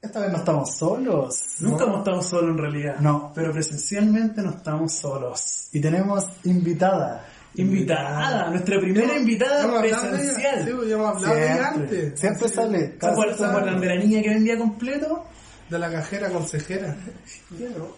Esta vez no estamos solos. Nunca hemos estado solos en realidad. No. Pero presencialmente no estamos solos. Y tenemos invitada. Invitada, nuestra primera invitada presencial. Sí, ya hemos hablado de ella Siempre, antes. siempre sale. ¿Se cada acuerdan, ¿Se semana. acuerdan de la niña que vendía completo? De la cajera consejera.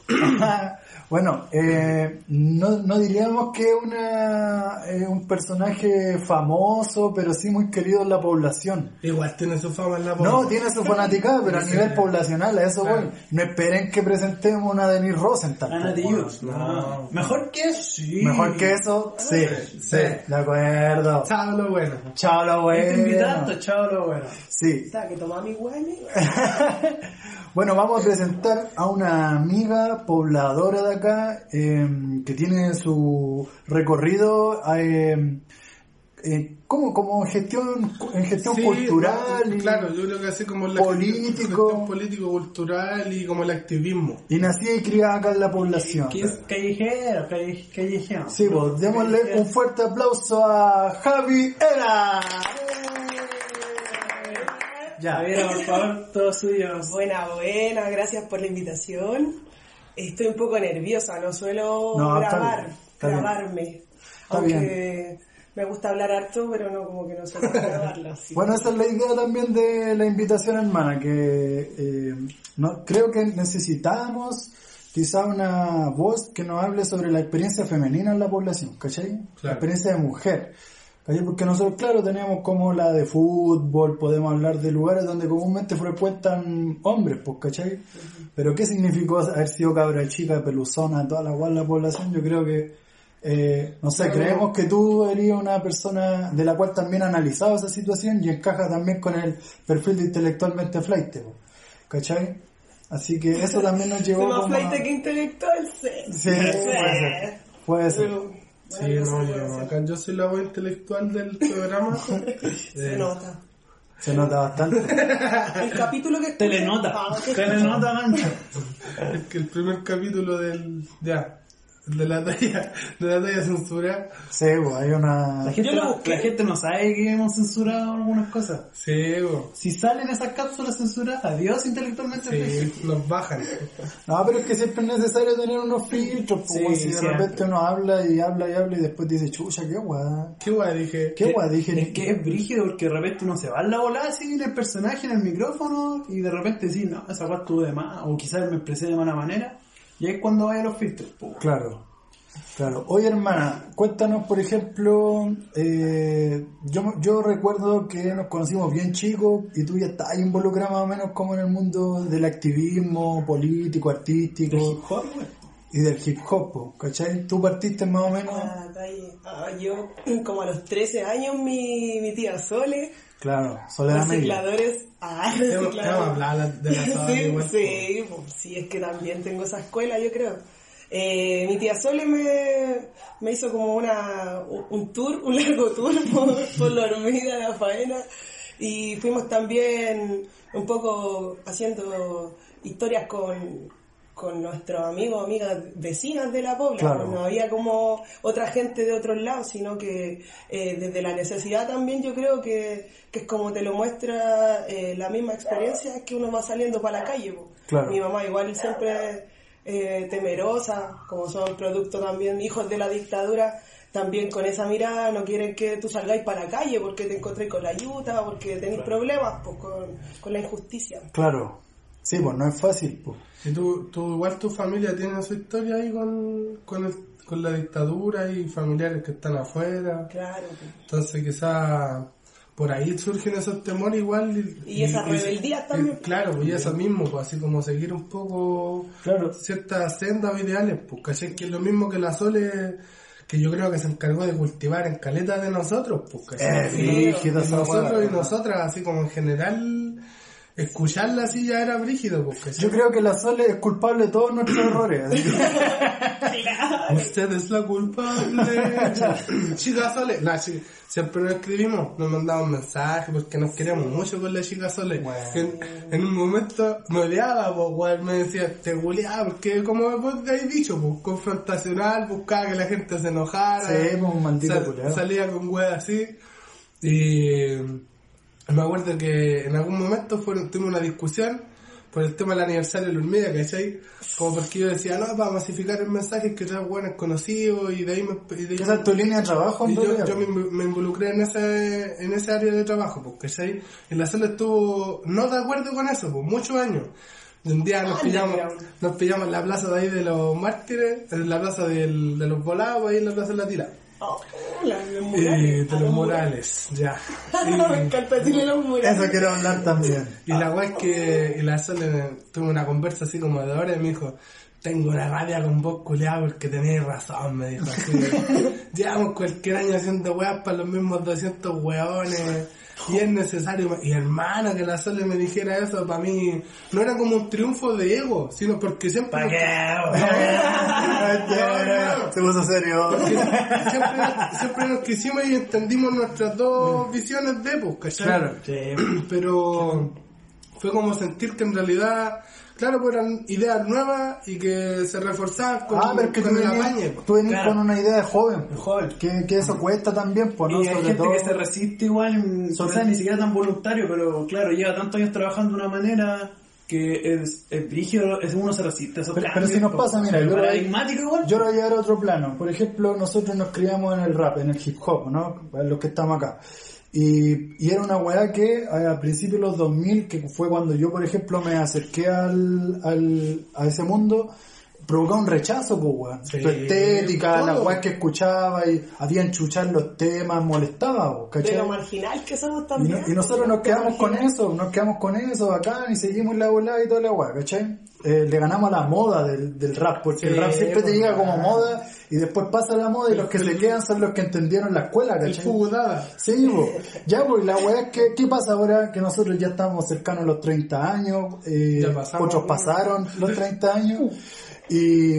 bueno, eh, no, no diríamos que una, es un personaje famoso, pero sí muy querido en la población. Igual tiene su fama en la No, población. tiene su fanaticada, pero a Sí. nivel poblacional, a eso Claro. voy. No esperen que presentemos una Denise Rosenthal. Ana Dios. no. No. Mejor que eso, sí. Mejor que eso, sí, sí, de acuerdo. Chao lo bueno. Chao, lo Este bueno. invitado, chao lo bueno. Sí. Está que toma mi. Bueno, vamos a presentar a una amiga pobladora de acá eh, que tiene su recorrido eh, eh, como, como gestión en gestión Sí, cultural no, y, claro, yo creo que así como la político. gestión político, cultural y como el activismo. y nacida y criada acá en la población. Que es callejero, calle, callejero. Sí, pues démosle un fuerte aplauso a Javi Era. Ya. A ver, por favor, todo suyo. Buena, buena, gracias por la invitación. Estoy un poco nerviosa, no suelo No, está grabar, bien, está bien. grabarme. Está Aunque me gusta hablar harto, pero no como que no suelo grabarlo. así. Bueno, esa es la idea también de la invitación hermana, que eh, no, creo que necesitamos quizá una voz que nos hable sobre la experiencia femenina en la población, ¿cachai? La experiencia de mujer. ¿Cachai? Porque nosotros, claro, tenemos como la de fútbol, podemos hablar de lugares donde comúnmente frecuentan hombres, pues, ¿cachai? Pero ¿qué significó haber sido cabra chica, peluzona, toda la cual la población? Yo creo que, eh, no sé, creemos que tú eres una persona de la cual también ha analizado esa situación y encaja también con el perfil de intelectualmente flight, po, ¿cachai? Así que eso también nos llevó más como a- flight que intelectual, sí. Sí, puede ser. Puede ser. Pero, Sí, no, yo, acá yo soy la voz intelectual del programa. Se Eh, nota. Se nota bastante. El capítulo que Telenota. Ah, Telenota, mancho. Es que el primer capítulo del. Ya. De la talla. De la talla censurada. Sí, pues hay una... La gente, no, la gente no sabe que hemos censurado algunas cosas. Sí, bo. Si salen esas cápsulas censuradas, adiós intelectualmente. Sí, nos bajan. No, pero es que siempre es necesario tener unos filtros, pues, Sí, si de siempre. repente uno habla y habla y habla y después dice, chucha, qué guay. Qué guay, dije. Qué guay, dije. Es que es brígido porque de repente uno se va en la volada así en el personaje, en el micrófono, y de repente sí, no, esa parte estuvo de más, o quizás me expresé de mala manera, y ahí es cuando vaya los filtros. po. Claro, claro. Oye, hermana, cuéntanos, por ejemplo, eh, yo, yo recuerdo que nos conocimos bien chicos y tú ya estás involucrada más o menos como en el mundo del activismo político, artístico Del hip hop, güey. y del hip hop, po, ¿cachai? Tú partiste más o menos, Ah. Ah, yo, como a los 13 años, mi, mi tía Sole, claro, Soledad recicladores. Ah, recicladores. de la sí, sí, pues, sí, es que también tengo esa escuela, yo creo. Eh, mi tía Sole me, me hizo como una, un tour, un largo tour por, por la hormiga, la faena, y fuimos también un poco haciendo historias con, con nuestros amigos, amigas, vecinas de la pobla. Claro. No había como otra gente de otros lados, sino que eh, desde la necesidad también yo creo que, que es como te lo muestra eh, la misma experiencia es que uno va saliendo para la calle. Claro. Mi mamá igual siempre eh, temerosa, como son producto también hijos de la dictadura, también con esa mirada no quieren que tú salgáis para la calle porque te encontré con la ayuda, porque tenéis problemas pues, con, con la injusticia. Claro, sí, pues no es fácil, pues. Y tú, tú, igual tu familia tiene su historia ahí con, con, el- con la dictadura y familiares que están afuera. Claro. pues. Entonces quizá por ahí surgen esos temores igual. Y, Y esas rebeldías también. y claro, pues y eso mismo, pues así como seguir un poco Claro. ciertas sendas o ideales, pues ¿cachai? Que es lo mismo que la Sole, que yo creo que se encargó de cultivar en caleta de nosotros, pues. Eh, esa nosotros y nosotras, así como en general, escucharla así ya era brígido, ¿cachai? Yo creo que la Sole es culpable de todos nuestros errores. así que- Usted es la culpable. chica Sole. La chi- siempre nos escribimos, nos mandamos mensajes porque nos queremos mucho con la chica Sole. En, en un momento me odiaba, pues, me decía, te guleaba, porque como vos habéis dicho, pues, confrontacional, buscaba que la gente se enojara. Sí, pues, un maldito Sal-. Salía con weas así. Y me acuerdo que en algún momento fueron, tuvimos una discusión por el tema del aniversario de la hormiga, ¿cachai? Como porque yo decía, no, para masificar el mensaje que tres buenos conocidos y de ahí me... y de ahí- Esa es tu línea de trabajo, y yo, me, involucré en ese, en ese área de trabajo, porque ¿cachai? Y la sala estuvo no de acuerdo con eso, por muchos años. Y Un día nos Ah, pillamos, nos pillamos en la plaza de ahí de los mártires, en la plaza del- de los volados, ahí en la plaza de la tira. Oh, de los Y murales. de los Morales, ya. Me encanta decirle los murales. Eso quiero hablar también. Y la weá es que y la Sole tuvo una conversa así como de hora y me dijo, tengo una rabia con vos culiado porque tenéis razón, me dijo así. Llevamos cualquier año haciendo weas para los mismos 200 weones y es necesario. Y hermano, que la Sole me dijera eso, para mí no era como un triunfo de ego, sino porque siempre... ¿Para qué? Se puso serio. porque siempre, siempre nos quisimos y entendimos nuestras dos visiones de pues, ¿cachai? Claro. Sí. pero fue como sentir que en realidad, claro, pues eran ideas nuevas y que se reforzaban con, Ah, pero que tú con el venías, apañe. tú Claro. con una idea de joven. De joven. Que, que eso cuesta también, pues, ¿no? Y hay Sobre gente todo. que se resiste igual, Sobre- quizás ni siquiera tan voluntario, pero claro, lleva tantos años trabajando de una manera que es, es brígido, es uno se resiste a esos Pero- si nos po. pasa, mira, yo- paradigmático igual. Yo lo voy a llevar a otro plano. Por ejemplo, nosotros nos criamos en el rap, en el hip hop, ¿no? Para Los que estamos acá. Y, y era una weá que a principios de los 2000, que fue cuando yo, por ejemplo, me acerqué al, al, a ese mundo, provocaba un rechazo, pues, weón. Sí, Tu estética, todo. la weá que escuchaba y había enchuchar los temas, molestaba, De ¿cachai? lo marginal que somos Y, también. no- y nosotros nos quedamos con eso, nos quedamos con eso bacán y seguimos la volada y toda la weá, ¿cachai? Eh, le ganamos a la moda del, del rap, porque el rap siempre te pues, llega como moda y después pasa la moda y los que se quedan son los que entendieron la escuela, El ¿cachai? Sí, po. ya pues la weá es que, ¿qué pasa ahora? Que nosotros ya estamos cercanos a los 30 años, eh, pasamos. otros pasaron los 30 años y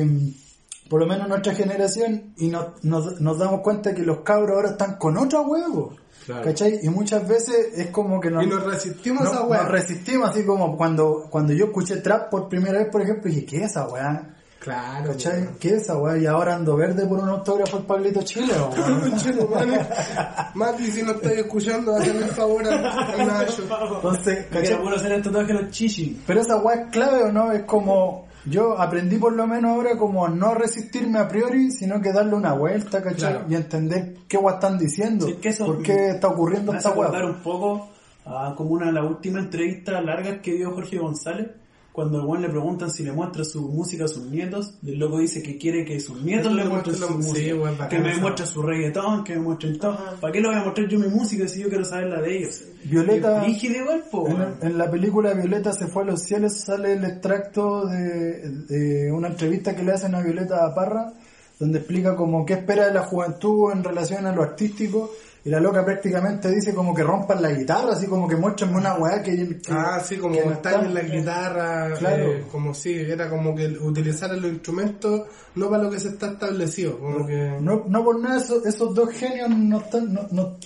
por lo menos nuestra generación y nos, nos, nos damos cuenta que los cabros ahora están con otro huevo. Claro. ¿Cachai? Y muchas veces es como que nos, Y nos resistimos no- a esa weá. nos resistimos, así como cuando, cuando yo escuché trap por primera vez, por ejemplo, dije, ¿qué es esa weá? Claro. ¿Cachai? ¿Qué es esa weá? Y ahora ando verde por un autógrafo al Pablito Chile, weón. Mati, si no estáis escuchando, hazme el favor a Nacho. Entonces, Que ¿cachai? bueno hacer el tatuaje los chichi. Pero esa weá es clave o no, es como, yo aprendí por lo menos ahora como no resistirme a priori, sino que darle una vuelta, ¿cachai? Claro. Y entender qué weá están diciendo, Sí, que eso- por qué está ocurriendo Me esta acordar un poco a como una de las últimas entrevistas largas que dio Jorge González, cuando al buen le preguntan si le muestra su música a sus nietos, el loco dice que quiere que sus nietos le muestren muestre su sí, música, que me muestre su reggaetón, que me muestren todo. ¿Para qué le voy a mostrar yo mi música si yo quiero saber la de ellos? Violeta- igual, po, En, en la película Violeta se fue a los cielos sale el extracto de, de una entrevista que le hacen a Violeta Parra donde explica como qué espera de la juventud en relación a lo artístico y la loca prácticamente dice como que rompan la guitarra, así como que muéstrenme una weá que, que- Ah, sí, como que no estar en la guitarra, Claro. eh, como si era como que utilizar los instrumentos no para lo que se está establecido, como que... No, no por nada esos, esos dos genios no están, no, no-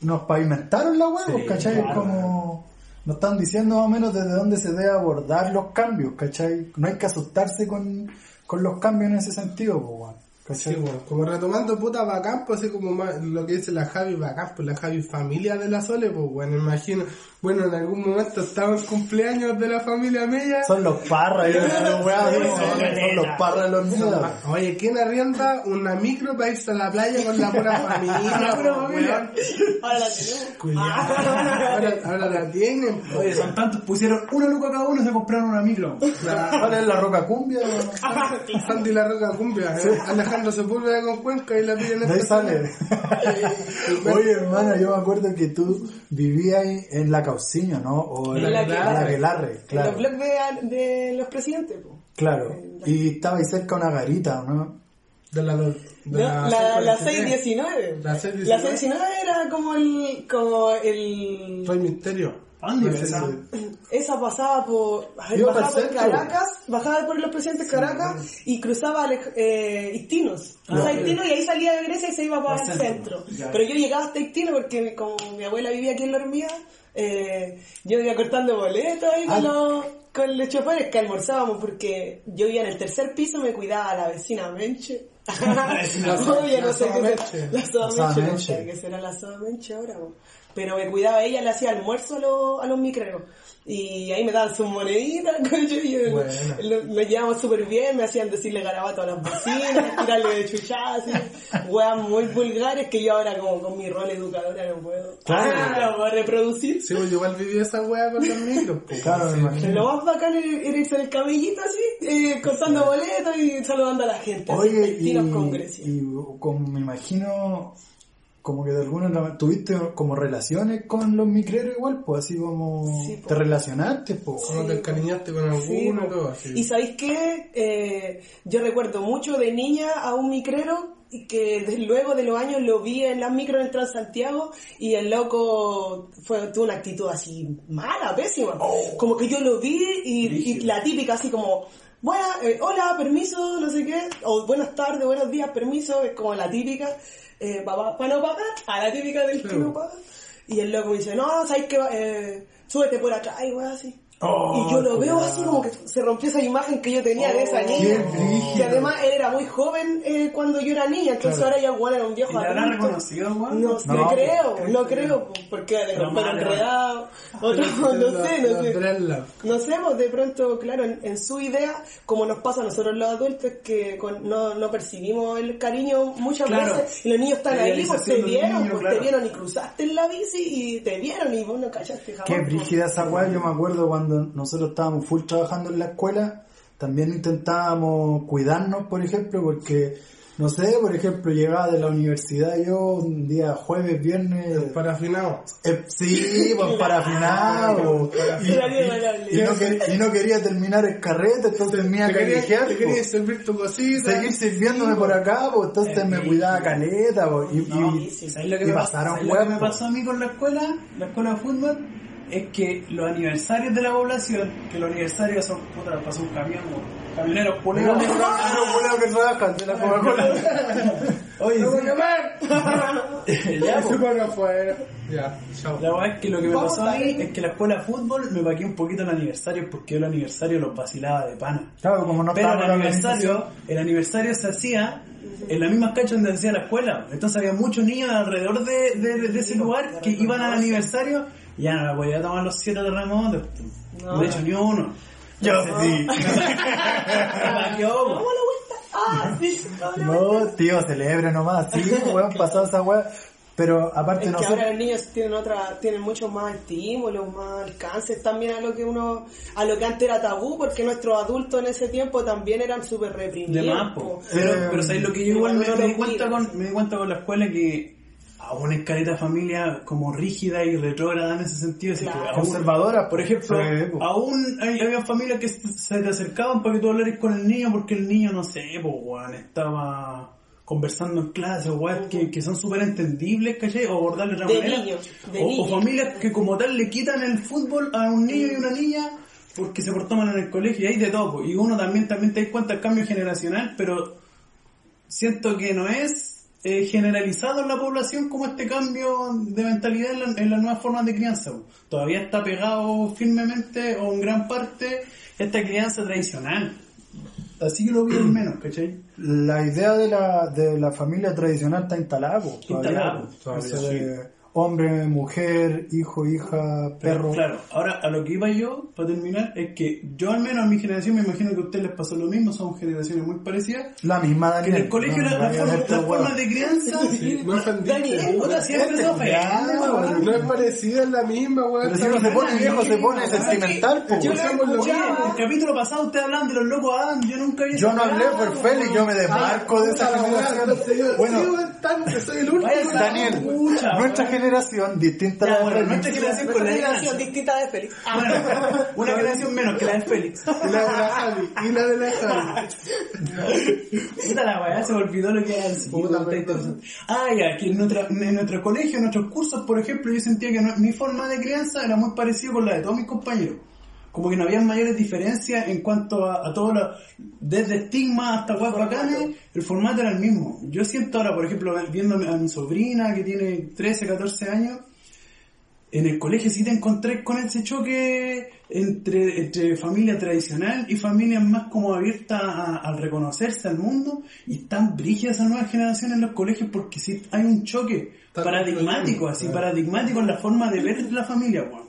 nos pavimentaron la huevo, Sí, ¿cachai? claro. Como nos están diciendo más o menos desde dónde se debe abordar los cambios, ¿cachai? No hay que asustarse con, con los cambios en ese sentido, pues, Sí, bueno, como retomando puta bacán, pues así como más- lo que dice la Javi bacán, pues la Javi familia de la Sole, pues bueno, imagino, bueno, en algún momento estaba el cumpleaños de la familia Mella. Son los parras, yo los weas, Sí, son, los parras de los niños. Oye, ¿quién arrienda una micro para irse a la playa con la pura familia? La pura po, familia. weón? Ahora la tenemos. Cuidado. Ahora, ahora la tienen, po. Oye, son tantos, pusieron una luca cada uno y se compraron una micro. La- ¿Cuál es la roca cumbia? Sandy la Roca Cumbia, ¿eh? Alejandro Sepúlveda con Cuenca y la piden De ahí sale. Oye, hermana, yo me acuerdo que tú vivías en la Cauciño, ¿no? O En en la la, Aquelarre. en la Aquelarre, En claro. los blogs de, de los presidentes, po. Claro. Y estaba ahí cerca una garita, ¿no? De la, de No, la, la 619. La 619. La 619 era como el, como el, Soy Misterio. ¿Dónde No sé esa? pasaba por, a bajaba por. Caracas, bajaba por los presidentes Caracas y cruzaba eh, Istinos. Cruzaba ok. Istinos y ahí salía de Grecia y se iba para el centro. centro. Ya. Pero yo llegaba hasta Istino porque como mi abuela vivía aquí en la hormiga, eh, yo iba cortando boletos ahí con Ah. los, con los choferes que almorzábamos porque yo vivía en el tercer piso, me cuidaba la vecina Menche. La- no la sé Menche. será. La La Soa Menche, no Menche. sé qué será la Soa Menche ahora. Pero me cuidaba ella, le hacía almuerzo a los, a los micreros. Y ahí me daban sus moneditas, coño, y yo- Buena. lo- nos llevamos súper bien, me hacían decirle garabato a las bocinas, tirarle de chuchadas, así, weas muy vulgares que yo ahora como con mi rol educadora no puedo, Claro. no puedo reproducir. Sí, pues yo igual viví esa weá con los micros, pues. Claro, me imagino. Lo más bacán era era irse en el camellito así, eh, contando boletos y saludando a la gente. así, Oye, y, con Grecia. y como me imagino, como que de alguna tuviste como relaciones con los micreros igual, pues así como Sí, te relacionaste, pues. ¿Cómo te encariñaste con Sí, alguno? po. todo así? y sabéis qué, Eh, yo recuerdo mucho de niña a un micrero que desde luego de los años lo vi en las micros en Transantiago y el loco fue, tuvo una actitud así mala, pésima. Como que yo lo vi y, y la típica así como, bueno, eh, hola, permiso, no sé qué, o buenas tardes, buenos días, permiso, es como la típica, eh, papá, para no pagar, a la típica del que no paga. Y el loco dice, no, ¿sabes qué? Eh, súbete por atrás y así. Oh, y yo lo veo así como que se rompió esa imagen que yo tenía de esa qué niña. Y además él era muy joven eh, cuando yo era niña, entonces Claro. ahora ya bueno era un viejo ¿Y te habrá adulto. reconocido? No, No, no creo, pues, no creo, porque mal, enredado, otro, no sé, no sé. No sé, pues de pronto, claro, en, en su idea, como nos pasa a nosotros los adultos, que con- no, no percibimos el cariño muchas Claro. veces, y los niños están La ahí, pues te vieron, niño, pues claro. te vieron y cruzaste en la bici y te vieron y vos no cachaste jamás. Qué pues. brígida esa weá, yo me acuerdo cuando nosotros estábamos full trabajando en la escuela, también intentábamos cuidarnos, por ejemplo, porque, no sé, por ejemplo, llegaba de la universidad yo un día jueves, viernes, Parafinado. eh, sí, pues parafinado, y, agradable. y no y no quería terminar el carrete, entonces me iba a Te querías pues. servir tu cosita. seguir sirviéndome por acá, pues entonces me cuidaba caleta, pues, y, No, y- ¿sabes lo que, y pasaron ¿sabes lo que me pues. pasó a mí con la escuela? La escuela de fútbol es que los aniversarios de la población, que los aniversarios son, puta, pasó un camión, camioneros poleros. que trabajan de la Coca-Cola. Oye, ¡No voy a llamar! ya. Ya, chao. La verdad es que lo que me pasó a mí ahí. es que la escuela de fútbol me paqué un poquito el aniversario porque yo el aniversario los vacilaba de pana. Claro, como no Pero estaba el aniversario, el aniversario se hacía en las mismas canchas donde hacía la escuela. Entonces había muchos niños alrededor de, de- de ese lugar que iban al aniversario ya no me podía tomar los siete terremotos. No. De hecho, ni uno. Yo sí. Yo, ¿Cómo la? Ah, sí, ¿cómo la? No, tío, celebre nomás. Sí, weón, pasado esa weá. Pero aparte Es que nosotros... ahora los niños tienen otra, tienen muchos más estímulos, más alcances también a lo que uno, a lo que antes era tabú, porque nuestros adultos en ese tiempo también eran súper de reprimidos. más, po. po. Pero, Eh, pero ¿sabes lo que yo igual me, no di cuenta con, me di cuenta con la escuela que aún es caleta de familia como rígida y retrógrada en ese sentido. así que Claro. aún- Conservadora, Por ejemplo, Sí, aún hay, había familias que se te acercaban para que tú hablaras con el niño porque el niño, no sé, pues, weón, estaba conversando en clase, o que, que son súper entendibles, ¿cachai? O abordarle de otra De manera. niño, de o, familias que como tal le quitan el fútbol a un niño y una niña porque se portó mal en el colegio y hay de todo. Y uno también, también te das cuenta del cambio generacional, pero siento que no es eh, generalizado en la población como este cambio de mentalidad en, la- en las nuevas formas de crianza. Todavía está pegado firmemente o en gran parte esta crianza tradicional. Así que lo al menos, ¿cachai? La idea de la, de la familia tradicional está instalada, Instalada, todavía, hombre, mujer, hijo, hija, Pero, perro. claro, ahora a lo que iba yo, para terminar, es que yo al menos a mi generación, me imagino que a ustedes les pasó lo mismo, son generaciones muy parecidas, La misma que Daniel. en el colegio No, la, la forma- las weón. formas de crianza, No ofendiste. Daniel, puta, siempre se ofende. No es parecida, es la misma, weón. Pero si uno se pone viejo, se pone sentimental. Yo mismo. El capítulo pasado ustedes hablan de los locos Adam, yo nunca había Yo no hablé por Félix, yo me desmarco de esa la generación. Bueno, soy el único. Daniel, nuestra weón. Generación, distinta a la de Félix. nuestra generación con Nuestra la generación de distinta de Félix. Ah, Bueno, una generación menos que la de Félix. Y la de la Javi, y la de la Javi. Puta la weá, se me olvidó lo que era el Puta. Ah, ya, que en, nuestra, en nuestro colegio, en nuestros cursos, por ejemplo, yo sentía que no- mi forma de crianza era muy parecida con la de todos mis compañeros. Como que no había mayores diferencias en cuanto a, a todo lo, desde estigma hasta weas bacanes, el formato era el mismo. Yo siento ahora, por ejemplo, viendo a mi sobrina que tiene 13, 14 años, en el colegio sí te encontré con ese choque entre, entre familia tradicional y familias más como abiertas a- al reconocerse al mundo y están brígidas esa nueva generación en los colegios porque sí hay un choque paradigmático, así paradigmático en la forma de ver la familia, weón.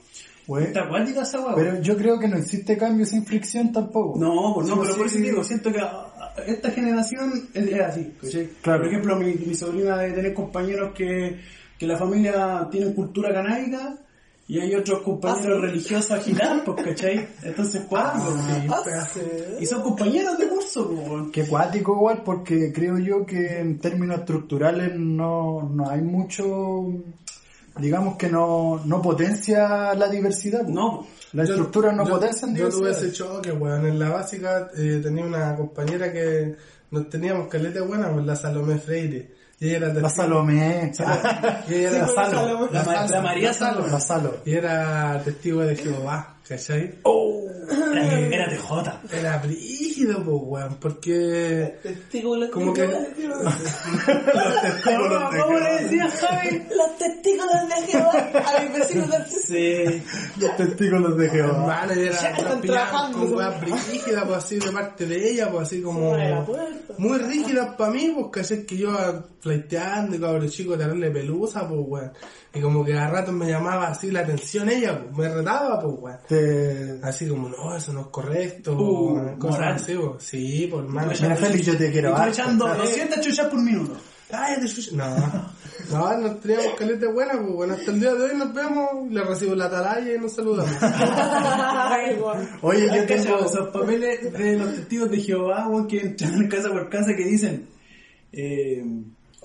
Weón. Está acuática esa weón. Pero yo creo que no existe cambio sin fricción tampoco. No, pues no, Sí, pero sí, por eso sí. digo, siento que ah, ah, esta generación es, así. ¿cachai? Claro. Por ejemplo, mi, mi sobrina debe tener compañeros que, que la familia tiene cultura canábica y hay otros compañeros religiosos agitados, pues, ¿cachai? Entonces, cuático, pues. Y son compañeros de curso, pues. Que cuático igual, porque creo yo que en términos estructurales no, no hay mucho, digamos que no, no potencia la diversidad. No, Las Yo- estructuras no yo- potencian Yo tuve diversidad. ese choque, weón. En la básica eh, tenía una compañera que nos teníamos caleta buena, pues la Salomé Freire. Y ella era La Salomé. Y ella era Sí, la Salomé. la, la María Salomé. La Salo. Y era testigo de Jehová, ¿cachai? Era, era TJ. Era brígido, pues, weón, porque... Testículos Como de que- Jehová. ¿Cómo, cómo le decías, Javi? Los testículos de Jehová a mis vecinos del Sí. Los testículos de Jehová. Y era Ya están pillaba trabajando. con weas brígidas, pues así de parte de ella, pues así como... Muy rígidas para mí, pues cachai que yo iba flaiteando y cabrón chico darle pelusa, pues weón. Y como que a ratos me llamaba así la atención ella, pues me retaba, pues weón. Te- Así como, no, eso no es correcto, Uh, cosas moral. así, pues. Sí, por hermano. Mira, Félix, yo te quiero Y tú harto. echando 200 chuchas por minuto. Chucha. No, no, nos teníamos caleta buena, pues bueno, hasta el día de hoy nos vemos, le recibo la atalaya y nos saludamos. Ay. Oye, yo tengo... esos papeles de los testigos de Jehová, que entran casa por casa que dicen, eh,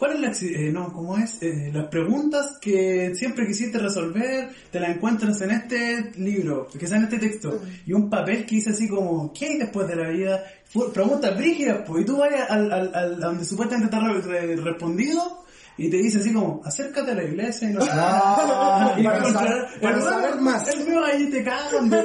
¿cuál es la, eh, no, cómo es? Eh, las preguntas que siempre quisiste resolver, te las encuentras en este libro, que está en este texto, y un papel que dice así como, ¿qué hay después de la vida? Preguntas brígidas, pues, y tú vas al, al, al- a donde supuestamente te ha re- re- respondido, y te dice así como, acércate a la iglesia y no sé Ah, Y para encontrar- saber- para saber más. El nuevo ahí te cagan de.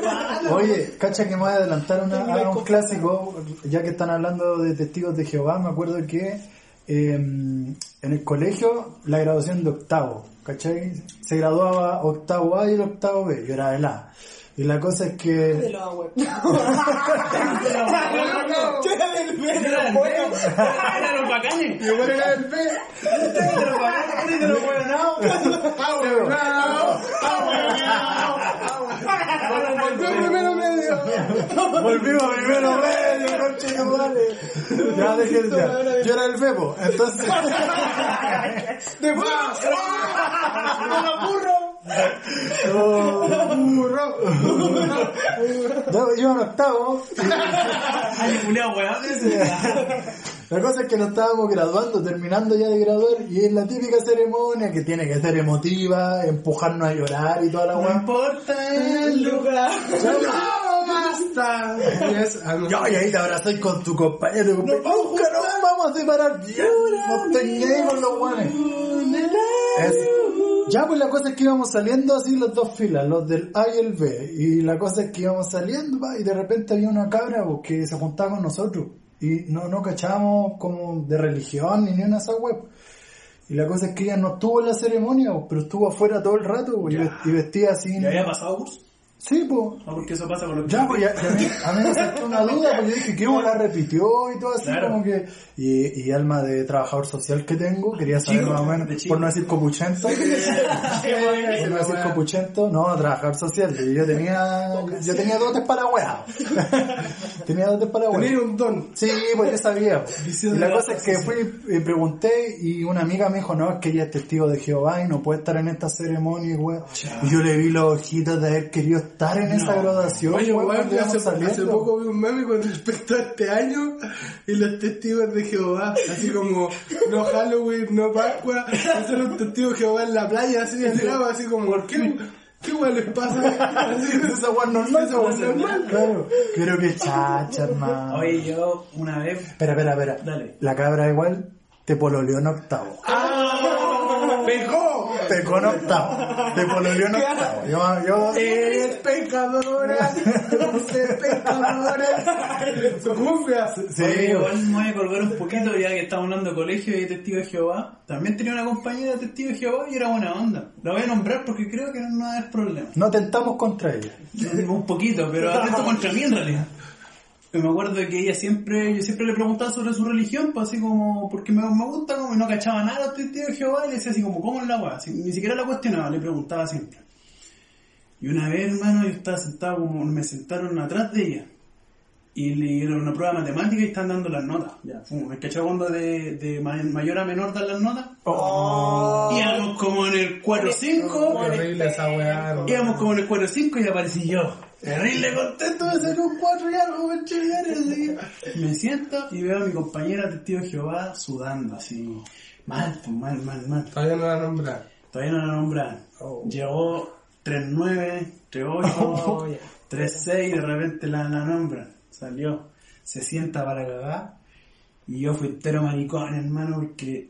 Oye, cacha que me voy a adelantar una- a un clásico, ya que están hablando de testigos de Jehová, me acuerdo que eh, en el colegio la graduación de octavo, ¿cachai? Se graduaba octavo A y el octavo B, yo era del A. Y la cosa es De que los abuelos. Era los bacanes. Y bueno, era el B. Era los bacanes, era de los buenos. Volvió primero medio. volvimos a primero medio, conche de madre. Ya dejé ya. Yo era el Bebo, entonces De más. oh, Burro. yo iba en octavo. La cosa es que nos estábamos graduando, terminando ya de graduar, y es la típica ceremonia que tiene que ser emotiva, empujarnos a llorar y toda la No weá. importa el lugar. No, basta. Y es, a lo Ya, y ahí te abrazáis con tu compañero, tu compañero, nunca nos vamos a separar, no con los guanes. Es- Ya, pues la cosa es que íbamos saliendo así las dos filas, los del A y el B, y la cosa es que íbamos saliendo, pa, y de repente había una cabra pues, que se juntaba con nosotros, y no, no cachábamos como de religión ni ni una de esas web. Y la cosa es que ella no estuvo en la ceremonia, pues, pero estuvo afuera todo el rato, pues, y, ve- y vestía así. ¿Ya había pasado curso? Sí, pues. No, porque eso pasa con los Ya, pues ya, a mí me saltó una duda, porque yo dije, ¿qué la repitió y todo así? Claro. Como que, y, y alma de trabajador social que tengo, quería saber Chico, más o menos, por no decir copuchento, por no decir copuchento, no, trabajador social, y yo tenía, yo tenía dotes para weá. tenía dotes para weá. Tenía un don. Sí, pues yo sabía. Y la cosa es que fui y pregunté y una amiga me dijo, no, es que ella es testigo de Jehová y no puede estar en esta ceremonia, weón. Y yo le vi los ojitos de haber querido estar en esa graduación, Oye, weón, hace, hace poco vi un meme con respecto a este año y los testigos de Jehová, así como no Halloween, no Pascua, hacer un testigo de Jehová en la playa, así lado, así como, ¿qué, qué weón les pasa? Así, Esa weón normal, Esa weón po, normal. Claro. Pero que chacha, hermano. Oye, yo una vez... Espera, espera, espera. Dale. La cabra igual te pololeó en octavo. ¡Pecó! Pecó en octavo. Te pololeó en octavo. Yo, yo, Eres pecadora, cabrones. Su cumbia. Sí, Oye, igual me voy a colgar un poquito ya que estamos hablando de colegio y de testigo de Jehová. También tenía una compañera de testigo de Jehová y era buena onda. La voy a nombrar porque creo que no va a haber problema. no tentamos contra ella. Un poquito, pero atento contra mí en realidad. Y me acuerdo que ella siempre, yo siempre le preguntaba sobre su religión, pues así como, porque me, me gusta, como y no cachaba nada de los testigos de Jehová, y le decía así como, ¿cómo es la weá? Ni siquiera la cuestionaba, le preguntaba siempre. Y una vez, hermano, yo estaba sentado como, me sentaron atrás de ella. Y le dieron una prueba de matemática y están dando las notas. Ya, como, ¿me cachaba cuando de, de ma- mayor a menor dan las notas? Oh. Y éramos como en el 4 5 Qué horrible esa weá. no. Íbamos como en el 4-5 y aparecí yo. Terrible contento de ser un 4 y algo, me siento y veo a mi compañera testigo de Jehová sudando así. Mal, pues, mal, mal, mal. Todavía no la nombran. Todavía no la nombran. Llegó 3-9, 3-8, 3-6 y de repente la, la nombran. Salió. Se sienta para cagar. Y yo fui entero maricón, hermano, porque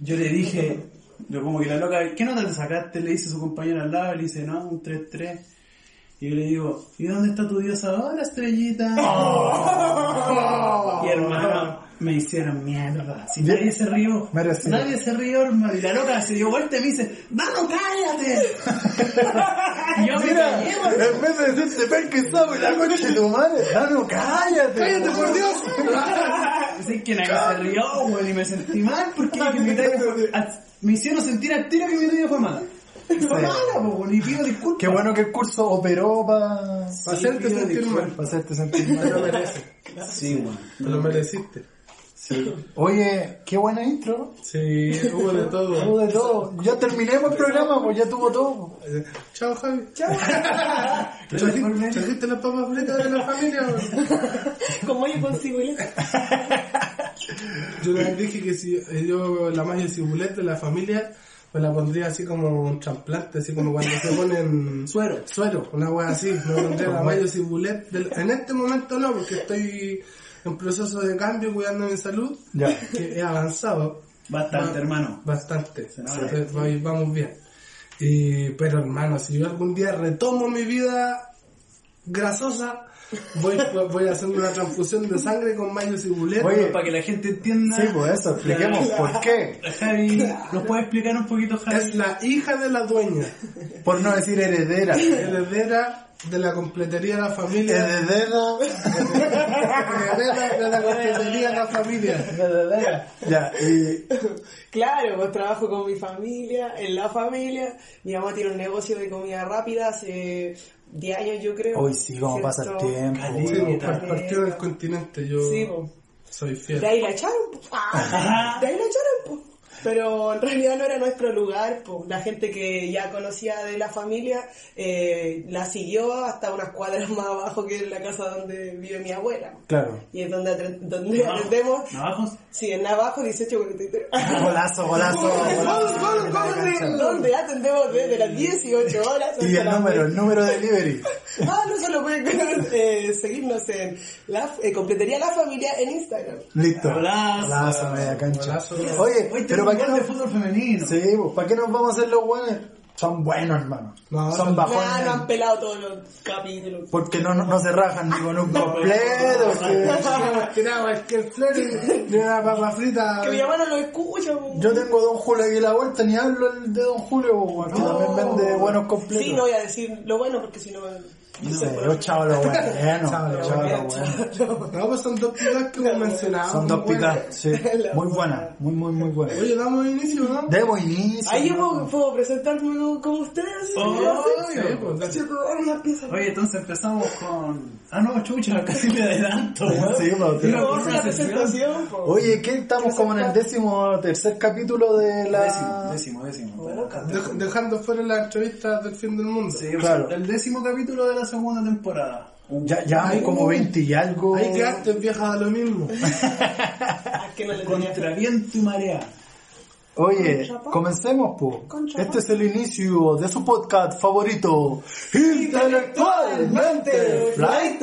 yo le dije, yo como que la loca, ¿qué nota te sacaste? Le dice a su compañero al lado, le dice, no, un 3-3. Y yo le digo, ¿y dónde está tu Dios ahora, estrellita? Y hermano, me hicieron mierda. Si nadie se rió, Merecido. nadie se rió, hermano. Y la loca se dio vuelta y me dice, ¡Dano, cállate! y yo me callé, en vez de decirte ven que sabe la concha de tu madre, no, cállate. ¡Cállate, por Dios! Así que nadie se rió, weón, y me sentí mal porque me hicieron sentir al tiro que mi talla fue mala. Mala, po, pido disculpas. Qué bueno que el curso operó para Para hacerte sentir mal. hacerte sentir Te lo mal. mereces. Sí. Te lo mereciste. Oye, qué buena intro. Sí, hubo de todo. Tuvo de todo. Ya terminemos el programa, pues ya tuvo todo. Chao, Javi. Chao. Trajiste las papas fritas de la familia. Como yo consigo el Yo les dije que si yo la magia cibulet de la familia me la pondría así como un trasplante, así como cuando se ponen Suero. suero, una wea así. Me pondría la magia cibulet. del- En este momento no, porque estoy en proceso de cambio cuidando mi salud, Ya. que he avanzado Bastante, Va- hermano. bastante. Entonces, voy- vamos bien. Y, pero hermano, si yo algún día retomo mi vida grasosa, voy, voy a hacer una transfusión de sangre con mayo cibulet. Oye, Para que la gente entienda. Sí, pues eso, expliquemos por qué. Javi, ¿nos puede explicar un poquito, Javi? Es la hija de la dueña, Por no decir heredera. heredera de la completería de la familia. Heredera. Heredera de la completería de la familia. Heredera. Ya, y Claro, pues trabajo con mi familia, en la familia. Mi mamá tiene un negocio de comida rápida hace 10 años, yo creo. hoy sí, cómo pasa el tiempo. Caleta. Sí, güey. par- partió del continente, yo Sí, soy De fiel. ahí la echaron, de ahí la echaron, pues. Pero en realidad no era nuestro lugar, pues. La gente que ya conocía de la familia eh, la siguió hasta unas cuadras más abajo que la casa donde vive mi abuela. Claro. Y es donde, donde atendemos. ¿Navajos? Sí, en Navajo 1843. Golazo, golazo, golazo. donde atendemos desde las 18 horas Y el número, el número de delivery. Ah, no solo pueden eh, seguirnos en la eh, Completería La Familia en Instagram. Listo. Golazo. Golazo, media cancha. Golazo. Oye, Hoy pero tenemos ¿para qué nos... fútbol femenino. Sí, pues, ¿para qué nos vamos a hacer los buenos? Son buenos, hermano. No, Son son- Ah, no bajones. han pelado todos los capítulos. Porque no, no, no se rajan ni con un completo. que- Tiraba es que el flores de una papa frita. Que mi mamá no lo escucha. po. Yo tengo Don Julio aquí a la vuelta, ni hablo el de Don Julio, porque también vende buenos completos. Sí, no voy a decir lo bueno porque si no... No sé, yo chavo lo bueno. Chavo lo chavo lo bueno. No, pues son dos picas que hemos mencionado. Son dos picas, sí. Muy buenas, muy, muy, muy buenas. Oye, damos inicio, ¿no? Demos inicio. Ahí yo puedo, puedo presentarme como, ustedes. Oh. Sí, pues, pieza. Oye, entonces empezamos con... Ah, no, chucha, casi me adelanto. weón. Sí, pues, No, la presentación. po. Oye, ¿qué? Estamos como en el décimo tercer capítulo de la... Décimo, décimo, décimo. Oh, Dej- dejando fuera las entrevistas del fin del mundo. Sí, Claro. el décimo capítulo de la segunda temporada. Ya, ya hay como 20 y algo. Ahí quedaste vieja a lo mismo. Que no Contra viento y marea. Oye, comencemos, po. Este es el inicio de su podcast favorito, Intelectualmente Flight.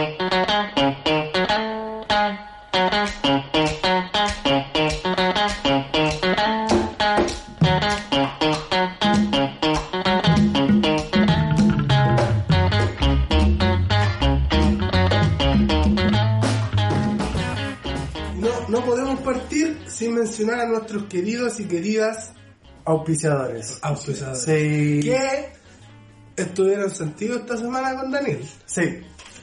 no podemos partir sin mencionar a nuestros queridos y queridas auspiciadores. Auspiciadores. Sí. Que estuvieron sentidos esta semana con Daniel. Sí.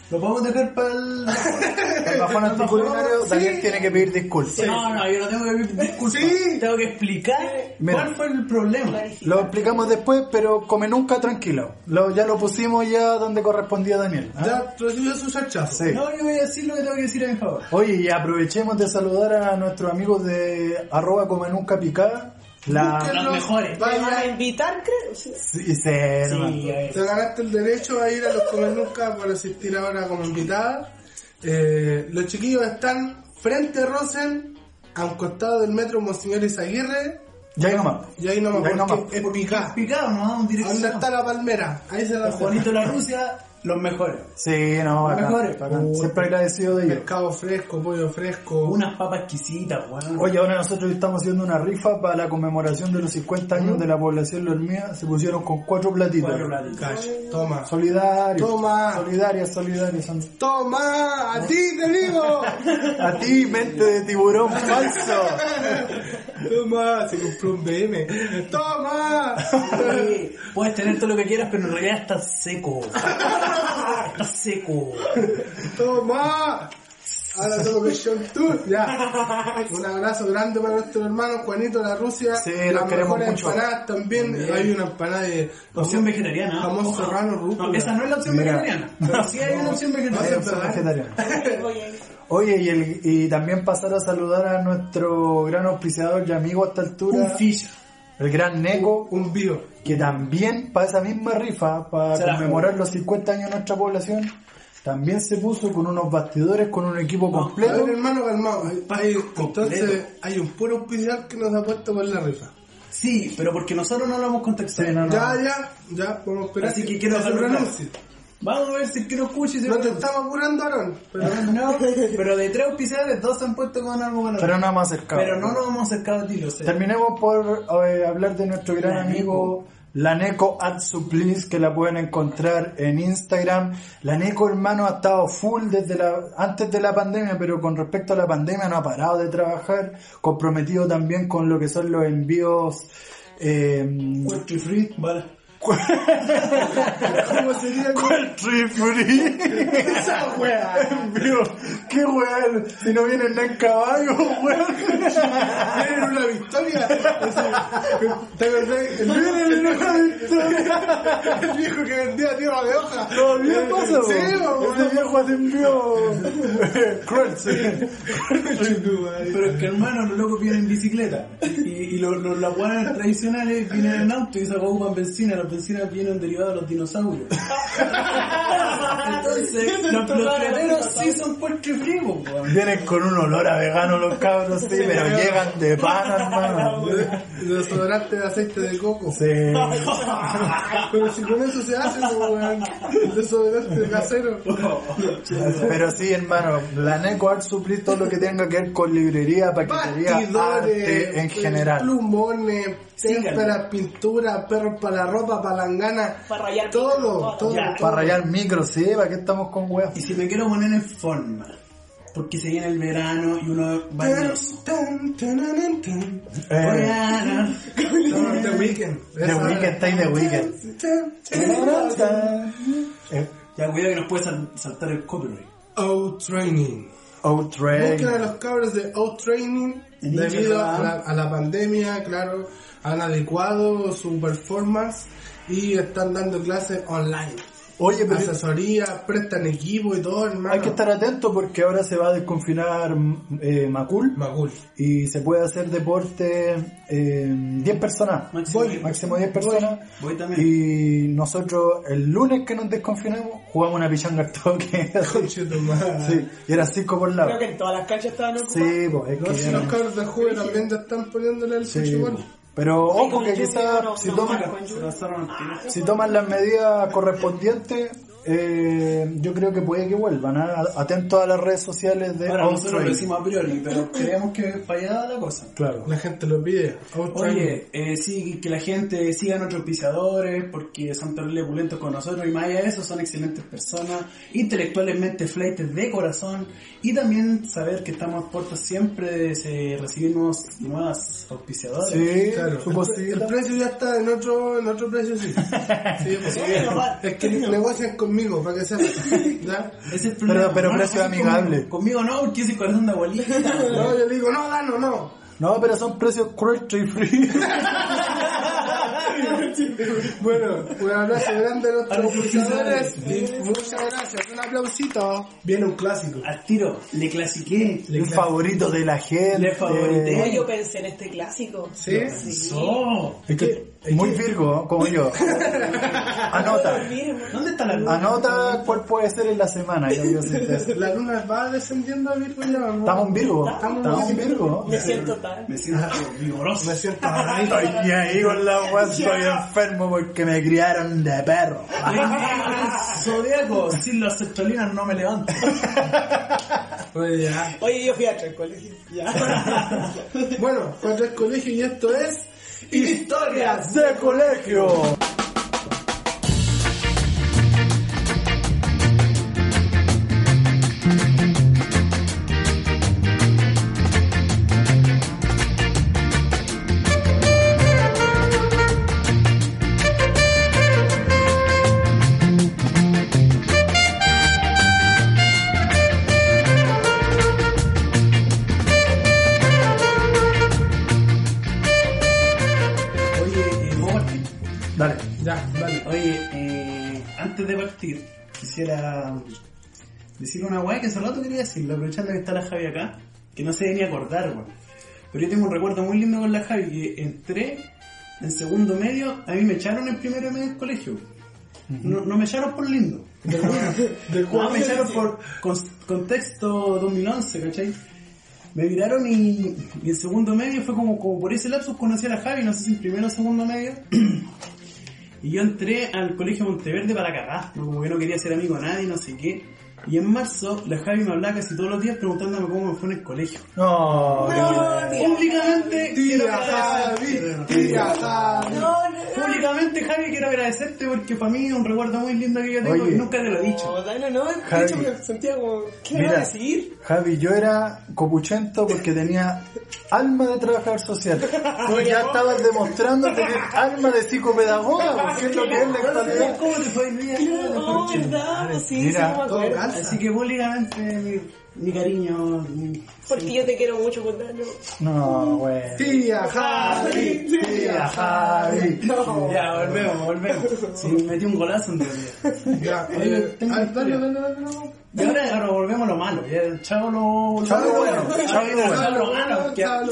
Lo podemos dejar para el... El bajón anticulinario, Sí. Daniel tiene que pedir disculpas. No, no, yo no tengo que pedir disculpas. Sí. Tengo que explicar Mira. cuál fue el problema. Lo explicamos después, pero come nunca tranquilo. Lo, ya lo pusimos ya donde correspondía Daniel. ¿ah? Ya recibió su rechazo. Sí. No, yo voy a decir lo que tengo que decir a mi favor. Oye, y aprovechemos de saludar a nuestros amigos de arroba come nunca picada. La... Búsquenlo, Los mejores. ¿Me van a invitar, creo? Sí. Sí, sí, no. Te ganaste el derecho a ir a los Comer Nunca por asistir ahora como invitada. Eh, los chiquillos están frente a Rosen, a un costado del metro Monseñor Izaguirre, Ya hay nomás. y ahí nomás, Y ahí porque nomás. es picada. Picado, nos vamos dirección. ¿Dónde está la palmera? Ahí se la Juanito la Rusia, los mejores. Sí, no, bacán, mejores. bacán. Siempre agradecido de ellos. Pescado fresco, pollo fresco. Unas papas exquisitas, weón. Oye, ahora nosotros estamos haciendo una rifa para la conmemoración de los 50 años de la población lormía. Se pusieron con cuatro platitos. Cuatro platitos. Toma. Solidarios. Toma. Solidarios. son- ¡Toma! ¡A ti te digo! A ti, mente de tiburón falso. ¡Toma! Se compró un BM. ¡Toma! Sí, Puedes tener todo lo que quieras, pero en realidad estás seco. Seco. ¡Toma! Ahora tengo que show tour. Ya. Un abrazo grande para nuestro hermano Juanito de la Rusia. Sí, Las los queremos mejores mucho. empanadas también. Hay una empanada de Opción vegetariana. jamón serrano rúcula. No, esa no es la opción Mira. vegetariana. Pero sí hay una opción Hay vegetariana. opción. Oye, y, el- y también pasar a saludar a nuestro gran auspiciador y amigo a esta altura, Un fish. El gran Neko, Un bio. que también para esa misma rifa, para conmemorar los 50 años de nuestra población, también se puso con unos bastidores, con un equipo A completo. ver, hermano, calmado. Hay- entonces, hay un puro oficial que nos ha puesto por la rifa. Sí, pero porque nosotros no lo hemos contactado. Sí, no, no. Ya, ya, ya, podemos esperar. Así que quiero se dejarlo claro. Vamos a ver si es que y se No te estamos apurando, Aaron. Pero No, pero de tres auspiciadores, dos se han puesto con algo con Pero no hemos acercado. Pero no nos hemos acercado a ti, lo sé. Terminemos por eh, hablar de nuestro gran La amigo La Neco Ad Supplies, que la pueden encontrar en Instagram. La Neco, hermano, ha estado full desde la, antes de la pandemia, pero con respecto a la pandemia no ha parado de trabajar, comprometido también con lo que son los envíos eh, Country free, vale. ¿Cómo sería? Country free. Esa wea. Envío. ¿Qué weón? Si no vienen nada en caballo, weón. Vienen una victoria. ¿Te acordás? El Vienen una victoria. el viejo que vendía tierra de hoja. Todavía pasa, Sí, weón. Ese viejo te envió. Cruel, sí. Pero es que hermano, los locos vienen en bicicleta. Y, y los, los, las guanas tradicionales vienen en auto y guanas ocupan benzina. Las vienen derivadas de los dinosaurios. Entonces, los, cremeros sí son po, weón. Vienen con un olor a vegano los cabros, sí, pero llegan de pan, hermano. Desodorante de aceite de coco. Sí. Pero si con eso se hace, weón. Desodorante casero. Pero sí, hermano, la Neco Art Supply todo lo que tenga que ver con librería, paquetería, arte en eh, general. plumones, témperas, pintura, perros para la ropa, palangana. Para rayar Todo, micro, todo. Ya. Para rayar micro, sí, ¿para qué estamos con weas? Y si me quiero poner en forma, porque se viene el verano y uno va Eh, tan. The Weeknd. The Weeknd, está The Weeknd. Ya, cuidado que nos puede sal- saltar el copyright. Out-Training. Outrain. Busquen a los cabros de Out-Training En debido a la, a la pandemia, claro, han adecuado su performance y están dando clases online. Oye, pero Asesoría, prestan equipo y todo, hermano. hay que estar atento porque ahora se va a desconfinar eh, Macul Macul. y se puede hacer deporte eh, 10 personas. Máximo Voy, diez. máximo 10 personas. Voy también. Y nosotros el lunes que nos desconfinamos jugamos una pichanga al toque. Sí, y era 5 por lado. Creo que en todas las canchas estaban ocupadas. Sí, pues es No, si que los cabros de juego también ya están poniéndole el Sí, fútbol. Pero ojo que quizás si toman si toman las medidas correspondientes eh, yo creo que puede que vuelvan. ¿ah? Atentos a las redes sociales de Ahora nosotros lo decimos a priori, pero creemos que para allá va la cosa. Claro. La gente lo pide. Oye, eh, sí, que la gente siga a nuestros auspiciadores porque son terribles pulentos con nosotros y más allá de eso son excelentes personas, intelectualmente fleites de corazón y también saber que estamos a puertas siempre de eh, recibir nuevos, nuevas auspiciadores. Sí, Claro, el, el precio ya está en otro, en otro precio, sí. Sí, pues, es que negocian conmigo, para que. Ese es el problema. pero No, precio no, amigable. Conmigo, conmigo no, porque ese corazón de abuelita. No, yo le digo, no, Dano, no. No, pero son precios cruelty free. Bueno, un abrazo grande a nuestros auspiciadores. y Muchas gracias, un aplausito. Viene un clásico. Al tiro, le clasiqué. El favorito de la gente. Le favorité. Yo pensé en este clásico. ¿Sí? Es que, muy virgo, como yo. Anota. ¿Dónde está la luz? Anota cuál puede ser en la semana. Yo, yo. La luna va descendiendo a Virgo ya, ¿no? Estamos en Virgo. Estamos en Virgo. Me siento tan. Me siento vigoroso. Me siento. Estoy ahí con la weá, estoy enfermo porque me criaron de perro. Zodíaco, sin las cetrolinas no me levanto. Oye, yo fui a tres colegios. Bueno, cuatro es colegio y esto es Historias. De colegio. Decir una weá que hace rato quería decirlo, aprovechando que está la Javi acá, que no se debe ni acordar, weón. Pero yo tengo un recuerdo muy lindo con la Javi, que entré en segundo medio, a mí me echaron en primero medio del colegio. No, no me echaron por lindo. No, me echaron por con- contexto 2011, ¿cachai? Me miraron y, y en segundo medio fue como, como por ese lapsus conocí a la Javi, no sé si en primero o segundo medio. y yo entré al colegio Monteverde para cagar, ¿no? como que no quería ser amigo de nadie, no sé qué. Y en marzo la Javi me hablaba casi todos los días preguntándome cómo me fue en el colegio. No, Públicamente quiero Tía Javi, tía Javi. No, no, Públicamente Javi quiero agradecerte porque para mí es un recuerdo muy lindo que yo tengo Oye. y nunca te lo he dicho. no, Dano, no. De Javi. hecho, me sentía como, ¿qué me va a Mira, decir? Javi, yo era copuchento porque tenía alma de trabajador social. Tú ya estabas demostrando tener alma de psicopedagoga, porque es lo que es la actualidad. ¿Cómo te fue el día? ¿Cómo te fue No, verdad, sí, Mira, sí, me todo acuerdo. Así que públicamente mi, mi cariño. mi- Porque yo te quiero mucho, pues Dano. No, güey. Tía Javi, tía Javi. No. Ya, volvemos, volvemos. Sí, metí un golazo en realidad. Ya, Oye, eh, dale, dale, dale, dale. Y ahora, ahora volvemos a lo malo. Chavo lo. Chavo lo- bueno, chavo Chavo bueno. lo malo. bueno.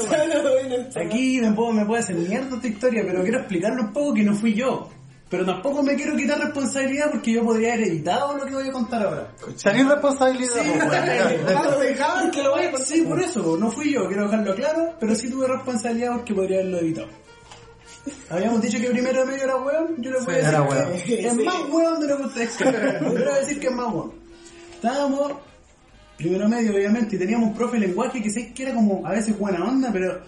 Bueno, Aquí me, puedo, me puede hacer mierda esta historia, pero quiero explicarlo un poco que no fui yo. Pero tampoco me quiero quitar responsabilidad porque yo podría haber editado lo que voy a contar ahora. Tenés responsabilidad, Sí, que lo voy a contar. Sí, por eso, no fui yo, quiero dejarlo claro, pero sí tuve responsabilidad porque podría haberlo evitado. Habíamos dicho que primero medio era weón, yo le voy a decir era que es más weón de lo que ustedes creen. Yo voy a decir que es más weón. Estábamos primero medio, obviamente, y teníamos un profe de lenguaje que sé que era como a veces buena onda, pero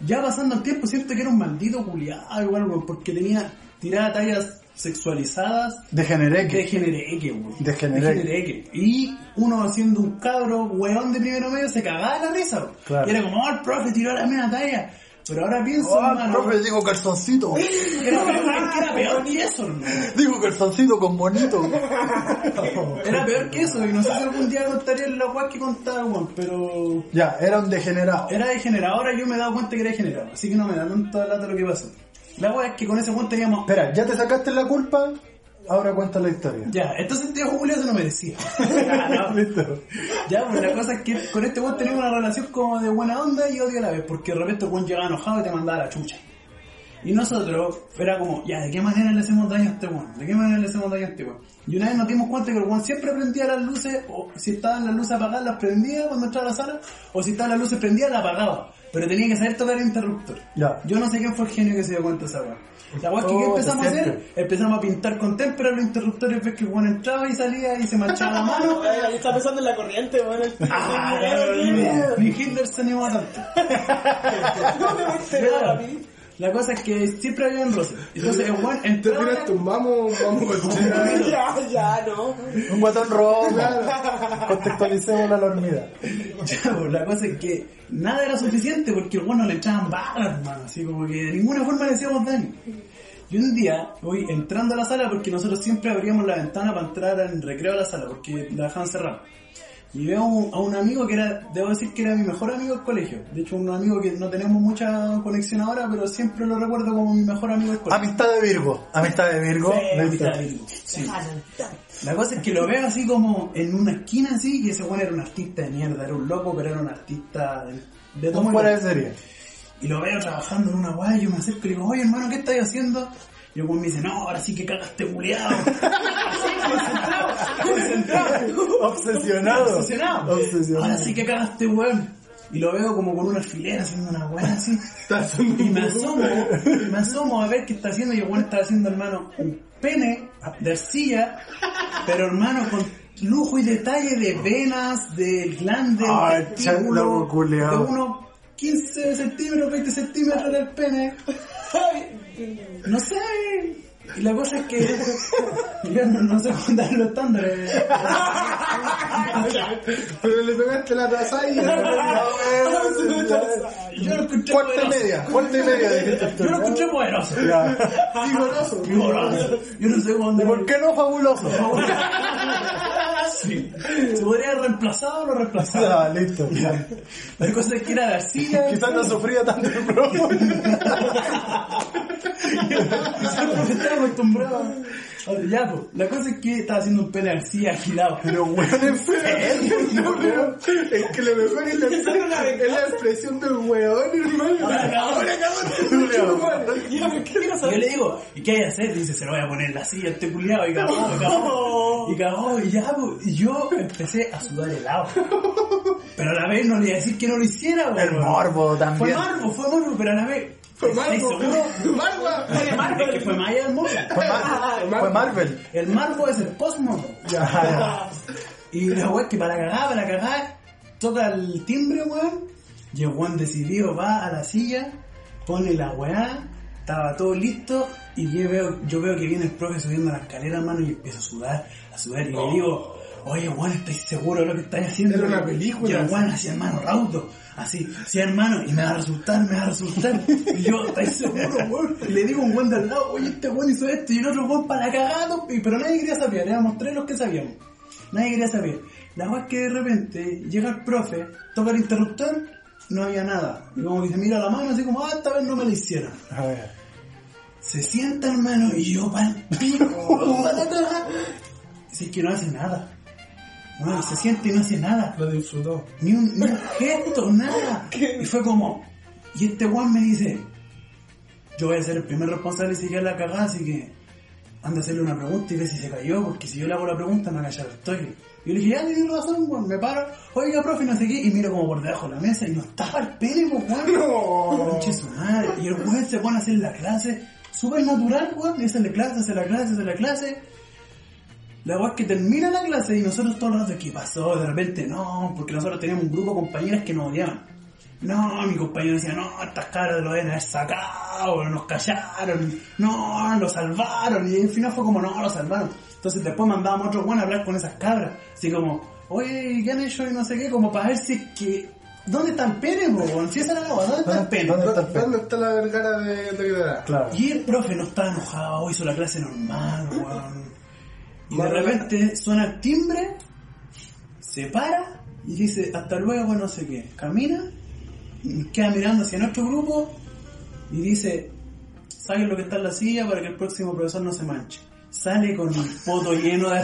ya pasando el tiempo siento que era un maldito culiado igual, porque tenía tirada tallas sexualizadas Degeneré que. Degenereque, weón. Degenereque. Degenereque. Y uno haciendo un cabro, weón de primero medio, se cagaba la risa. Claro. Y era como, oh, el profe tiró la media talla. Pero ahora pienso, Oh, hermano, profe, digo calzoncito. era, peor, que era peor que eso, hermano. Digo calzoncito con bonito. Era peor que eso, y no sé si algún día contaría la weá que contaba, weón, pero... Ya, era un degenerado. Era degenerado, ahora yo me he dado cuenta que era degenerado, así que no me da tanto lata lo que pasó. La weá es que con ese weón teníamos... Espera, ¿ya te sacaste la culpa? Ahora cuenta la historia. Ya, entonces ojo culiao se lo merecía. No, Listo. Ya, pues la cosa es que con este weón teníamos una relación como de buena onda y odio a la vez, porque de repente el weón llegaba enojado y te mandaba la chucha. Y nosotros, era como, ya, ¿de qué manera le hacemos daño a este weón? ¿De qué manera le hacemos daño a este weón? Y una vez nos dimos cuenta que el weón siempre prendía las luces, o si estaban las luces apagadas, las prendía cuando entraba a la sala, o si estaban las luces prendidas, las apagaba. Pero tenía que saber tocar el interruptor. Ya. Yo no sé quién fue el genio que se dio cuenta de esa weá. La weá es que ¿qué Oh, empezamos a hacer? Empezamos a pintar con témpera los interruptores, ves que el weón entraba y salía y se manchaba la mano. Ay, está pensando en la corriente, bueno, el Ah, ni Hitler se animó a tanto. No me nada a mí. La cosa es que siempre había un roce. Entonces el weón Te entraba... tiras tu mamo, vamos con Ya, ya, no. Un guatón rojo. Contextualicemos la hormiga. Ya, pues, la cosa es que nada era suficiente porque el weón no le echaban balas, hermano. Así como que de ninguna forma le hacíamos daño. Y un día voy entrando a la sala porque nosotros siempre abríamos la ventana para entrar en recreo a la sala porque la dejaban cerrada. Y veo a un- a un amigo que era, debo decir que era mi mejor amigo del colegio. De hecho, un amigo que no tenemos mucha conexión ahora, pero siempre lo recuerdo como mi mejor amigo del colegio. Amistad de Virgo. Amistad de Virgo. Listo. Sí. La cosa es que lo veo así como en una esquina así, y ese weón era un artista de mierda, era un loco, pero era un artista de, de todo fuera de mundo. serie. Y lo veo trabajando en una guay, yo me acerco y le digo, oye hermano, ¿qué estás haciendo? Y el weón me dice, no, ahora sí que cagaste culiado. Obsesionado. Obsesionado. Obsesionado. Ahora sí que cagaste weón. Y lo veo como con una alfiler haciendo una weá así. Y me asomo, y me asomo a ver qué está haciendo y el weón está haciendo, hermano, un pene de arcilla, pero hermano, con lujo y detalle de venas, de glandes, Ay, de unos 15 centímetros, 20 centímetros del pene. No sé. Y la cosa es que yo no, no sé contar los estándares. Pero le pegaste la taza y Yo lo encontré Cuarta y media. Cuarta y media. Yo lo encontré poderoso. Ya. Vigoroso. Vigoroso. Yo no sé cómo ¿Y por qué no fabuloso? Sí. Se podría haber reemplazado o no reemplazado. Ah, listo. La cosa es que era arcilla. Quizás no sufría tanto el promo. Acostumbrado. Ya, pues, la cosa es que estaba haciendo un pene arcilla agilado. Pero weón enfermo. No, pero es que lo mejor es la, es la expresión del weón, hermano. Ahora Ya, ¿qué quiero Y yo le digo, ¿y qué hay que hacer? Dice, se lo voy a poner en la silla este culiado. Y cagó, y cagó. Y cagó, y ya, pues, y yo empecé a sudar helado. Pero a la vez no le iba a decir que no lo hiciera, El weón. morbo Fue también. morbo, fue morbo, pero a la vez. Fue ¿estáis Marco, seguros? Marco. Es que fue más allá del morbo. Fue, Mar- fue Marvel. El marbo es el ya. Y la weá que para la cagada, para la cagada, toca el timbre, weón. Y el weón decidido va a la silla, pone la weá, estaba todo listo. Y yo veo, yo veo que viene el profe subiendo la escalera, hermano, y empiezo a sudar, a sudar. Y le digo, oye, weón, ¿estáis seguros de lo que estáis haciendo? Era una película. Y el weón hacía hermano raudo. Así, sí hermano, y me va a resultar, me va a resultar. Y yo, ¿estáis seguros, weón? Y le digo a un weón de al lado, oye, este weón hizo esto, y el otro weón para cagado, pero nadie quería saber, éramos tres los que sabíamos. Nadie quería saber. La es que de repente llega el profe, toca el interruptor, no había nada. Y como que se mira la mano así como, ah, esta vez no me la hicieron. A ver. Se sienta hermano y yo pa'l pico, es que no hace nada. No, se siente y no hace nada. Lo disfrutó. Ni un, ni un gesto, nada. Y fue como, y este Juan me dice, yo voy a ser el primer responsable si queda la cagada, así que anda a hacerle una pregunta y ve si se cayó, porque si yo le hago la pregunta me va a callar el toque. Y yo le dije, ya tienes razón, Juan, me paro, oiga, profe, no sé qué, y miro como por debajo de la mesa y no estaba el pene, pues, Juan. No. Conche su madre. Y el weón se pone a hacer la clase, súper natural, weón, y hace la clase, hace la clase, hace la clase. La weá es que termina la clase y nosotros todo el rato, ¿qué pasó? De repente, no, porque nosotros teníamos un grupo de compañeras que nos odiaban. No, mi compañero decía, no, estas caras lo deben haber sacado, nos callaron, no, lo salvaron, y al final fue como, no, lo salvaron. Entonces después mandábamos a otro weón a hablar con esas cabras, así como, oye, ¿qué han hecho? Y no sé qué, como para ver si es que, ¿dónde está el pene, po, weón? Si esa era la weá, ¿dónde está el pene? ¿Dónde está el pene? ¿Dónde está la vergara de, de Guevara? Claro. Y el profe no estaba enojado, hizo la clase normal, weón. Y de repente suena el timbre, se para y dice, hasta luego, no sé qué. Camina, y queda mirando hacia nuestro grupo y dice, saquen lo que está en la silla para que el próximo profesor no se manche. Sale con el poto lleno de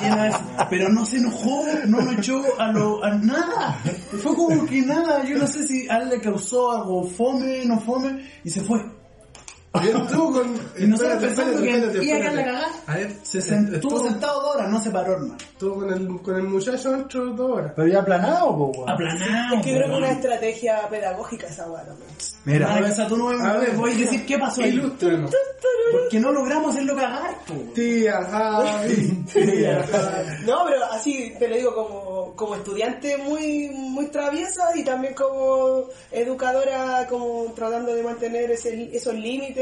lleno de pero no se enojó, no lo echó a, lo, a nada. Fue como que nada, yo no sé si a él le causó algo fome, no fome, y se fue. Y estuvo con. Y nosotros espérate, pensando que espérate, iba a la cagada. A ver, Se sent- estuvo estuvo, sentado dos horas, no se paró, hermano. estuvo con, el, con el muchacho dentro de dos horas. Pero ya aplanado, po, weón. Aplanado. Es que creo que una estrategia pedagógica esa weá también. Mira, Cabeza, tú no me A ver, voy a decir qué pasó ahí. Ilústranos. Porque no logramos hacerlo cagar, po. Tía Javi. Tía Javi. No, pero así te lo digo como, como estudiante muy, muy traviesa y también como educadora, como tratando de mantener ese, esos límites.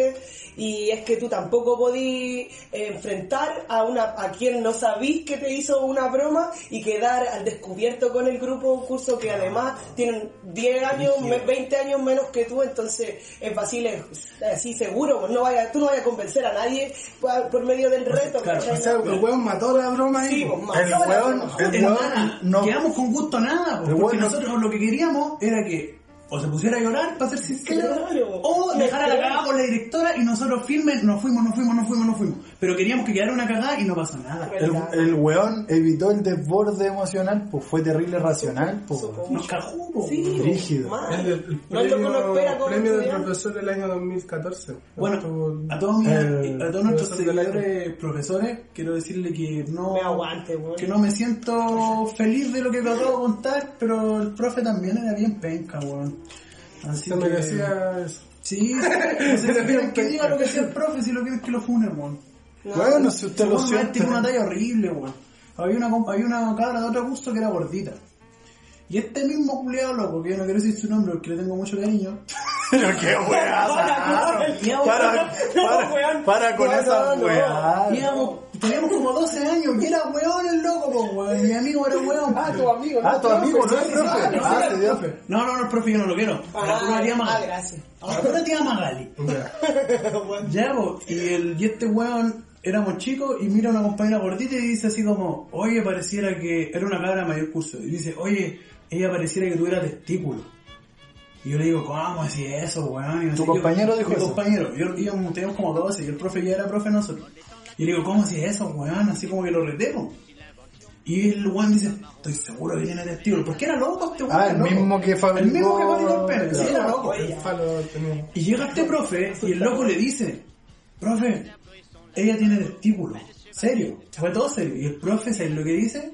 Y es que tú tampoco podí enfrentar a una a quien no sabís que te hizo una broma y quedar al descubierto con el grupo un curso que además tienen 10 años, me- 20 años menos que tú, entonces es fácil, es- así seguro, pues no vaya, tú no vayas a convencer a nadie por, por medio del reto. Claro. O sea, el weón mató la broma ahí. Sí, pues, mató el weón no, quedamos con gusto nada, po, El porque nosotros lo que queríamos era que o se pusiera a llorar, para ser sincero, Claro. o dejara la cagada por la directora y nosotros firmes, nos fuimos, nos fuimos, nos fuimos, nos fuimos. Pero queríamos que quedara una cagada y no pasó nada. el, el weón evitó el desborde emocional, pues fue terrible racional, pues. Nos cagó. Sí, Rígido. mal. El, el no es lo que uno premio, espera premio del profesor del año 2014. Bueno, a todos, mis- El a todos nuestros seguidores profesores, quiero decirle que no, Me aguante, weón. que no me siento feliz de lo que acabo de contar, pero el profe también era bien penca, weón. Así se que... merecía eso. Sí, no que diga lo que sea el profe, si lo quieren que lo funen, weón. No. Bueno, si usted lo siente. tiene una talla horrible, weón. Había una, compa- había una cabra de otro curso que era gordita. Y este mismo culiado loco, que yo no quiero decir su nombre porque le tengo mucho cariño. Pero qué weá, Para, para, weón. para con esa weá. Teníamos como 12 años y era weón el loco, weón. Mi amigo era weón. Ah, tu amigo. Ah, tu amigo, no es profe. Ah, profe. No, no, no, el profe yo no lo quiero. A la pura tía Ah, ah, Magali. gracias. A la pura tía Magali. Ya. El, y este weón éramos chicos y mira a una compañera gordita y dice así como, oye, pareciera que era una cabra de mayor curso. Y dice, oye, ella pareciera que tuviera testículo. Y yo le digo, ¿cómo así eso, weón? Y no ¿Tu sé compañero dijo Mi eso? compañero. Yo, teníamos como 12 y el profe ya era profe nosotros. Y le digo, ¿cómo así eso, weón? Así como que lo retemos. Y el weón dice, estoy seguro que tiene testículo. Porque era loco este weón. Ah, el loco. mismo que fabricó- El mismo que el pene, sí, era loco. El falo. Y llega este profe y el loco le dice, profe, ella tiene testículo. ¿Serio? Se fue todo serio. Y el profe, ¿sabes lo que dice?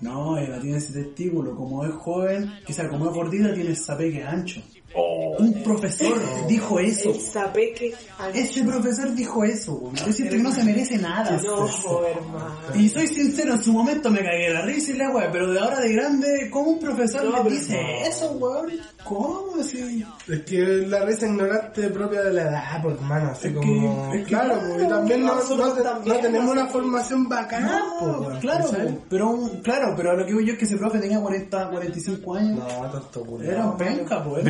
No, ella tiene ese testículo. Como es joven, sea, como es gordita, tiene el zapeque ancho. Un profesor dijo eso. El zapeque. Este profesor dijo eso. Yo siento que no se merece nada. No, hermano. Y soy sincero, en su momento me cagué de la risa y la weá, pero de ahora de grande, ¿cómo un profesor No, le dice no. eso, weón? ¿Cómo así? Es que la risa ignorante propia de la edad, pues hermano, así Es que- como... es que claro, claro, pues y también no, nosotros no te- también, no tenemos una formación bacana, pues, claro, pero un- claro, pero a lo que voy yo es que ese profe tenía 40, 45 años. No, tanto. Era un penca, pues.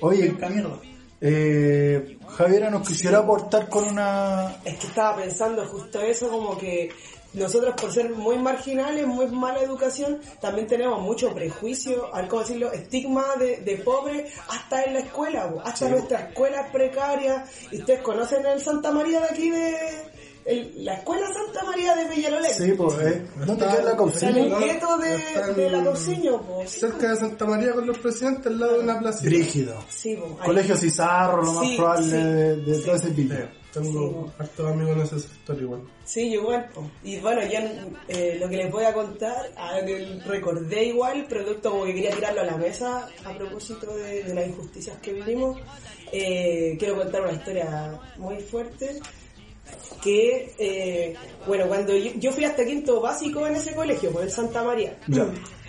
Oye, Penca mierda. eh, Javiera nos quisiera aportar con una... Es que estaba pensando justo eso, como que nosotros por ser muy marginales, muy mala educación, también tenemos mucho prejuicio, al cómo decirlo, estigma de, de pobre hasta en la escuela, hasta nuestra escuela es precaria. Y ustedes conocen el Santa María de aquí de... el- la escuela Santa María de Villalolén. Sí, pues, eh, ¿dónde queda la en el gueto de, de la Cociño, po. Cerca de Santa María con los presidentes al lado de una plaza. Brígido. Sí, ahí. Colegio Cizarro, lo más Sí, probable sí, de, de todo ese Sí, pillo. tengo hartos amigos en ese sector igual. Sí, igual. po. Y bueno, ya eh, lo que les voy a contar, a lo que recordé igual, producto como que quería tirarlo a la mesa a propósito de, de las injusticias que vivimos, eh, quiero contar una historia muy fuerte. Que, eh, bueno, cuando yo, fui hasta quinto básico en ese colegio, por el Santa María.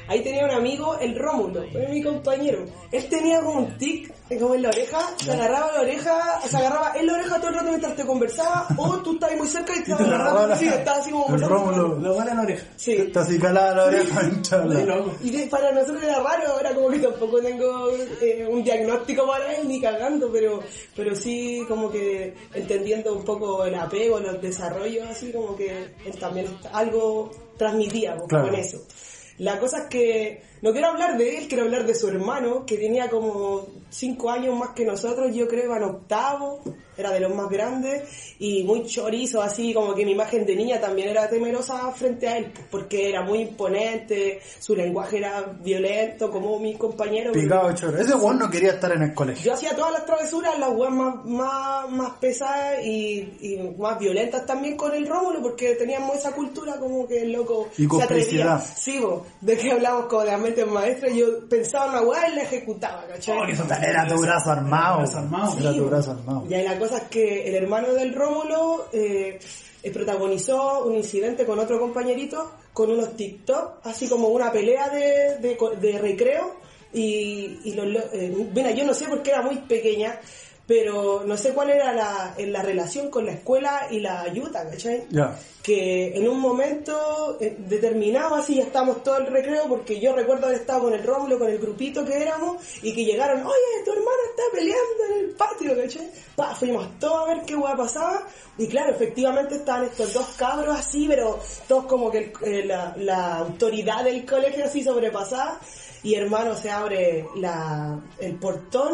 Ahí tenía un amigo, el Rómulo, fue mi compañero. Él tenía como un tic, eh, como en la oreja, se agarraba la oreja, se agarraba en la oreja todo el rato mientras te conversaba, o tú estabas muy cerca y te agarraba sí, estaba así como el. Rómulo. Lo van a la oreja. Sí. Está así calada la oreja. Y de- para nosotros era raro, ahora como que tampoco tengo eh, un diagnóstico para él ni cagando, pero pero sí como que entendiendo un poco el apego, los desarrollos, así como que él también algo transmitía pues, Claro. con eso. La cosa es que no quiero hablar de él, quiero hablar de su hermano, que tenía como cinco años más que nosotros, yo creo iba en octavo era de los más grandes y muy chorizo, así como que mi imagen de niña también era temerosa frente a él, porque era muy imponente, su lenguaje era violento, como mis compañeros. Picado choro. Ese weón no quería estar en el colegio. Yo hacía todas las travesuras, las weas más, más, más pesadas y, y más violentas también con el Rómulo, porque teníamos esa cultura como que el loco Y se atrevía. Sí, bo, de que hablamos como de la mente maestra, yo pensaba en una wea y la ejecutaba, ¿cachai? Oh, Era tu brazo armado. Brazo armado. Era Sí, tu brazo armado. Y ahí la cosa es que el hermano del Rómulo eh, protagonizó un incidente con otro compañerito, con unos TikTok, así como una pelea de, de, co- de recreo. Y, y los, lo- eh, mira, yo no sé por qué era muy pequeña, pero no sé cuál era la, la relación con la escuela y la ayuda, ¿cachai? Que en un momento eh, determinado así ya estábamos todo el recreo porque yo recuerdo haber estado con el Rómulo, con el grupito que éramos y que llegaron, oye, tu hermana está peleando en el patio, ¿cachai? Pa, fuimos todos a ver qué hueá pasaba y claro, efectivamente estaban estos dos cabros así, pero todos como que el- eh, la, la autoridad del colegio así sobrepasada y hermano se abre la, el portón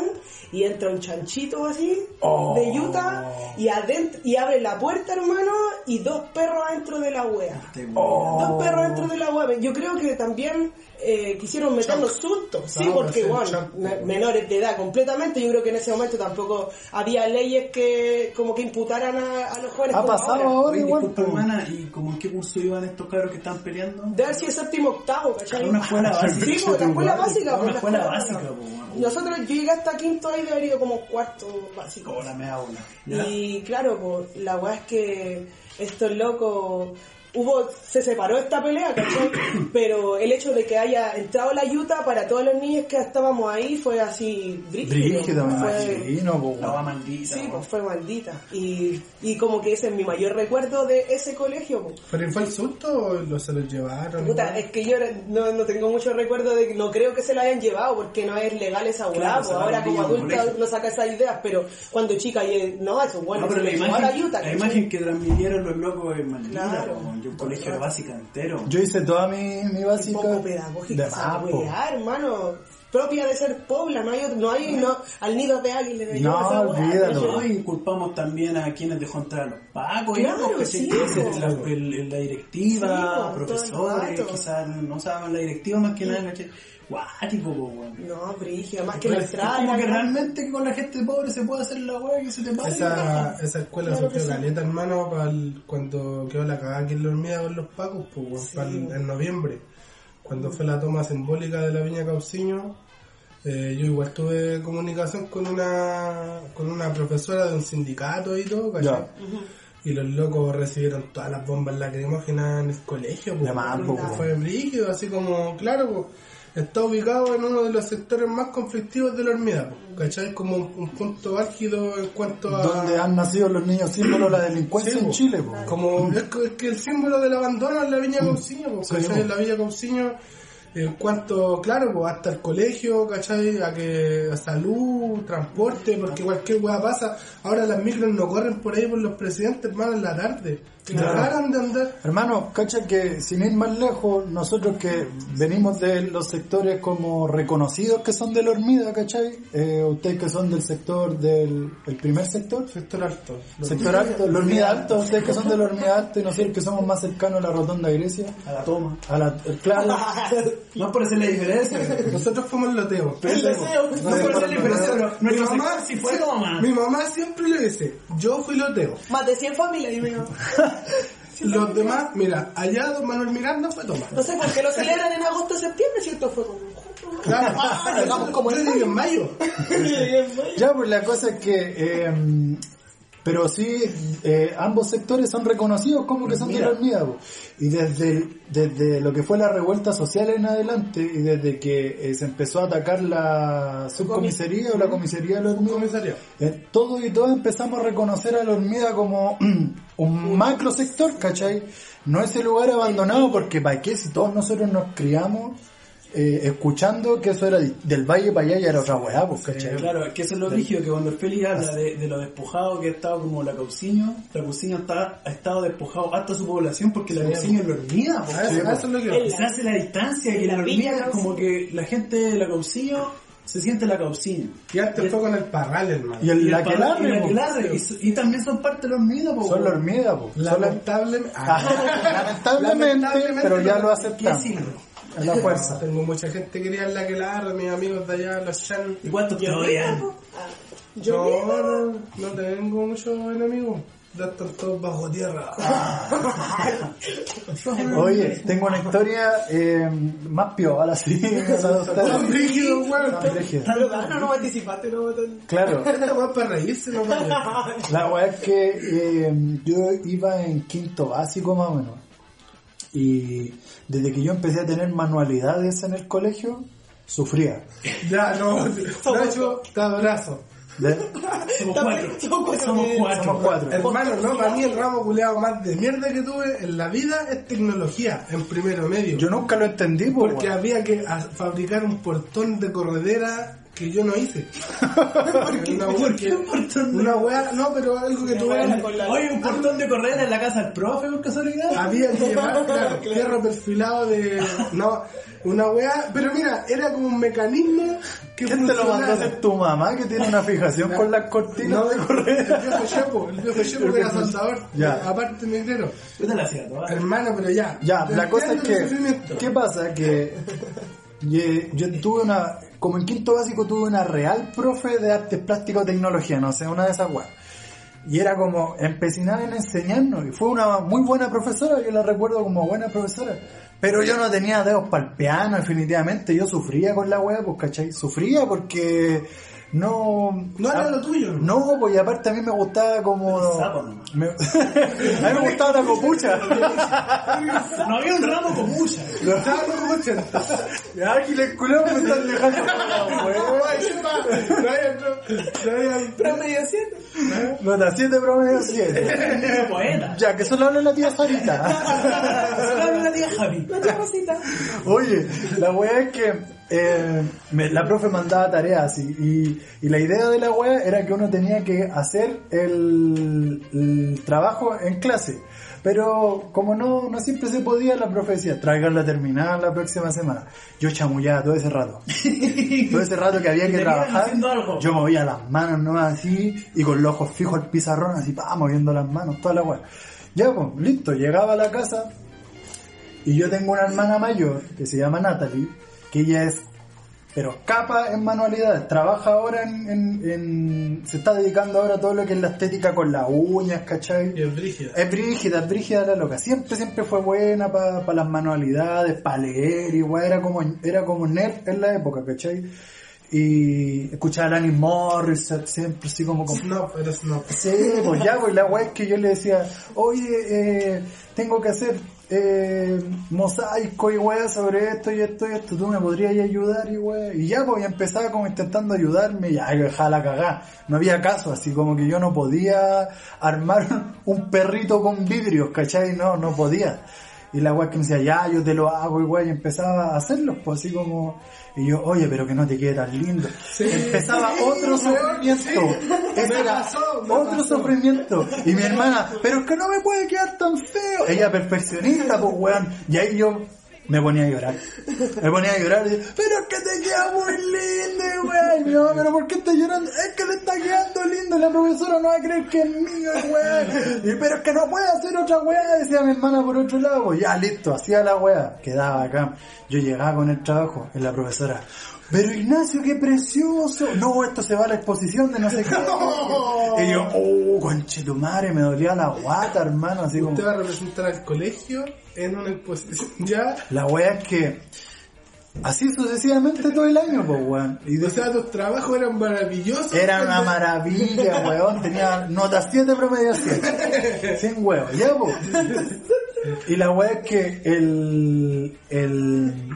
y entra un chanchito así Oh. de Utah y adentro y abre la puerta hermano y dos perros adentro de la wea. Dos perros dentro de la wea. Yo creo que también eh, quisieron meternos sustos sí No, porque sí, bueno me- menores de edad completamente yo creo que en ese momento tampoco había leyes que como que imputaran a, a los jóvenes Ha pasado ahora. igual. disculpa, hermana, ¿y como en qué curso iban estos cabros que están peleando? de haber sido séptimo octavo ¿cachai? Una escuela básica. Sí, pues, la escuela básica. Una pues, la escuela básica, bueno. Nosotros, yo llegué hasta quinto ahí de haber ido como cuarto básico. Como la media ola. ¿ya? Y claro, pues, la weá es que estos locos hubo, se separó esta pelea, ¿cachai? Pero el hecho de que haya entrado la ayuda para todos los niños que estábamos ahí fue así brígido. Brígido, me Fue- imagino, po, La weón. maldita. Sí, pues fue maldita. Y, y como que ese es mi mayor recuerdo de ese colegio. pues. ¿Pero fue el susto o lo se lo llevaron? Puta, es que yo no, no tengo mucho recuerdo de que no creo que se la hayan llevado porque no es legal esa weá. Claro, pues la ahora como adulta no saca esas ideas, pero cuando chica, yo, no, eso bueno, No, pero se la imagen, Utah, la imagen que transmitieron los locos es maldita. Claro. Yo un colegio de básica entero. Yo hice toda mi, mi Un básica. poco pedagógica de hermano. Propia de ser pobla, no hay, otro- no hay no, al nido de águila. de No, weá, olvídalo. No, y culpamos también a quienes dejó entrar a los pacos, y Claro, que sí, se la, la directiva, Sí, profesores, quizás no saben la directiva más que nada, ¿cachai? Guático, po, weón. No, brígido, más que la es como que estrada. realmente con la gente pobre se puede hacer la weá que se te pare. Esa, esa escuela Claro que sufrió caleta, hermano, pa'l- cuando quedó la cagada aquí en la hormiga con los pacos, pues, weón, Sí. en noviembre. Cuando fue la toma simbólica de la Viña Cauciño, eh, yo igual tuve comunicación con una con una profesora de un sindicato y todo, ¿cachai? Ya. Y los locos recibieron todas las bombas lacrimógenas en el colegio, pues, fue brígido, así como, claro, pues, está ubicado en uno de los sectores más conflictivos de la hormiga, ¿cachai? Como un, un punto álgido en cuanto a... Donde han nacido los niños símbolos de la delincuencia Sí, en po. Chile, po. Como es que, es que el símbolo del abandono es la Viña Cauciño, pues, Sí, ¿cachai? po. La Villa Cauciño, en cuanto, claro, pues hasta el colegio, ¿cachai? A que a salud, transporte, porque cualquier hueá pasa. Ahora las micros no corren por ahí por los presidentes, hermano, en la tarde. De andar. Hermano, cacha que sin ir más lejos, nosotros que venimos de los sectores como reconocidos que son de la hormida, ¿cachai? Eh, ustedes que son del sector del el primer sector, Sector alto. sector alto, la hormida alta, ustedes que son de la hormida alta y nosotros que somos más cercanos a la rotonda Grecia, A la toma. a la, claro, No por hacer la diferencia. Nosotros fuimos loteo. El deseo. No por hacer la diferencia, pero Mi mamá, sí fue mi mamá siempre le dice, yo fui loteo. Más de 100 familias, y mío. Los demás, mira, allá don Manuel Miranda fue Tomás. No sé por qué lo celebran en agosto septiembre, ¿cierto? Fue como. Claro, Ah, llegamos como yo en llegué en mayo. Ya, pues la cosa es que, eh, pero sí, eh, ambos sectores son reconocidos como que son de la po. Y desde, el- desde lo que fue la revuelta social en adelante y desde que eh, se empezó a atacar la subcomisaría o la comisaría de la hormiga, eh, todos y todas empezamos a reconocer a la hormiga como un macro sector, ¿cachai? No ese lugar abandonado porque para qué si todos nosotros nos criamos eh, escuchando que eso era del valle para allá y era otra weá, pues, ¿cachai? Claro, es que eso es lo rígido, que cuando el Félix habla de, de lo despojado que ha estado como la Cauciño, la Cauciño está, ha estado despojado hasta su población porque la Cauciño es la hormiga, po. A eso, a eso es lo que El- Se hace la distancia, que la la hormiga, Cauciño. como que la gente de la Cauciño se siente la caucina. Y antes fue con el parral, hermano. Y el Y el la que parra- y la larre, que larre, y, también son parte de los hormigas, po, Son la weón. hormiga, po. Lamentablemente. Lamentablemente, pero ya lo ¿Qué aceptamos. A la fuerza. Tengo mucha gente que quería la que larga, mis amigos de allá, los chan. ¿Y cuántos te odian? Yo No, no, no tengo muchos enemigos. Ya están todos bajo tierra. Oye, tengo una historia eh, más piola, sí. Tan brígido, weón. Pero no, no participaste, no tan... Claro, Esta weá para reírse, no la weá es que eh, yo iba en quinto básico más o menos. Y desde que yo empecé a tener manualidades en el colegio, sufría. Ya, no. Nacho, te abrazo. De- Somos cuatro. Somos cuatro. Somos cuatro. somos cuatro. Hermano, no, para mí el ramo culeado más de mierda que tuve en la vida es tecnología, en primero medio. Yo nunca lo entendí, po, Porque había que fabricar un portón de corredera que yo no hice. Una ¿Por qué un portón de- Una wea, no, pero algo que tuve. la- Oye, un portón de correr en la casa del profe, por casualidad. Había que llevar, claro, fierro perfilado de. No, una wea. Pero mira, era como un mecanismo que ¿Quién te lo mandó a hacer tu mamá que tiene una fijación con las cortinas No, de el correr? viejo Chepo, el viejo Chepo que era soldador. Ya. Aparte negrero. Yo te la hacía. Hermano, pero ya. Ya, la cosa es el que. ¿qué pasa? Que ye- yo tuve una, como en quinto básico tuve una real profe de artes plásticas o tecnología, no sé, una de esas weas. Y era como empecinada en enseñarnos, y fue una muy buena profesora, yo la recuerdo como buena profesora. Pero yo no tenía dedos para el piano, definitivamente, yo sufría con la wea, pues, ¿cachai? Sufría porque no... No era a- lo tuyo. No, pues y aparte a mí me gustaba como... Me- a mí me gustaba la copucha. No había un ramo con mucha. Estaba 80. Ya, aquí le culeo me están dejando. No no, no. Promedio 7. Nota 7 promedio 7. Poeta. Ya, que solo habla la tía Sarita. Habla la tía Javi. La. Oye, la wea es que eh, me- la profe mandaba tareas y, y, y la idea de la wea era que uno tenía que hacer el, el trabajo en clase. Pero como no, no siempre se podía, la profe decía, traiganla terminada la próxima semana. Yo chamullaba todo ese rato. todo ese rato que había que trabajar, algo. yo movía las manos nomás así y con los ojos fijos al pizarrón así, pa, moviendo las manos, toda la wea. Ya pues, listo, llegaba a la casa y yo tengo una hermana mayor que se llama Natalie, que ella es, pero capa en manualidades, trabaja ahora en, en- en- se está dedicando ahora a todo lo que es la estética con las uñas, ¿cachai? Y es brígida. Es brígida, es brígida la loca. Siempre, siempre fue buena para las manualidades, para leer, igual era como, era como nerd en la época, ¿cachai? Y escuchaba a Alanis Morris, siempre así como... No, pero es no. Sí, pues ya, pues la weá es que yo le decía, oye, eh, tengo que hacer eh, mosaico y weá sobre esto y esto y esto, tú me podrías ayudar y weá. Y ya, pues empezaba como intentando ayudarme y dejaba la cagá. No había caso, así como que yo no podía armar un perrito con vidrios, ¿cachai? No, no podía. Y la weá que me decía, ya, yo te lo hago y weá, y empezaba a hacerlo, pues así como, y yo, oye, pero que no te quede tan lindo. Empezaba otro sufrimiento. Me era pasó, otro pasó. sufrimiento. Y mi hermana, pero es que no me puede quedar tan feo. Ella perfeccionista, pues weón. Y ahí yo me ponía a llorar. Me ponía a llorar y pero es que te queda muy lindo, weón. Y mi mamá, pero ¿por qué estás llorando? Es que te está quedando lindo. La profesora no va a creer que es mío, weón. Y pero es que no puede hacer otra weá, decía mi hermana por otro lado. Pues ya, listo, hacía la weá. Quedaba acá. Yo llegaba con el trabajo en la profesora. Pero Ignacio, qué precioso. No, esto se va a la exposición de no sé qué. Y yo, oh, conchetumare, me dolía la guata, hermano. Así como. Usted va a representar al colegio en una exposición. Ya. La wea es que. Así sucesivamente todo el año, pues, weón. Y O sea, tus trabajos eran maravillosos. Era una maravilla, weón. Tenía nota 7 promedio 7. Sin huevo, ya, pues. Y la wea es que el, el,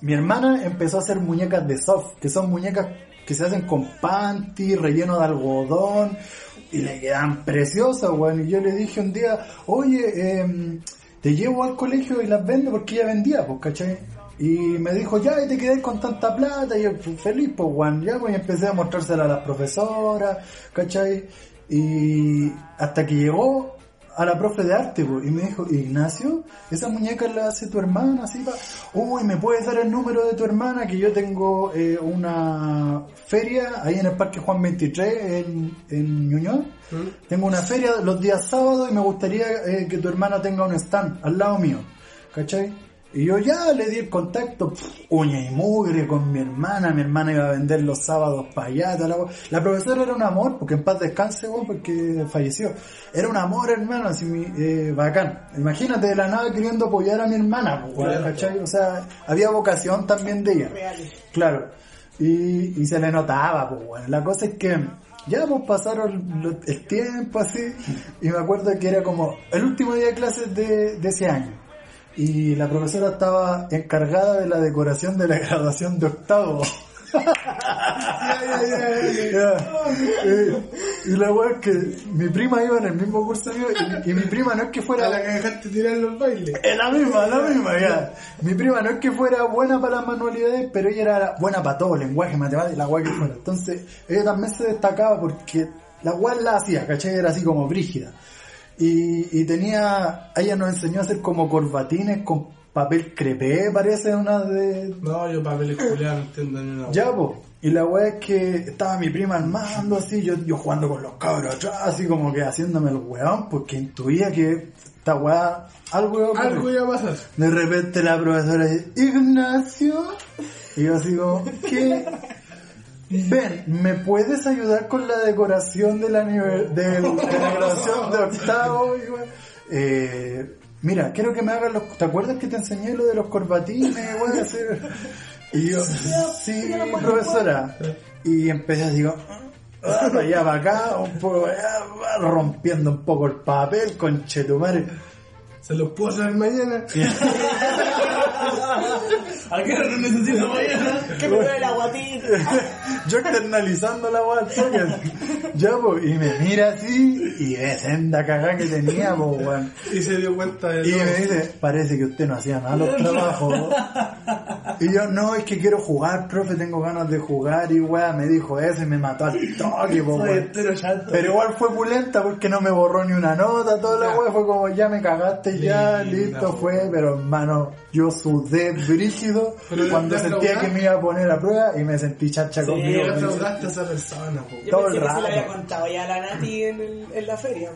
mi hermana empezó a hacer muñecas de soft, que son muñecas que se hacen con panty, relleno de algodón, y le quedan preciosas, weón. Y yo le dije un día, oye, em, te llevo al colegio y las vendo porque ella vendía, pues, ¿cachai? Y me dijo, ya, y te quedé con tanta plata, y yo, feliz, pues, weón, ya, pues, y empecé a mostrársela a las profesoras, ¿cachai? Y hasta que llegó a la profe de arte, po, y me dijo, Ignacio, esa muñeca la hace tu hermana, así pa. Uy, ¿me puedes dar el número de tu hermana? Que yo tengo eh, una feria ahí en el Parque Juan 23, en, en Ñuñoa. Tengo una feria los días sábados y me gustaría eh, que tu hermana tenga un stand al lado mío. ¿Cachai? Y yo ya le di el contacto, pf, uña y mugre con mi hermana, mi hermana iba a vender los sábados para allá, la, profesora era un amor, porque en paz descanse, weón, porque falleció. Era un amor, hermano, así, mi- eh, bacán. Imagínate de la nada queriendo apoyar a mi hermana, pues, ¿cachai? O sea, había vocación también de ella. Real. Claro. Y, y se le notaba, pues bueno. La cosa es que ya pues pasaron el tiempo así y me acuerdo que era como el último día de clases de, de ese año. Y la profesora estaba encargada de la decoración de la graduación de octavo. Ya. Y, y la weá es que mi prima iba en el mismo curso mío y, y mi prima no es que fuera A la que dejaste tirar los bailes. es la misma, la misma, ya. Mi prima no es que fuera buena para las manualidades, pero ella era buena para todo, lenguaje, matemáticas, la guay que fuera. Entonces, ella también se destacaba porque la guay la hacía, ¿cachai? Era así como brígida. Y, y tenía, ella nos enseñó a hacer como corbatines con papel crepé, parece una de, No, yo papeles culiados no entiendo ni una. ya, po. Y la weá es que estaba mi prima armando así, yo, yo jugando con los cabros atrás, así como que haciéndome el weón, porque intuía que esta weá, algo iba a ocurrir. Algo iba a pasar. De repente la profesora dice, Ignacio. Y yo así como, ¿qué? Ven, ¿me puedes ayudar con la decoración de la, nive- de, de la graduación de octavo? Eh, mira, quiero que me hagan los... ¿Te acuerdas que te enseñé lo de los corbatines? Voy a hacer... Y yo, sí, profesora. Y empecé así como... ah, allá, para acá, un poco allá, rompiendo un poco el papel, con chetumare. Se los puedo hacer mañana. ¿A qué hora lo necesito mañana? Que me duele la guatita. Yo externalizando la toque. Ya, pues, y me mira así, y de senda cagada que tenía, pues, weón. Y se dio cuenta de Y todo. me dice, parece que usted no hacía nada los trabajos. Y yo, no, es que quiero jugar, profe, tengo ganas de jugar, y weá, me dijo eso y me mató al toque, pues, weón. Pero igual fue pulenta porque no me borró ni una nota, toda la weá fue como ya me cagaste ya, listo fue, pero hermano, yo sudé brígido Pero cuando sentía que me iba a poner a prueba y me sentí chacha conmigo. Mismo. traudaste a esa persona, po. Yo Todo pensé el que se rato. le había contado ya a la Nati en, el- en la feria.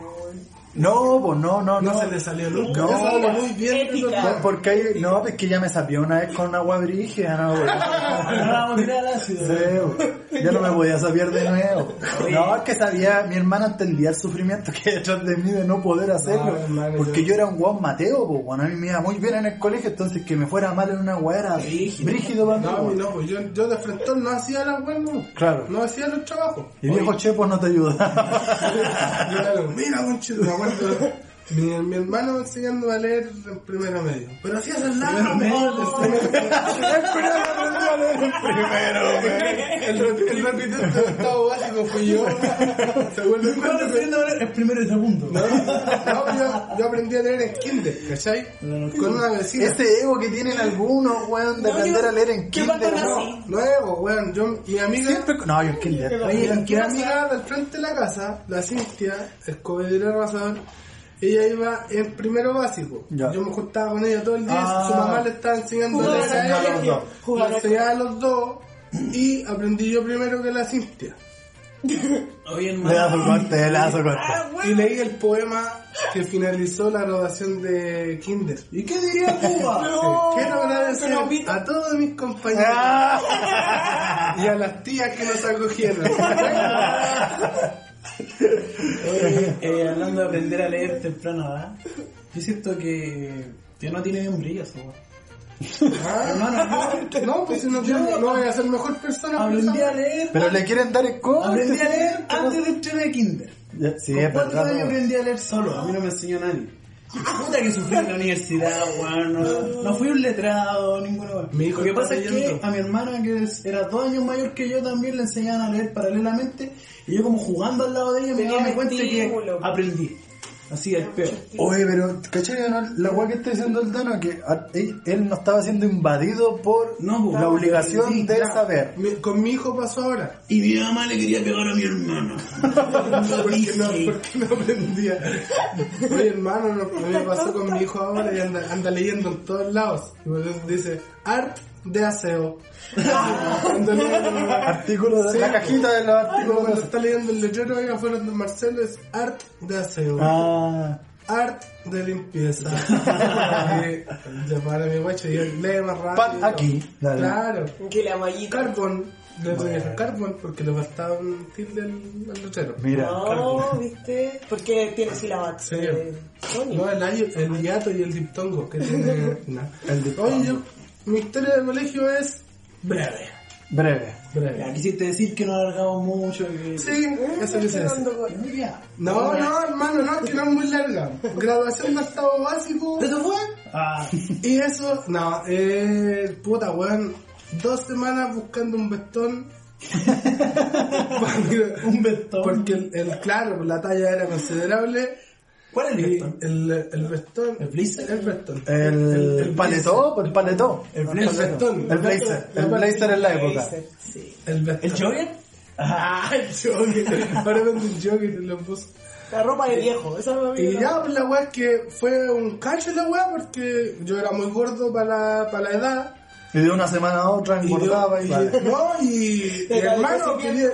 No, pues no, no, No no. se le salió nunca. No, muy bien Ética. porque hay, no, es que ya me sapió una vez con una agua brígida, no, güey. Vamos a tirar al ácido. Sí, ya no me podía saber de nuevo. No, es que sabía, mi hermana entendía el sufrimiento que hay detrás de mí de no poder hacerlo. Porque yo- yo era un guau Mateo, pues, bueno, a mí me iba muy bien en el colegio, entonces que me fuera mal en una guay era brígido para mí. No, no, pues yo, yo de frente no hacía las weas, no. Claro. No hacía los trabajos. Y viejo Chepo no te ayuda. Yo mira, conchito, me acuerdo. Mi, mi hermano enseñándome a leer en primero medio. Pero si haces nada, mejor. Primero, El, rep- el repitente de octavo básico fui yo. ¿Se acuerdan ¿Cuándo cuando aprendo a leer? El primero y segundo. No, no, yo, yo aprendí a leer en kinder, ¿cachai? Con una vecina. Ese ego que tienen algunos, weón, de No, aprender yo- a leer en ¿qué kinder, pasa ¿no? Nuevo, weón. Yo, mi amiga... Siempre... No, yo en kinder. Oye, mi amiga del frente de la casa, la Cintia, escobedera Razón, ella iba en primero básico. Ya. Yo me juntaba con ella todo el día, Ah. su mamá le estaba enseñando a ella. Le enseñaba a los dos y aprendí yo primero que la Cintia. Oye, Le da su hermano. corte, le da su corte. Ah, Y leí el poema que finalizó la graduación de Kinder. ¿Y qué diría Cuba? No, Quiero agradecer pero a todos mis compañeros Ah. y a las tías que nos acogieron. Oye, eh, hablando de aprender a leer temprano, ¿verdad? Yo siento que, que no tiene bien brillo eso, weón. Ah, Hermano, no, pues si no, yo no voy a ser mejor persona. aprendí a leer, Pero le quieren dar el corte. aprendí a leer antes de entrar a kinder. Sí, Con es cuatro verdad. años aprendí a leer solo, a mí no me enseñó nadie. Puta que sufrí en la universidad, weón. No, no fui un letrado, ninguno. weón. Mi hijo Lo que pasa es que a mi hermana, que era dos años mayor que yo, también le enseñaban a leer paralelamente. Y yo, como jugando al lado de ella, me daba cuenta que aprendí. Así es peor. Oye, pero, ¿cachai? no? La weá que está diciendo el Dano que a- él, él no estaba siendo invadido por No, pues, la obligación sí, de Ya, saber. mi- con mi hijo pasó ahora. Y mi mamá le quería pegar a mi hermano. Porque no, porque no aprendía. Oye, hermano, no, me pasó con mi hijo ahora y anda, anda leyendo en todos lados. Y por eso dice, art de aseo. Cuando lee- Artículo de Sí. la cajita de los artículos. cuando está leyendo el letrero ahí afuera de Marcelo es art de aseo. Ah, Art de limpieza. Eh, ya para mi guacho y lee más rápido. Pan aquí, dale. Claro. Que la mallita. Carbon. Le voy a dejar carbon porque le faltaba un tilde al, letrero. mira. No, ¿viste? Porque tiene sílabas. Sí. eh. No, el, ayo- el hiato y el diptongo que tiene. no. El diptongo. Oye, yo, mi historia de colegio es breve. Breve. Breve. Ya quisiste decir que no alargamos mucho. Que... Sí, eso que se hace. No, no, hermano, no, que no es muy larga. Graduación de octavo básico. ¿Eso fue? Ah, Y eso, no, eh, puta weón, dos semanas buscando un vestón. un vestón. Porque el, el- claro, la talla era considerable. ¿Cuál es el Y vestón? el, el vestón. ¿El blazer? El vestón. El, el paletó, el paletó. El El blazer. vestón. El blazer. El blazer en la época. Sí. El vestón. ¿El jogger? Ah, el jogger. Ahora vendo un jogger y lo puse. La ropa de viejo. Esa no Y ya, pues la weá es que fue un cacho la weá porque yo era muy gordo para la, para la edad. Y de una semana a otra Y, engordaba y, y- vale. no, y, y hermano, el quería-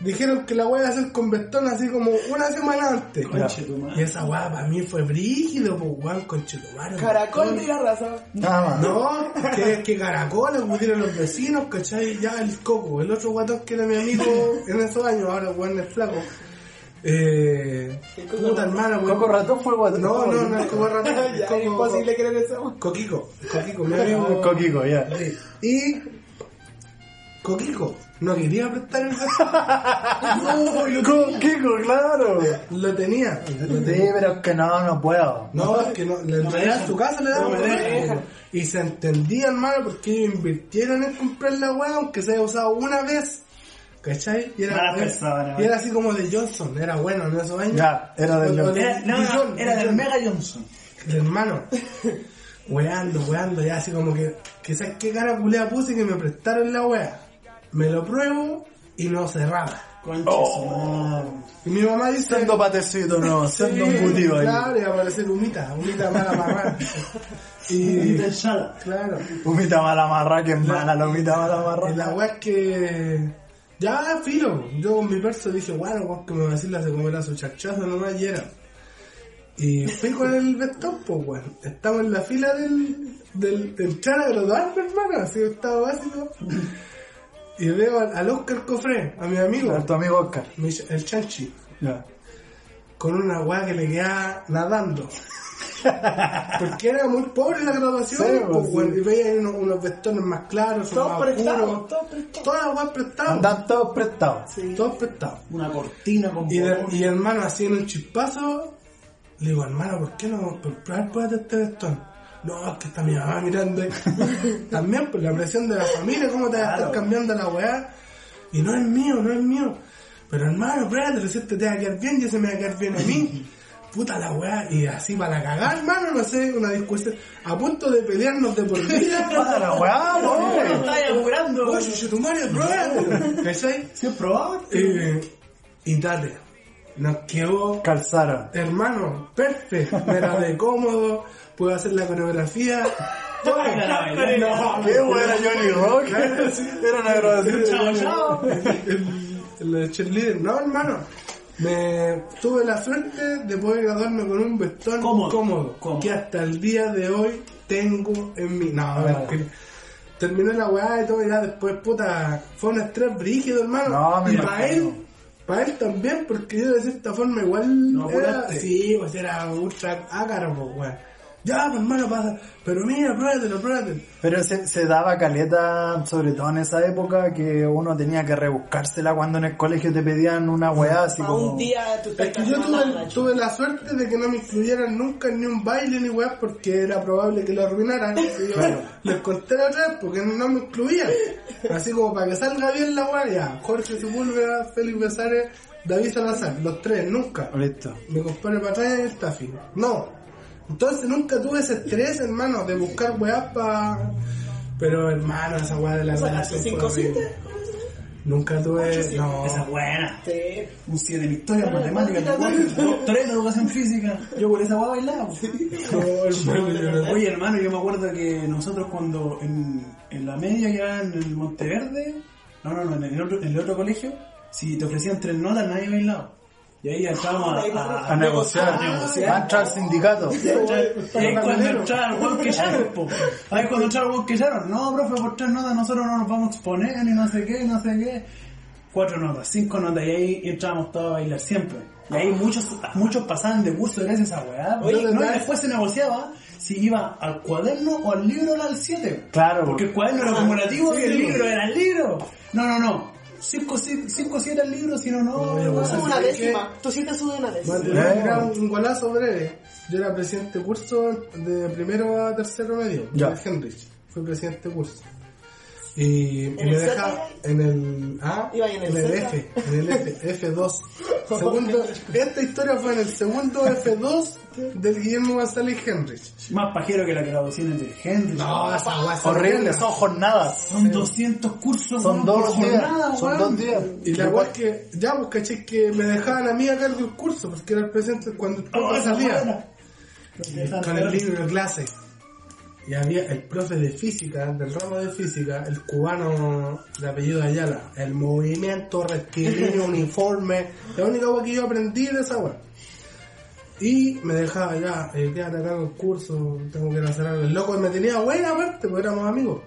dijeron que la weá iba a hacer con vestón así como una semana antes. Conche tu madre. Y esa weá para mí fue brígido, pues weón, con chetumare. Caracol de la raza. Nada más. No, que, que caracoles, pudieron los vecinos, ¿cachai? Ya el coco, el otro guatón que era mi amigo en esos años, ahora weón es flaco. Eh, puta hermana, weón. Coco Ratón fue guatón. No, no, no, el coco ratón. el es imposible creer eso. Coquico, Coquico, mi amigo. Coquico, ya. Y Coquico no quería prestar el vestón. No, y lo tenía. Claro. Lo tenía. Sí, pero es que no, no puedo. No, es que no, le No a su casa, le No po. Y se entendía, hermano, porque ellos invirtieron en comprar la weá, aunque se haya usado una vez. ¿Cachai? Y era, persona. y era así como de Johnson, era bueno en esos años. Ya, era o Johnson. Era, no, no, Billón, era del. Mega Johnson. El hermano. Weando, weando, ya así como que, que sabes qué cara culea puse que me prestaron la weá. Me lo pruebo y no cerraba. Concha madre. Y mi mamá dice. Siendo patecito, no, siendo Sí, embutido ahí. Claro, y aparecer humita, humita mala amarrada. Y de sala. Claro. Humita mala marra, que es mala la humita mala marra. Y la weá es que. Ya, filo. Yo con mi perso dije, bueno, weón, que me vacila se comerá su chachazo nomás y era. Y fui con el vestón, pues, weón. Estamos en la fila del. del de entrar a graduarme, hermano, así estaba básico. Y veo al, al Oscar Cofré, a mi amigo, A tu amigo Oscar. mi- el chanchi, Ya. con una weá que le quedaba nadando. Porque era muy pobre la graduación, Sí, pues, pues, y veía ahí unos, unos vestones más claros, Todos más prestados, todos prestados. Todas las weas prestadas. Andan todos prestados. Sí. Todos prestados. Una cortina con Y, de- y hermano, así en un chispazo, le digo, hermano, ¿por qué no? Pruébate este vestón. No, es que está mi mamá mirando. También por la presión de la familia, ¿cómo te vas a estar cambiando la weá? Y no es mío, no es mío. Pero hermano, si este te va a quedar bien, ya se me va a quedar bien a mí. Puta la weá, y así para la cagada, hermano, no sé, una discusión. A punto de pelearnos de por vida. Para la weá, ¿Cómo lo pobre. estás apurando? Oye, yo tu madre, pruébate. ¿Cachai? ¿Sí probado? Eh, y dale, nos quedó, Calzara. hermano, perfecto, me la de cómodo, puedo hacer la coreografía. No, Qué buena Johnny Rock. Era una grabación. Chao, chao. el, cheerleader, no hermano, me tuve la suerte de poder graduarme con un vestón Cómodo. cómodo, Cómodo. que hasta el día de hoy tengo en mi... No, a ver, que terminó la weá y todo, y ya después, puta, fue un estrés brígido, hermano. No, me y para él, para él también, porque yo de cierta forma igual No era, sí, pues era ultra ácaro, pues weón. Ya, pues hermano, pasa, pero mira, pruébatelo, pruébatelo. Pero se, se daba caleta, sobre todo en esa época, que uno tenía que rebuscársela cuando en el colegio te pedían una weá así A como... un día tú Es que yo tuve, tuve la suerte de que no me incluyeran nunca en ni un baile ni weá porque era probable que lo arruinaran. Yo les conté la otra vez porque no me incluían. Así como para que salga bien la weá, ya. Jorge Sepúlveda, Félix Besares, David Salazar, los tres, nunca. Listo. Mi compadre para atrás es el Tafi. No. Entonces nunca tuve ese estrés, hermano, de buscar weas para... Pero hermano, esa wea de la relación fue 5 horrible. 7 Nunca tuve... No. Esa buena. Sí. Un 7 en historia, matemáticas, lenguaje, 3 en educación física. Yo por esa hueá bailaba. Oye, hermano, yo me acuerdo que nosotros cuando en, en la media, ya en el Monteverde, no, no, no, en el otro, en el otro colegio, si te ofrecían tres notas, nadie bailaba. Y ahí entrábamos a, a, A negociar. a negociar. Va a entrar al sindicato. Y ahí cuando entraba el weón que echaron, po. Ahí cuando entraba el weón que echaron, no, profe, por tres notas nosotros no nos vamos a exponer, ni no sé qué, no sé qué. Cuatro notas, cinco notas, y ahí entrábamos todos a bailar siempre. Y ahí muchos, muchos pasaban de curso gracias a esa weá. Oye, no, y después se negociaba si iba al cuaderno o al libro o al 7. Claro. Porque el cuaderno era acumulativo y el libro era el libro. No, no, no. 5 o 7 al libro, si no, no. Sube una ¿sabes décima. Tu 7 sube una décima. Eh. era un, golazo breve. Yo era presidente de curso de primero a tercero medio. Ya. de Henrich. Fui presidente de curso. Y, y ¿En me el deja en el A, Iba ahí en el en el. F, en el F, F2. Segundo, esta historia fue en el segundo F2 del Guillermo González Henrich. Más pajero que la graduación del Henry. No, esa weá es Horrible, son jornadas. Son 200 cursos Son dos por días. Son dos días. Y la weá es que, ya pues caché que me dejaban a mí a cargo del curso, porque era el presidente cuando el Oh, salía. con el libro de clase. Y había el profe de física, del ramo de física, el cubano de apellido Ayala, el movimiento rectilíneo uniforme, la única cosa que yo aprendí de esa weá. Y me dejaba ya, eh, quédate acá con el curso, tengo que ir a hacer algo. El loco me tenía buena aparte, porque éramos amigos.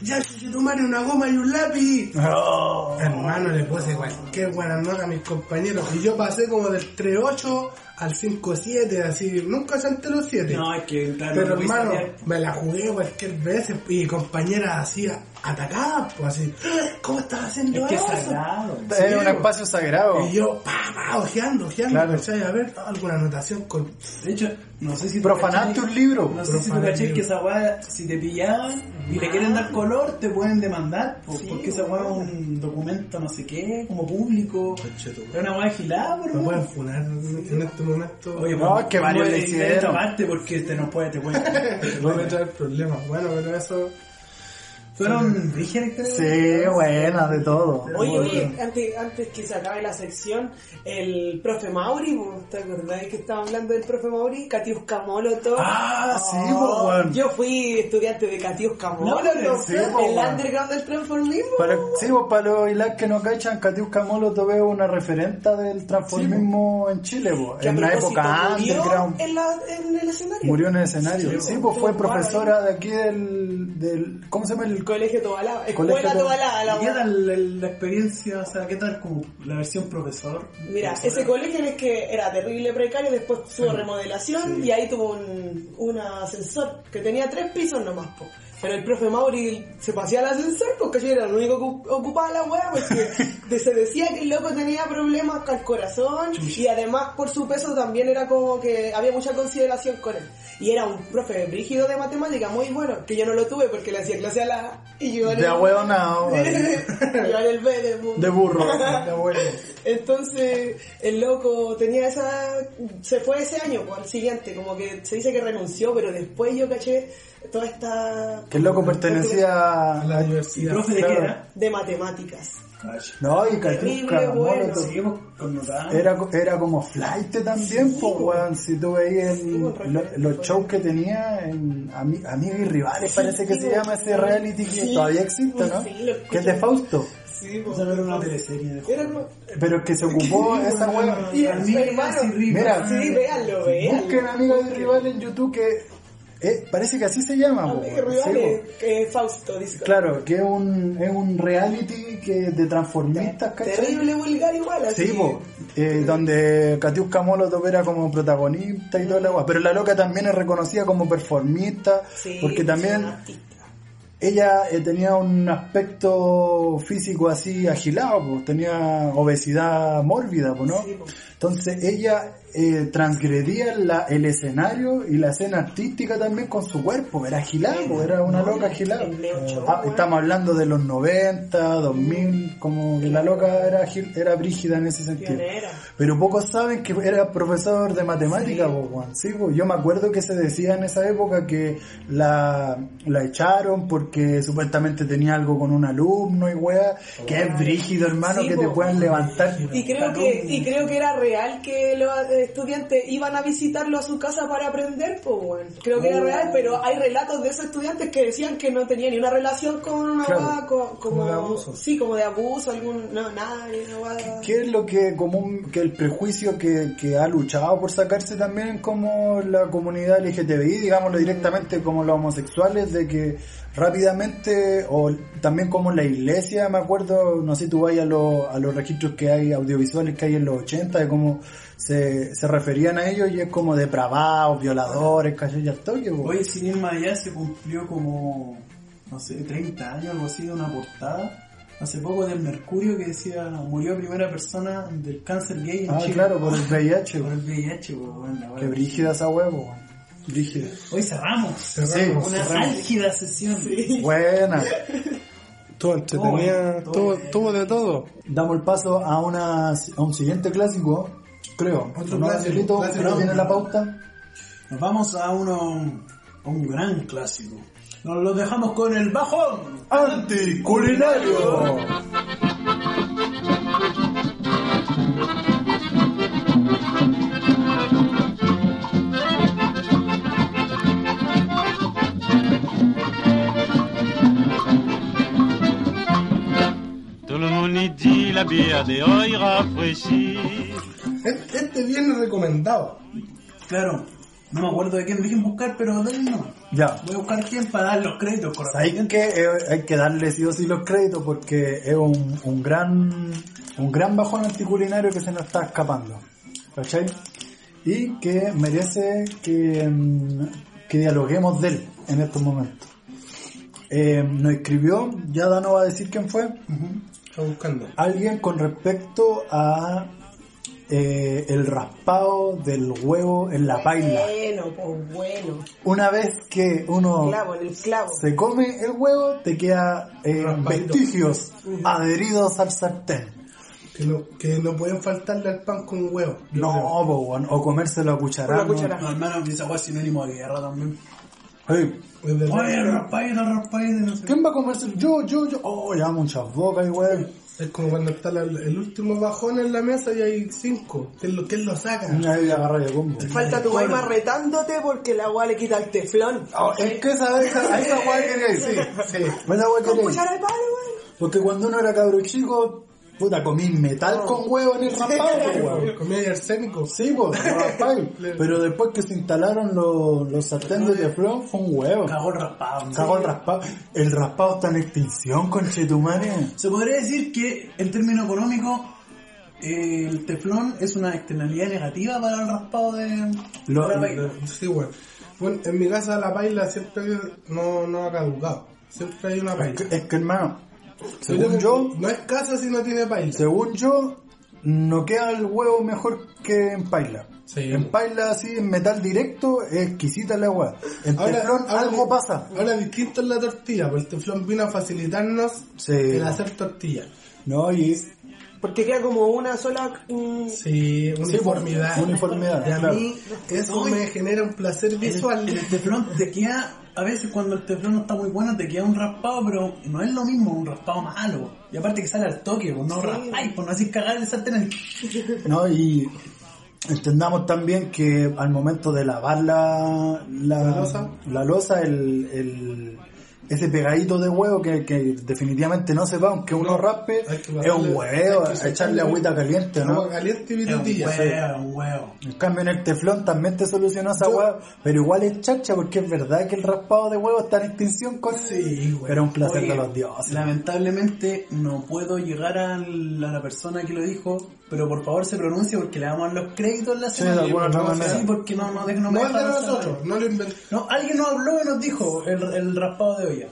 Ya, yo tomaré una goma y un lápiz. Oh. Hermano, le puse cualquier buena nota a mis compañeros. Y yo pasé como del 3-8 al 5-7, así. Nunca senté los 7. No, es que, Pero hermano, me la jugué cualquier vez y compañeras así atacadas, pues así. ¿Cómo estás haciendo Es que es eso? sagrado. Es un espacio sagrado. Y yo, pa, pa, ojeando, ojeando, Claro. ¿cachai? A ver, alguna anotación con... De hecho, no sé si Profanaste un libro. No sé si tú caché que esa weá, si te pillaban y le quieren dar color, te pueden demandar. po, porque esa weá es un documento no sé qué, como público. Es una weá gilada, por Me weón. pueden funar en este momento. Oye, No, pues, es que varios no le hicieron. parte porque te nos puede, te puede. no me trae problemas. Bueno, pero eso... Fueron brígidas, creo. Sí, buena, de todo. Oye, oye, antes, antes que se acabe la sección, el profe Mauri, ¿vos ¿te acordás que estaba hablando del profe Mauri? Katiuska Molotov. Ah, sí, pues, weón. Yo fui estudiante de Katiuska No, Molotov, sí, el po, weón. underground del transformismo. Para, sí, pues, para los que no cachan, Katiuska Molotov es una referenta del transformismo en Chile, pues. que En la propósito época murió underground. En, la, en el escenario. Murió en el escenario. Sí, pues fue profesora de aquí del, del ¿cómo se llama el Colegio Colegio Escuela la ¿Y ¿Qué tal la experiencia? O sea, ¿qué tal como la versión profesor? Mira, ese colegio es que era terrible precario, después tuvo remodelación y ahí tuvo un, un ascensor que tenía tres pisos nomás, po. Pero el profe Mauri se paseaba al ascensor porque yo era el único que ocupaba la weá, porque de- se decía que el loco tenía problemas con el corazón y además por su peso también era como que había mucha consideración con él. Y era un profe brígido de matemática muy bueno, que yo no lo tuve porque le hacía clase a la y yo De yo en el B de de burro? De abuelo. entonces, el loco tenía esa. Se fue ese año, pues, al siguiente, como que se dice que renunció, pero después yo caché toda esta. Que el loco pertenecía A la ¿Y diversidad. profe de qué Claro. era? de matemáticas. No, y Katiuska bueno. Era, era como flight también, pues, weón. Si tú veías Sí, pues, lo- los pues. shows que tenía en Ami- Amigos y Rivales, Sí, parece que sí, se pues. llama ese reality que todavía existe, ¿no? Que es de Fausto. Sí, O sea, no era una teleserie de Era como- Pero es que se ocupó esa weón. Mira, Sí, véanlo, véanlo. Busquen Amigos y Rivales en YouTube que eh, parece que así se llama. weón. Sí, rivales, po. eh, Fausto, disco. Claro, que es un, es un reality que de transformistas, ¿cachai? Terrible vulgar igual, así. Sí, po, eh, donde Katiuska Molotov era como protagonista y toda la. Pero la loca también es reconocida como performista, Sí, porque también ella eh, tenía un aspecto físico así agilado, pues, tenía obesidad mórbida, pues, ¿no? Sí, po. Entonces ella eh, transgredía la, el escenario y la escena artística también con su cuerpo. Era gilado, era una loca gilada. Ah, estamos hablando de los 90, 2000, como que la loca era, gil- era brígida en ese sentido. Pero pocos saben que era profesor de po, weón. Sí, po. yo me acuerdo que se decía en esa época que la, la echaron porque supuestamente tenía algo con un alumno y weá, que es brígido, hermano, Sí, que te puedan levantar. Y creo que y creo que era real que los estudiantes iban a visitarlo a su casa para aprender, pues bueno. Creo que era Oh. real, pero hay relatos de esos estudiantes que decían que no tenían ni una relación con una Claro. guada co- como, Como de abuso. Sí, como de abuso, algún no nada, ni una guada. ¿Qué es lo que común, que el prejuicio que, que ha luchado por sacarse también como la comunidad LGTBI, digámoslo directamente como los homosexuales, de que rápidamente, o también como la iglesia, me acuerdo, no sé, tú vayas a, los- a los registros que hay audiovisuales que hay en los 80, de cómo se, se referían a ellos y es como depravados, violadores, cachai, ya estoy, po. Hoy sin ir más allá se cumplió como, no sé, 30 años, algo así, de una portada. Hace poco del Mercurio que decía, murió primera persona del cáncer gay en Ah, Chile. claro, por el VIH, Por po. el VIH, pues, bueno, Qué brígida esa huevo, brígida. Hoy cerramos. Cerramos. Una cerramos. álgida sesión. Buena. Todo entretenida, Todo todo, todo de todo. Damos el paso a, una, a un siguiente clásico, creo. Otro ¿No, clásico, clásico. ¿No tiene la pauta? Nos vamos a uno, a un gran clásico. Nos lo dejamos con el bajón. Anticulinario. Bière des hoy. Este, este viene recomendado. Claro, no me acuerdo de quién dejen buscar, pero de él no. Ya. Voy a buscar quién para dar los créditos Hay que, eh, hay que darle sí o sí los créditos porque es un, un gran un gran bajón anticulinario que se nos está escapando. ¿Cachai? Y que merece que, mm, que dialoguemos de él en estos momentos. Eh, nos escribió, ya Dano va a decir quién fue, buscando. alguien con respecto a eh, el raspado del huevo en la paila. Bueno, pues bueno. Una vez que uno Clavo, en el clavo. se come el huevo, te queda eh, vestigios adheridos al sartén. Que no, que no pueden faltarle al pan con huevo. No, po, weón, o comérselo a cucharada. Con la cuchara. No, hermano, esa weá es sinónimo de guerra también. Hey, Es de- Oye, no sé. ¿Quién va a comerse? Yo, yo, yo. Oh, ya muchas bocas, weón. Es como cuando está la- el último bajón en la mesa y hay cinco. ¿Quién lo, quién lo saca? Ahí agarra de combo. Falta tu alma retándote porque la agua le quita el teflón. Oh, es que esa, esa, a esa weá quería ir, sí. Sí. Esa weá Con quería ir. cuchara de palo, güey. Porque cuando uno era cabro chico, puta, comí metal con huevo en el raspado, weón. Ahí arsénico. Sí, pues, raspado. Pero después que se instalaron los, los de teflón, fue un huevo. Cagó el raspado. Cago el raspado. El raspado está en extinción, conchetumare. Se podría decir que, en términos económicos, el teflón es una externalidad negativa para el raspado de, Lo- de la paila. Sí, bueno. Bueno, en mi casa la paila siempre no, no ha caducado. Siempre hay una Es paila. que, es que, hermano, según yo, No es casa si no tiene paila. según yo, no queda el huevo mejor que en paila. Sí. En paila así, en metal directo, es exquisita la hueá. En teflón algo pasa. Ahora distinto es la tortilla, porque el teflón vino a facilitarnos Sí. el hacer tortilla. No, y Porque queda como una sola. mm, Sí, uniformidad. Sí, uniformidad, Y a claro. mí eso me genera un placer el, visual. el teflón te queda, a veces cuando el teflón no está muy bueno, te queda un raspado, pero no es lo mismo un raspado malo. Y aparte que sale al toque, pues no raspáis, pues no hacéis cagar el sartén. No, y entendamos también que al momento de lavar la, la, ¿La loza? la loza, el, el- ese pegadito de huevo que, que definitivamente no se va, aunque uno raspe, es un huevo, que echarle agüita caliente, ¿no? Agua caliente y Es un huevo, un huevo. En cambio en el teflón también te solucionó esa hueá, pero igual es chacha porque es verdad que el raspado de huevo está en extinción con Sí, güey. Pero un placer Oye, de los dioses. Lamentablemente no puedo llegar a la persona que lo dijo, pero por favor se pronuncie porque le damos los créditos en la Sí, de semana. alguna otra No, manera. Sí, porque no, no, no me No es de nosotros, no lo. No, alguien nos habló y nos dijo el, el raspado de olla.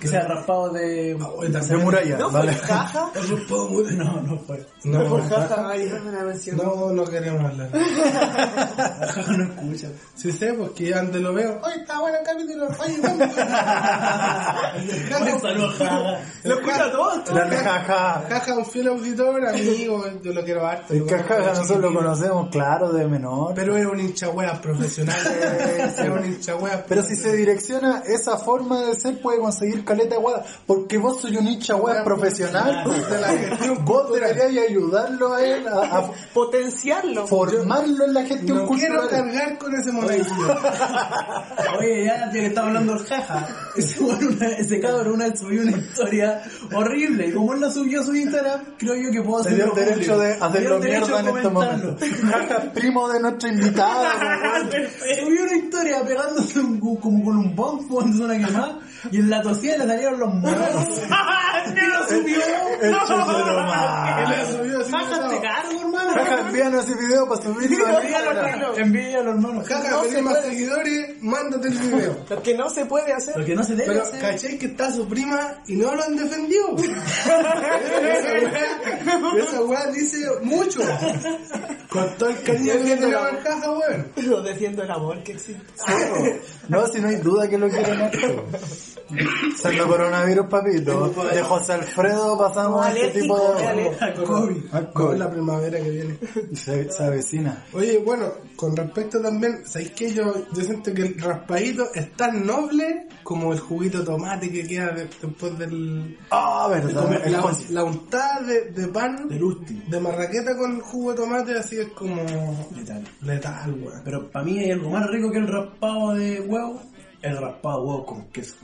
Que sea raspado de... Oye, De también- muralla, ¿No vale. fue raspado muy- No, no fue. No, Por jaja, ay, una versión. no, no queremos hablar. Jaja no escucha. Sí sé, porque antes lo veo. ¡Ay, está bueno el capítulo! ¡Oye, vamos! Un saludo, jaja. Lo escucha todo. La jaja. Caja, un fiel auditor, amigo, yo lo quiero harto. El caja nosotros lo conocemos, claro, de menor. Pero es un hincha wea profesional. es un hincha wea. Pero si se direcciona esa forma de ser, puede conseguir caleta de hueá. Porque vos soy un hincha hueá profesional. De la Vos deberías ayudarlo a él a, a Potenciarlo. formarlo en la gestión No quiero cultural. cargar con ese monaguillo. Oye, ya, que estaba hablando del jaja, ese, una- ese cabrón una subió una historia horrible y como él la subió a su Instagram, creo yo que puedo hacerlo el derecho público. de hacerlo el mierda en comentarlo. momentos. Jaja, primo de nuestra invitada. Subió una historia pegándose un, como con un bomb, fumándose una quemada, y en la tosía le salieron los monos. y lo subió. Hecho de lo Él malo. la subió así. Jaja, te botado. cargo, hermano. Jaja, envíanos ese video para subirlo. Envíalo, hermano. Jaja, No tenés se más seguidores, mándate el video. Lo que no se puede hacer. Porque no se debe Pero, hacer. ¿cachai que está su prima y no lo han defendido? esa, weá, dice mucho. Con todo el cariño que tenemos al caja, weón. Lo defiendo el amor que existe. No, si no hay duda que lo quieren hacer. Siendo coronavirus, papito. De José Alfredo pasamos a este tipo de... Al COVID. Al Con COVID. la primavera que viene. Se, se avecina. Oye, bueno, con respecto también, ¿sabéis que yo, yo siento que el raspadito es tan noble como el juguito de tomate que queda de- después del... Ah, verdad. El La, la untada de, de pan, Del último. de marraqueta con jugo de tomate, así es como Letal. letal, weón. Pero para mí hay algo más rico que el raspado de huevo, el raspado de huevo con queso.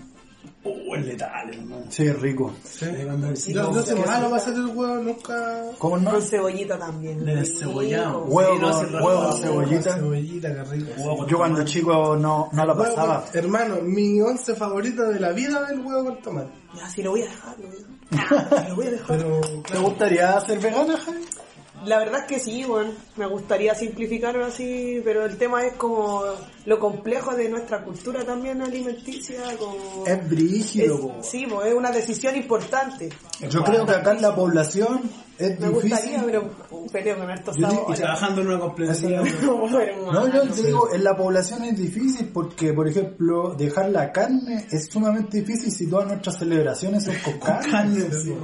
Oh, es letal, hermano. Sí, rico. Sí. Cuando el Yo, chico- yo soy malo para hacer el huevo, nunca... ¿Cómo no? Con cebollita también. Del cebollado. Huevo Sí, no, con- ese huevo, cebollita. Cebollita, qué rico. Huevo Yo cuando chico no, no la Huevo con- pasaba. hermano, mi once favorito de la vida es el huevo con tomate. Ya, si lo voy a dejar, lo voy a, lo voy a dejar. Pero, ¿Te gustaría ser vegana, Javi? La verdad es que sí, bueno, me gustaría simplificarlo así, pero el tema es como lo complejo de nuestra cultura también alimenticia, como... Es brígido, es- sí, pues, es una decisión importante. Yo creo que acá en la población es Me gustaría, difícil. pero un peleo con hartos Y trabajando en una complejidad. No, yo te digo, en la población es difícil porque, por ejemplo, dejar la carne es sumamente difícil si todas nuestras celebraciones son con carne. Carne, sí.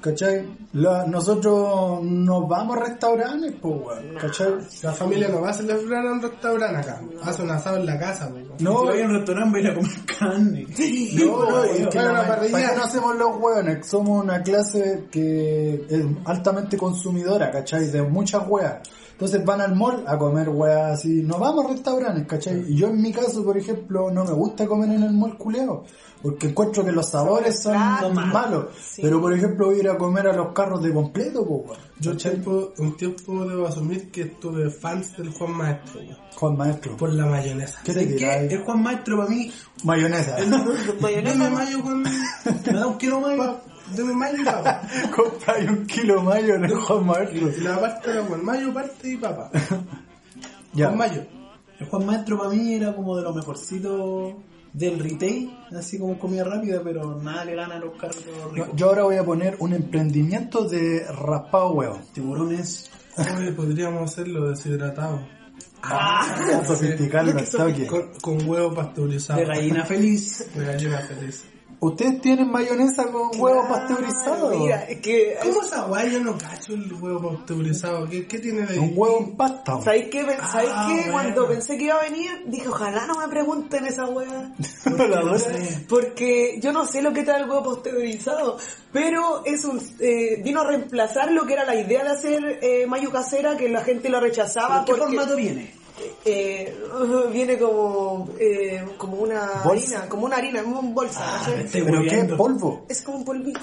¿Cachai? La- nosotros nos vamos a restaurantes, pues, weón. ¿Cachai? La familia no va a celebrar en un restaurante acá. Hace un asado en la casa, weón. No, voy a un restaurante voy a a comer carne. No, no, es que una parrilla. ¿para qué no hacemos los hueones? Somos una clase que es altamente consumidora, ¿cachai? De muchas hueas. Entonces van al mall a comer hueas así. No vamos a restaurantes, ¿cachai? Y yo en mi caso, por ejemplo, no me gusta comer en el mall culeado. Porque encuentro que los sabores son malos. sí. Pero por ejemplo, voy a ir a comer a los carros de completo, pues. Yo tiempo, un tiempo debo asumir que estuve fans del Juan Maestro. Juan Maestro. Por la mayonesa. ¿Qué te Es que el Juan Maestro para mí Mayonesa. Deme mayo con... me da un kilo más. Deme mayo y papa. Compráis un kilo mayo en el Juan Maestro. Y la parte era con mayo, parte y papa. Ya. Con mayo. El Juan Maestro para mí era como de lo mejorcito del retail, así como comida rápida, pero nada le gana a los carros ricos. Yo ahora voy a poner un emprendimiento de raspado huevo. Tiburones. Oye, podríamos hacerlo deshidratado. Ah, sofisticarlo al toque. Con, con huevo pasteurizado. De gallina feliz. De gallina feliz. ¿Ustedes tienen mayonesa con huevo pasteurizado? Mira, es que... ¿Cómo esa guay? Yo no cacho el huevo pasteurizado. ¿Qué, qué tiene de Un huevo en pasta. ¿Sabéis qué? ¿Sabéis Ah, qué? bueno. Cuando pensé que iba a venir, dije, ojalá no me pregunten esa dura. Porque yo no sé lo que trae el huevo pasteurizado, pero es un, eh, vino a reemplazar lo que era la idea de hacer eh, mayo casera, que la gente lo rechazaba. ¿En qué porque, formato viene? Eh, viene como, eh, como una Bolsa. harina, como una harina, como un bolsa. me estoy ¿Pero qué? hueviando. ¿Polvo? Es como un polvito.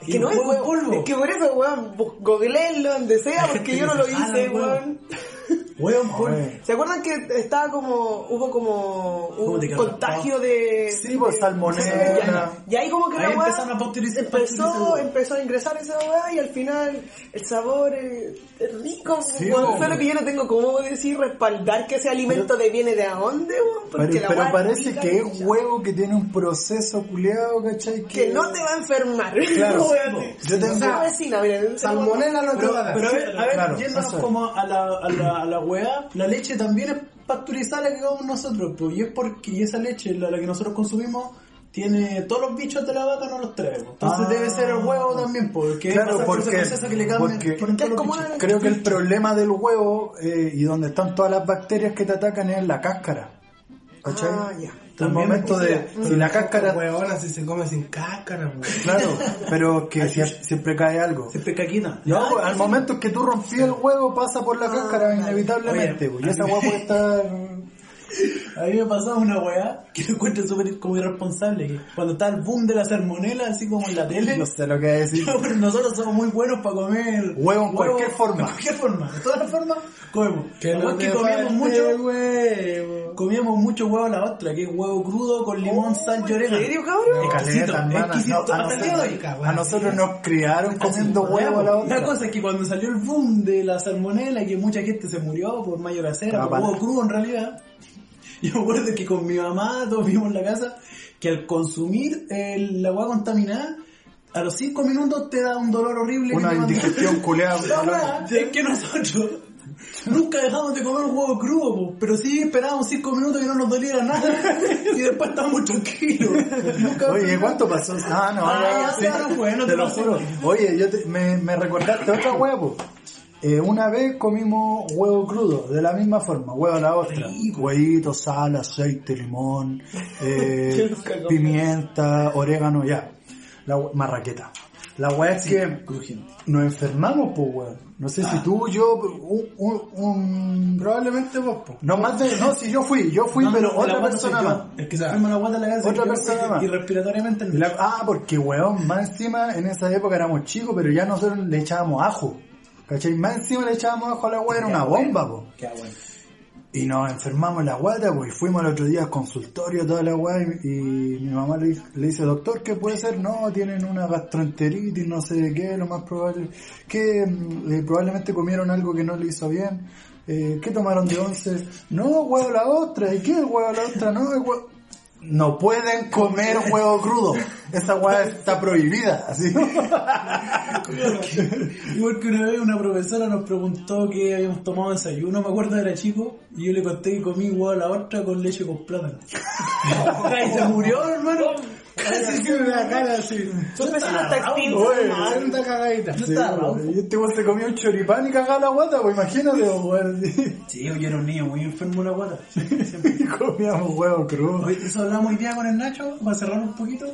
Es ¿Y que no es polvo? es que por eso, weón, googleenlo donde sea, porque yo no lo jala hice, weón. Weón, por... ¿Se acuerdan que estaba como, hubo como ¿Cómo un te contagio de... Sí, pues salmonella. Y ahí como que Ahí la weá a empezó, empezó a ingresar esa weá y al final el sabor es, es rico. Sí, weón. Solo que yo no tengo cómo decir respaldar que ese alimento de viene de dónde, weón, porque Pero, la pero parece que y es huevo que tiene un proceso culeado, ¿cachai? Que no te va a enfermar. Claro. Weón. Yo tengo- Una vecina, miren. Salmonela no te va a dar. pero a ver, a ver, Claro, yéndonos como a la, a la, a la weá, la leche también es pasteurizada la que comemos nosotros, pues, y es porque y esa leche, la, la que nosotros consumimos, tiene todos los bichos de la vaca no los traemos. Entonces Ah. debe ser el huevo también, porque Claro, porque- que le cambian porque- todos los como Creo que el problema del huevo eh, y donde están todas las bacterias que te atacan es la cáscara. ¿Cachai? Ah, ya. También momento de. Si la cáscara. Huevona si se come sin cáscara, weón. Claro, pero que sie- siempre cae algo. Siempre caquita. No, al momento en que tú rompí el huevo pasa por la cáscara inevitablemente. Pues, y esa hueá puede estar. A mí me pasaba una weá que lo encuentro súper como irresponsable. Que cuando está el boom de la salmonela, así como en la tele, No sé lo que decir. nosotros somos muy buenos para comer Huevo en cualquier forma. En cualquier forma, de todas las formas, comemos. Que La no que comíamos mucho, huevo. comíamos mucho huevo a la ostra, que es huevo crudo con limón, sal y orégano. ¿En serio, cabrón? Exquisito, hermana. exquisito. No, a, nosotros, a nosotros nos criaron comiendo huevo a la La otra. cosa es que cuando salió el boom de la salmonela, que mucha gente se murió por mayor acera, por huevo crudo en realidad, yo me acuerdo que con mi mamá, todos vimos en la casa, que al consumir el, la agua contaminada, a los 5 minutos te da un dolor horrible. Una indigestión culeada. Verdad es que nosotros nunca dejamos de comer huevo crudo, po, pero sí esperábamos 5 minutos que no nos doliera nada y después estábamos tranquilos. Nunca Oye, ¿cuánto pasó? Ah, no, Ah, ya, ya, sí, no no te te lo juro. Oye, yo te- me, me recordaste otra huevo. Eh, una vez comimos huevo crudo, de la misma forma, huevo a la ostra. Huevito, sal, aceite, limón, eh, pimienta, orégano, ya. La marraqueta. La hueá es que Crujiente. nos enfermamos, pues, weón. No sé si tú, yo, un, un, un- Probablemente vos, po. No, más de, no, si yo fui, yo fui, No, pero no, otra persona más. El que se enferma la guata la casa. Otra persona más. Y respiratoriamente no. la- ah, porque weón, más encima en esa época éramos chicos, pero ya nosotros le echábamos ajo. ¿Cachai? Más encima le echábamos ajo a la weá, era una bomba, po. Qué bueno. Y nos enfermamos en la guata, pues, y fuimos el otro día al consultorio, toda la weá, y, y mi mamá le, le dice, doctor, ¿qué puede ser? No, tienen una gastroenteritis, no sé de qué, lo más probable, que mm, eh, probablemente comieron algo que no le hizo bien. Eh, ¿Qué tomaron de once? No, huevo la ostra. ¿Y qué huevo la ostra? No, huevo... No pueden comer huevo crudo. Esa weá está prohibida, así. Igual que una vez una profesora nos preguntó que habíamos tomado desayuno, me acuerdo era chico, y yo le conté que comí huevo a la otra con leche con plátano. y se murió, hermano. Casi que una cara así. Su vecino está extinto. Oye, Santa cagadita. Sí, y este weón se comió un choripán y cagaba la guata, pues imagínate, weón. Sí, yo era un niño muy enfermo de la guata. Y comíamos huevo crudo. Oye, eso hablamos hoy día con el Nacho, para cerrar un poquito,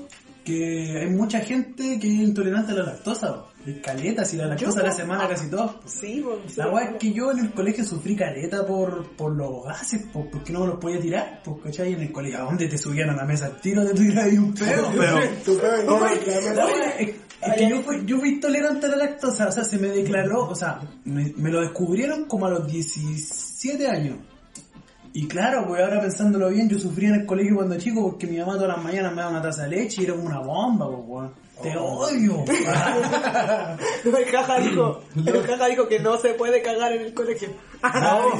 que hay mucha gente que es intolerante a la lactosa. po. Hay caletas y la lactosa la semana casi todos. Sí, pues. La weá es que yo en el colegio sufrí caleta por, por los gases, por, porque no me los podía tirar, pues, ¿cachai? En el colegio, ¿a dónde te subían a la mesa al tiro de tirar ahí un pedo? Pero, es que yo fui, yo fui intolerante a la lactosa, o sea, se me declaró, o sea, me, me lo descubrieron como a los 17 años. Y claro, pues ahora pensándolo bien, yo sufría en el colegio cuando chico porque mi mamá todas las mañanas me daba una taza de leche y era como una bomba, pues. Te odio. El caja dijo, el caja dijo que no se puede cagar en el colegio. No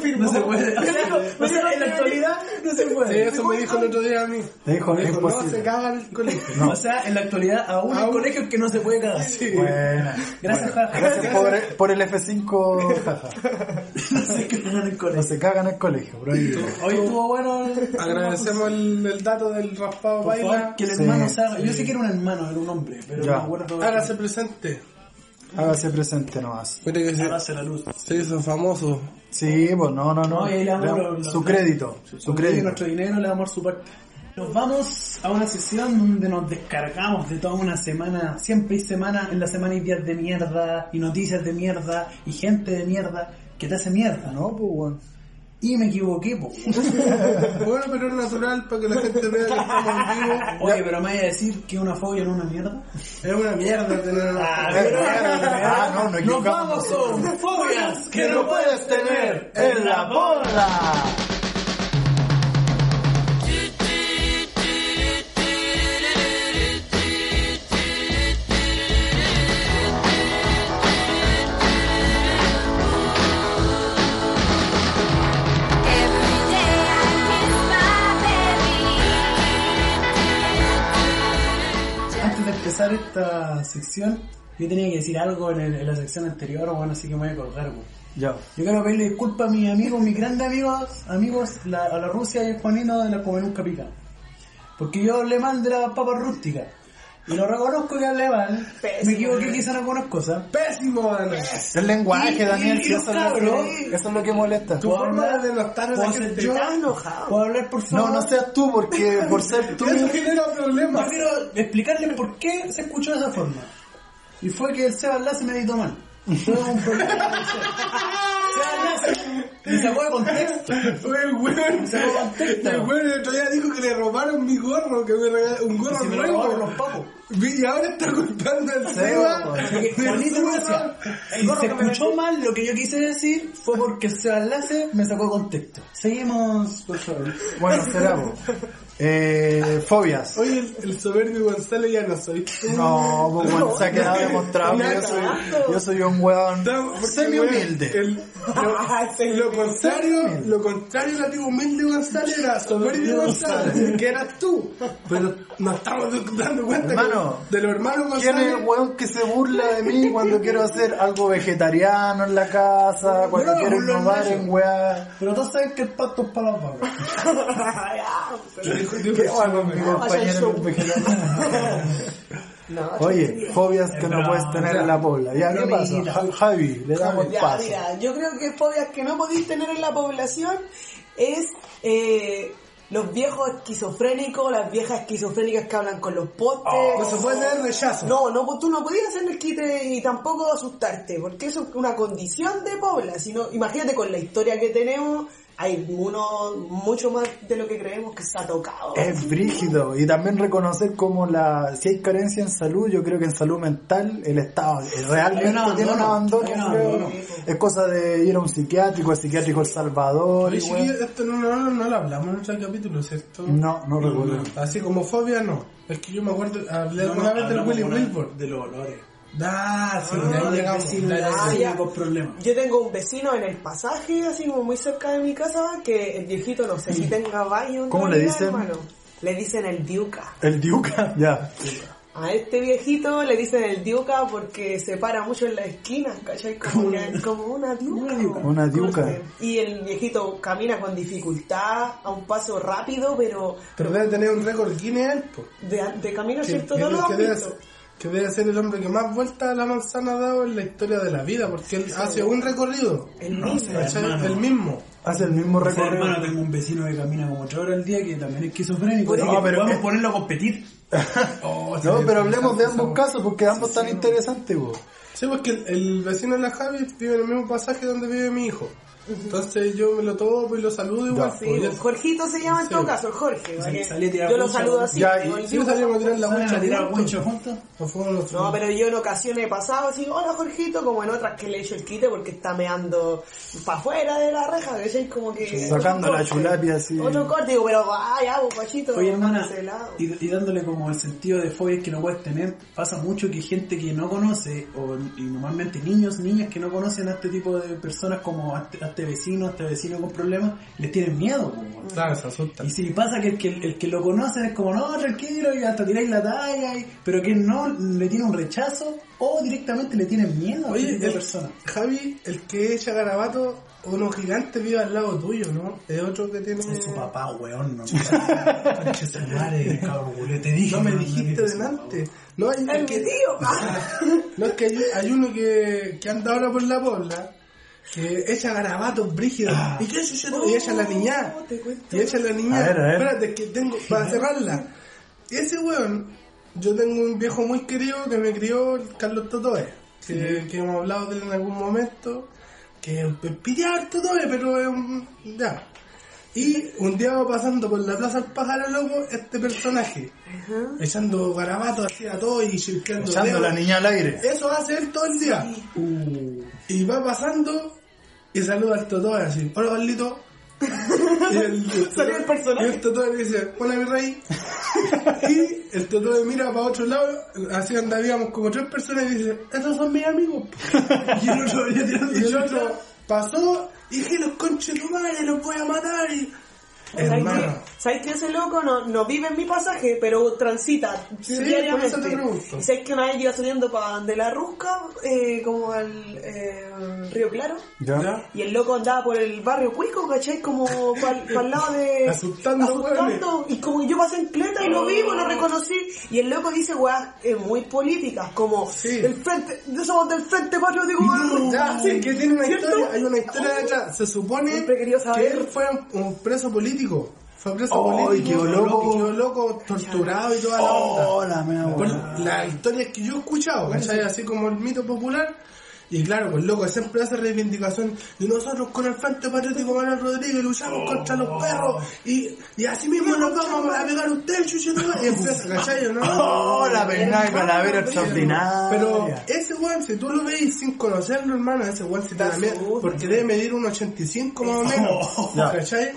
se puede. O sea, en la actualidad no se puede. Sí, eso me dijo el otro día a mí. Te dijo, Me dijo, no se caga en el colegio. No. O sea, en la actualidad aún hay colegios que no se puede cagar. Buena. Gracias, Bueno, jaja. gracias por, por el F5, jaja. No se cagan en el No colegio. se cagan en el colegio, prohibido. Hoy estuvo bueno. Agradecemos el, el dato del raspado Por favor, baila. que el Sí, hermano se haga. Yo sé que era un hermano, era un hombre, pero Ya. no me acuerdo. Hágase presente. Hágase presente nomás. Mire que se, Hágase la luz. se hizo famoso. Sí, pues no, no, no. No, y ahí le damos Le- lo- lo- su crédito, su crédito. nuestro dinero le damos su parte. Nos vamos a una sesión donde nos descargamos de toda una semana. Siempre hay semana, en la semana hay días de mierda, y noticias de mierda, y gente de mierda que te hace mierda. No, pues bueno. Y me equivoqué, po. Bueno, pero es natural para que la gente vea que estamos en vivo. Oye, pero me vaya a decir que una fobia no es una mierda. Es una mierda tener una Ah, no, no Nos vamos con fobias que no puedes tener en la bola. Empezar esta sección, yo tenía que decir algo en, el- en la sección anterior, bueno, así que me voy a colgar, po. Ya. Yo quiero pedirle disculpas a mis amigos, mis grandes amigos, amigos, la- a la Rusia y al Juanino de la Come Nunca Pica. Porque yo hablé mal de las papas rústicas. Y lo reconozco que hablé mal. Pésimo. Me equivoqué quizá en algunas cosas. Pésimo, Ana. El lenguaje, Y- Daniel, y- si eso, es lo que, eso es lo que molesta. Tu ¿Puedo forma hablar? de denostar a la ¿Puedo gente. ser yo? Enojado. ¿Puedo hablar, por No, favor? no seas tú, porque por ser tú. Eso genera problemas. Yo quiero explicarles por qué se escuchó de esa forma. Y fue que el Seba Enlace me editó mal. Fue un problema. Seba me sacó de contexto. Fue el weón. Se lo contexto. El weón el otro día dijo que le robaron mi gorro, que me regalaron un gorro Si me nuevo. los papos. Y ahora está culpando al Seba. Porque del Juanito gorro. Se escuchó mal lo que yo quise decir, fue porque el Seba Enlace me sacó de contexto. Seguimos, por favor. Bueno, será. Eh, fobias. Oye, el, el soberbio González ya no soy. No, pues bueno, se ha quedado demostrado que yo soy, yo soy un weón semi humilde. El- lo, lo contrario, lo contrario al antiguo humilde González era soberbio González, que eras tú. Pero nos estamos dando cuenta Hermano, que de los hermanos ¿Quién es el González. weón que se burla de mí cuando quiero hacer algo vegetariano en la casa, cuando No, quiero innovar en weá? Pero todos saben que el pato es para los vagos. Dijo- dijo ¿Qué que hago con mi no? No, Oye, fobias que no puedes tener en la pobla. Ya, ¿qué pasa? Javi, le damos Ya, paso. mira, yo creo que fobias que no podéis tener en la población es eh, los viejos esquizofrénicos, las viejas esquizofrénicas que hablan con los postes. No se puede tener rechazo. No, no, pues tú no podías hacer el quite y tampoco asustarte, porque eso es una condición de pobla. Sino, imagínate con la historia que tenemos, hay uno mucho más de lo que creemos que está tocado. Es brígido. Y también reconocer como la, si hay carencia en salud, yo creo que en salud mental el Estado realmente tiene un abandono, abandono. hay un creo. abandono. Es cosa de ir a un psiquiátrico, el psiquiátrico El Salvador. Y esto no, no, no, no lo hablamos en otro capítulo, ¿cierto? No, no recuerdo. Así como fobia, no. Es que yo me acuerdo, hablé No, alguna no, vez del Willy Wilbur. De los olores. Ah, sí, Ah, ahí llegamos. vecino, vecino ya. Yo tengo un vecino en el pasaje, así como muy cerca de mi casa, que el viejito no sé si tenga baño. ¿Cómo le dicen? hermano. Le dicen el diuca. El Diuca, ya. A este viejito le dicen el diuca porque se para mucho en la esquina, ¿cachai? Como, una, como una diuca. Una diuca. Corte. Y el viejito camina con dificultad, a un paso rápido, pero Pero debe tener un récord Guinness, de, de camino, ¿cierto? No lo que. Que debe ser el hombre que más vuelta a la manzana ha dado en la historia de la vida, porque él hace un recorrido. El mismo. ¿cachai? hermano. El mismo. Hace el mismo O sea, recorrido. hermano, tengo un vecino que camina como 8 horas al día que también es esquizofrénico. No, que pero podemos es- ponerlo a competir. Oh, No, sí, pero sí, hablemos de sí, ambos sí. casos porque ambos están interesantes, po. Sí, porque el, el vecino de la Javi vive en el mismo pasaje donde vive mi hijo. Entonces yo me lo topo y lo saludo igual. Sí, pues, pues, Jorgito se llama en Sí. todo caso, el Jorge. ¿vale? salí a tirar yo lo saludo así. Ya, y- Sí, salimos a tirar la ¿Salen mucha a tirar juntos. No, pero yo en ocasiones he pasado así, hola Jorgito, como en otras que le echo el quite porque está meando para afuera de la reja, ¿cachai? Como que... Sacando la chulapia así. Otro corte, digo, pero vaya, vos, guachito. Oye, hermana, mándese helado. y, y dándole como el sentido de fobias que no puedes tener, pasa mucho que gente que no conoce, o y normalmente niños, niñas que no conocen a este tipo de personas como a este, a este vecino, a este vecino con problemas, les tienen miedo. weón. Claro, se asusta. Y si pasa que el, que el que lo conoce es como, no, tranquilo, y hasta tiráis la talla, y- pero que no le tiene un rechazo o directamente le tiene miedo a Oye, este tipo de el- persona. Javi, el que echa garabato, uno gigante vive al lado tuyo, ¿no? Es otro que tiene... Es su papá, weón, no. Madre, cabrón, te dije. No me dijiste no, delante. No, hay, que, tío. no es que hay, hay uno que, que anda ahora por la pobla que echa garabatos brígidos. ¿Y qué es eso? Y echa la niña. Y echa la niña. A ver, a ver. Espérate, que tengo, para cerrarla. Ese weón, yo tengo un viejo muy querido que me crió, Carlos Totoe, que, que hemos hablado de él en algún momento. que pide harto todo, pero es un... ya. Y un día va pasando por la plaza del pájaro loco este personaje, echando garabatos así a todo y chirqueando Echando a la niña al aire. Eso hace él todo el día. Y va pasando y saluda al Totó así, hola Carlito. y el, Salió el personaje. Y el Totó le dice, hola mi rey. y el Totó le mira para otro lado, así andaríamos como tres personas y dice, esos son mis amigos. y el otro y el otro pasó dije, los conches tu madre, los voy a matar. Y... ¿Sabes Hermano. que, ¿sabes que ese loco no, no vive en mi pasaje, pero transita Sí, diariamente? ¿Y sabes que una vez iba saliendo para de la Rusca, eh, como al eh, Río Claro? ¿Ya? Y el loco andaba por el barrio Cuico, ¿cachai? Como para el lado de... Asustando, asustando. Y como yo pasé en cleta y lo vi, pues, lo reconocí. Y el loco dice, weá, es muy política, como Sí. el frente, somos del Frente Patriótico. Ya, Sí. es que tiene una ¿Cierto? historia, hay una historia detrás. Se supone que él fue un, un preso político. Fue preso Oh, y político. quedó loco. y quedó loco, torturado y toda la onda. Oh, la Por buena. la historia que yo he escuchado, ¿cachai? Así como el mito popular. Y claro, pues loco, siempre hace reivindicación de nosotros con el Frente Patriótico Manuel Rodríguez luchamos contra los perros y, y así mismo nos vamos a pegar usted, chucho, y empieza, ¿cachai? ¿no? Oh, la peinada de calavera extraordinaria. Pero ese weón, si tú lo veis sin conocerlo, hermano, ese weón se te da miedo, porque debe medir un 85 más o menos, Ya. ¿cachai?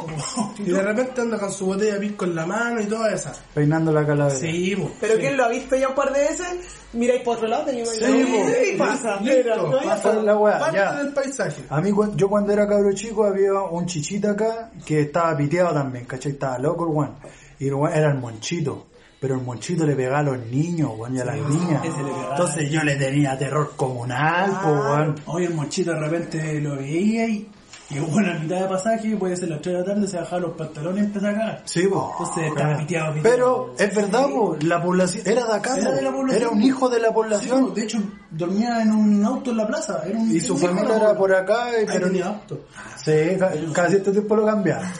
Y de repente anda con su botella de pisco en la mano y toda esa. Peinando la calavera. Sí, po. Pero sí. ¿quién lo ha visto ya un par de veces? Miráis por otro lado, tenéis Sí, y po. pasa. Listo. Pasa la weá, Parte ya. del paisaje. A mí, yo cuando era cabro chico había un chichita acá que estaba piteado también, ¿cachai? Estaba loco el weón. Y el weón era el monchito. Pero el monchito le pegaba a los niños, weón, y a las niñas. ese le pegaba. Entonces yo le tenía terror comunal, po, weón. Hoy el mochito de repente lo veía y, bueno, a mitad de pasaje, puede ser las 3 de la tarde, se bajaba los pantalones y empezó a cagar. Sí, po. Entonces estaba piteado, piteado. Pero es verdad, po, la población era de acá, Era de la población. era un hijo de la Sí, población. de hecho, dormía en un auto en la plaza. Era un, Y su familia era por acá, y- Ahí pero tenía auto. Sí, ca- cada cierto tiempo lo cambiaba.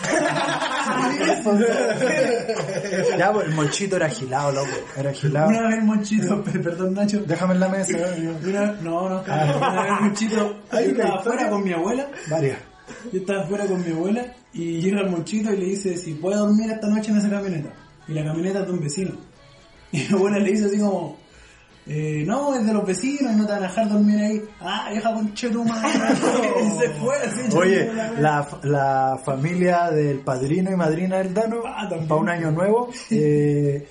ya, pues el monchito era agilado, loco. Era agilado. Una vez el monchito, pe- perdón Nacho, Déjame en la mesa. Una- no, no, una vez el monchito, historia. afuera con mi abuela, Varias. Yo estaba afuera con mi abuela y llega el monchito y le dice si puede dormir esta noche en esa camioneta. Y la camioneta es de un vecino. Y mi abuela le dice así como, eh, no, es de los vecinos y no te van a dejar dormir ahí. Ah, vieja conche tu madre. y se fue así. Oye, la- la, familia del padrino y madrina del Dano, Ah, para un año nuevo, eh,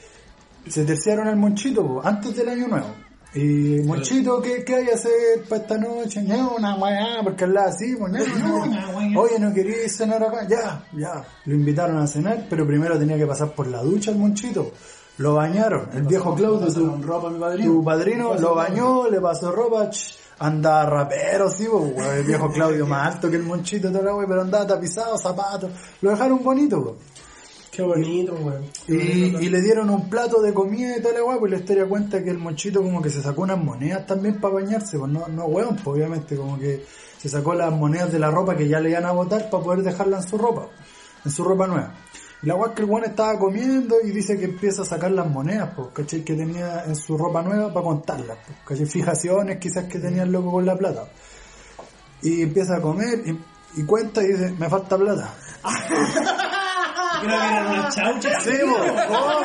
se terciaron al Monchito, po, antes del año nuevo. Y Monchito, ¿qué, qué hay que hacer para esta noche? No, una weá, porque hablaba así, pues, no, no. Oye, ¿no querías cenar acá? Ya, ya. Lo invitaron a cenar, pero primero tenía que pasar por la ducha el Monchito. Lo bañaron, el viejo Claudio, su, ropa a mi padrino. tu padrino lo bañó, le pasó ropa, andaba rapero, sí, weón, el viejo Claudio más alto que el monchito, toda la wea, pero andaba tapizado, zapatos, lo dejaron bonito, po. Qué bonito, weón. Qué Y, bonito. y le dieron un plato de comida y la weá, pues la historia cuenta que el monchito como que se sacó unas monedas también para bañarse, pues no, no weón, pues obviamente como que se sacó las monedas de la ropa que ya le iban a botar para poder dejarla en su ropa, en su ropa nueva. Y la es que el weón estaba comiendo y dice que empieza a sacar las monedas, pues, ¿cachai? Que tenía en su ropa nueva para contarlas, pues, ¿cachai? Fijaciones quizás que tenía el loco con la plata. Y empieza a comer y, y cuenta y dice, me falta plata. Que eran unas chauchas. Sí. ¿Cómo?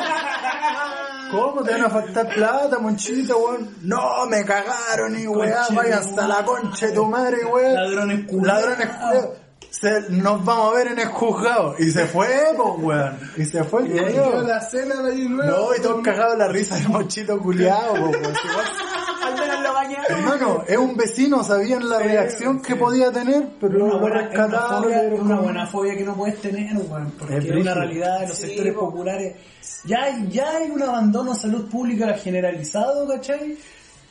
¿Cómo te van a faltar plata, monchito, weón? No, me cagaron y weá, vaya hasta la concha de tu madre, weón. Ladrones culiados. Ladrones culiados. Se- nos vamos a ver en el juzgado. Y se fue, pues, weón. Y se fue Y ahí la cena de ahí luego. No, y todos cagados la risa del monchito culiado, po, weón. Al menos lo bañaron. Hermano, es un vecino, sabían la reacción que podía tener, pero una lo buena, es una fobia, es una buena fobia que no puedes tener, weón, porque Es es, una realidad de los Sí, sectores po. populares. Ya hay, ya hay un abandono a salud pública generalizado, ¿cachai?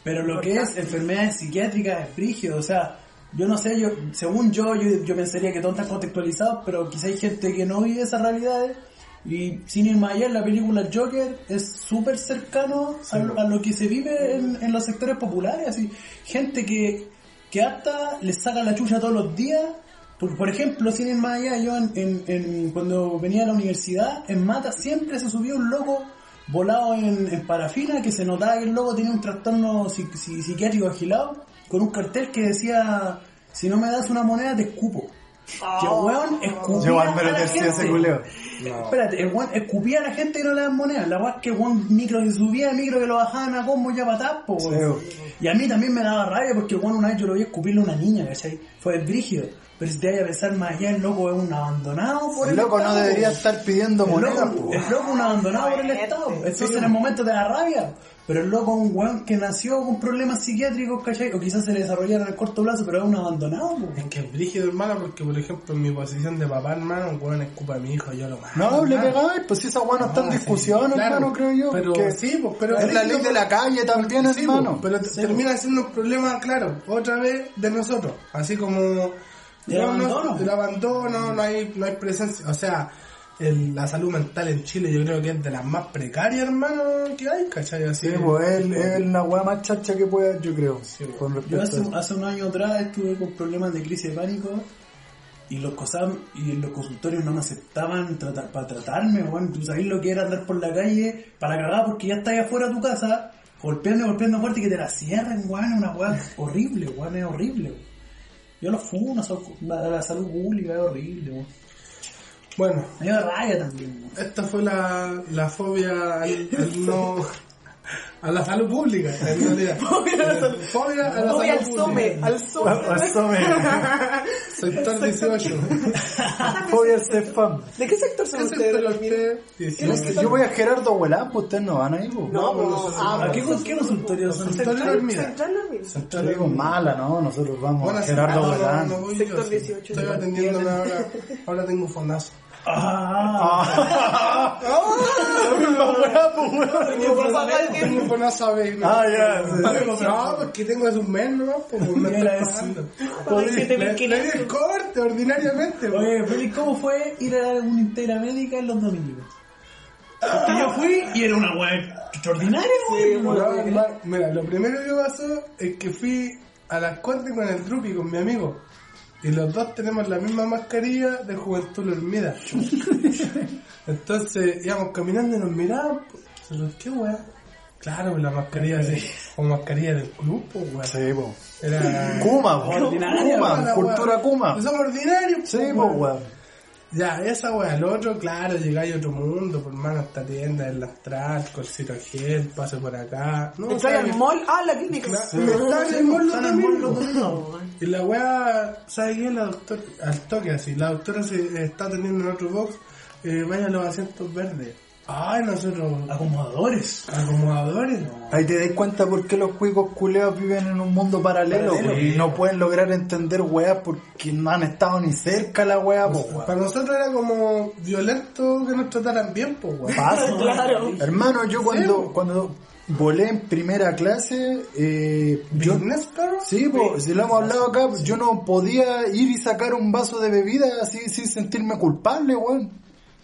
Pero lo que es enfermedades psiquiátricas es brígido, o sea, yo no sé, yo según yo, yo, yo pensaría que todos están contextualizados, pero quizá hay gente que no vive esas realidades. Y sin ir más allá, la película Joker es súper cercano a, a lo que se vive en, en los sectores populares. Así, gente que, que hasta les saca la chucha todos los días. Por, por ejemplo, sin ir más allá, yo en, en- en- cuando venía a la universidad, en Mata siempre se subía un loco volado en, en parafina que se notaba que el loco tenía un trastorno psi- psi- psiquiátrico agilado con un cartel que decía si no me das una moneda te escupo. Y el weón escupía Yo a la decía ese gente. culeo. Espérate, el weón escupía a la gente y no le dan monedas. La weón es que el weón micro que subía, micro que lo bajaban a combo ya patas, po, weón. Y a mí también me daba rabia porque weón una vez yo lo vi escupirle a una niña, ¿cachai? Fue el brígido. Pero si te vayas a pensar más allá, el loco es un abandonado por el, El loco no Estado, debería po. estar pidiendo monedas, el loco es un abandonado por el Estado. Entonces en el momento te da rabia. Pero el loco es un weón que nació con problemas psiquiátricos, ¿cachai? O quizás se le desarrollaron el corto plazo, pero es un abandonado, po. Es que es brígido, hermano, porque por ejemplo en mi posición de papá, hermano, un weón escupa a mi hijo, yo lo mato. No, le pegáis, pues si esa weá no está en sí, discusión, claro. hermano, creo yo. Pero porque sí, pues, pero es la ley de la calle también, Sí, hermano. pero te- termina siendo un problema, claro, otra vez de nosotros. Así como Del no, no, abandono. el abandono, no hay, no hay presencia. O sea, el- la salud mental en Chile yo creo que es de las más precarias, hermano, que hay, ¿cachai? Así, Sí, pues es, es la weá más chacha que pueda, yo creo. con Yo hace, a- hace un año atrás estuve con problemas de crisis de pánico y los COSAM y los consultorios no me aceptaban tratar, para tratarme, weón. Tú sabés lo que era andar por la calle para cagar porque ya estás ahí afuera de tu casa, golpeando, golpeando fuerte y que te la cierren, weón. Es una weá horrible, weón, es horrible. Yo lo fumo, la, la salud pública es horrible, weón. Bueno, Me da rabia también, esta fue la, la fobia al, al no... A la salud pública, en realidad. Fobia a la salud, fobia a la Voy salud al pública. some, al some. Eso me... Sector 18. Voy al CEFAM. ¿De qué sector ¿Qué son sector ustedes? usted? ¿Qué 18. Yo voy a Gerardo Huelán, pues ustedes no van ahí, pues. No, pues pues, nosotros- ah, ¿A qué, qué consultorios son? Sector de la Hermida. Central Dormir. Yo digo mala, ¿no? Nosotros vamos a Gerardo no, no, Huelán. no Sector yo, sí. 18. Estoy atendiéndome ahora. Ahora tengo fonazo. Ah. Ah. No, porque tengo ¿no? Pues me estoy ordinariamente. pues. Oye, ¿cómo fue ir a una integra médica en los domingos? Yo fui y era una weá extraordinaria, Mira, lo primero que pasó es que fui a las Condes con el Drupi, con mi amigo. Y los dos tenemos la misma mascarilla de Juventud Hermida. Entonces íbamos caminando y nos mirábamos. Nosotros, ¿Qué weá? Claro, pues la mascarilla así, como mascarilla del club, pues weá. Sí, pues. Era... Kuma, pues. Ordinaria, Kuma, cultura weá. Kuma. Somos ordinarios, Sí, pues, pues, weón. weón. Ya, esa weá, lo otro, claro, llegáis a otro mundo, por mano, esta tienda, el astral, colcito gel, paso por acá. No, ¿sabes? al mall, ah, la clínica. Está en el mall los el domingos. Y la weá, ¿sabes qué? La doctora, al toque así, la doctora se está teniendo en otro box, eh, vaya a los asientos verdes. Ay, nosotros, Acomodadores. acomodadores. Ahí te das cuenta por qué los cuicos culeados viven en un mundo paralelo, Paralelo, y no pueden lograr entender weas porque no han estado ni cerca la wea, pues, weón. Para nosotros era como violento que nos trataran bien, pues weón. Pasa. Claro. Hermano, yo cuando, cuando volé en primera clase, eh, yo, sí, pues, si lo hemos hablado acá, yo no podía ir y sacar un vaso de bebida así sin sentirme culpable, weón.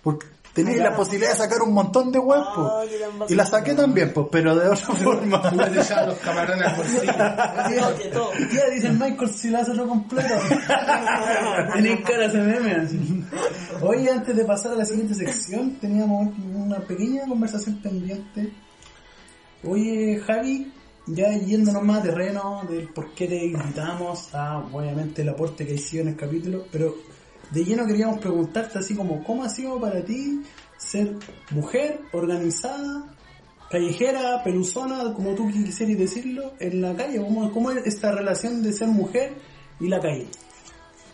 Porque tenía la posibilidad de sacar un montón de que eran Y la saqué también, pues, pero de otra forma. Dejaban los camarones que todo. Tía, dice Michael si la hace lo completo. Tenéis cara ese meme así. Oye, antes de pasar a la siguiente sección, teníamos una pequeña conversación pendiente. Oye, Javi, ya yéndonos más a terreno del por qué te invitamos a, obviamente, el aporte que hiciste en el capítulo, pero de lleno queríamos preguntarte así como, ¿cómo ha sido para ti ser mujer organizada, callejera, peluzona, como tú quisieras decirlo, en la calle? ¿Cómo, cómo es esta relación de ser mujer y la calle?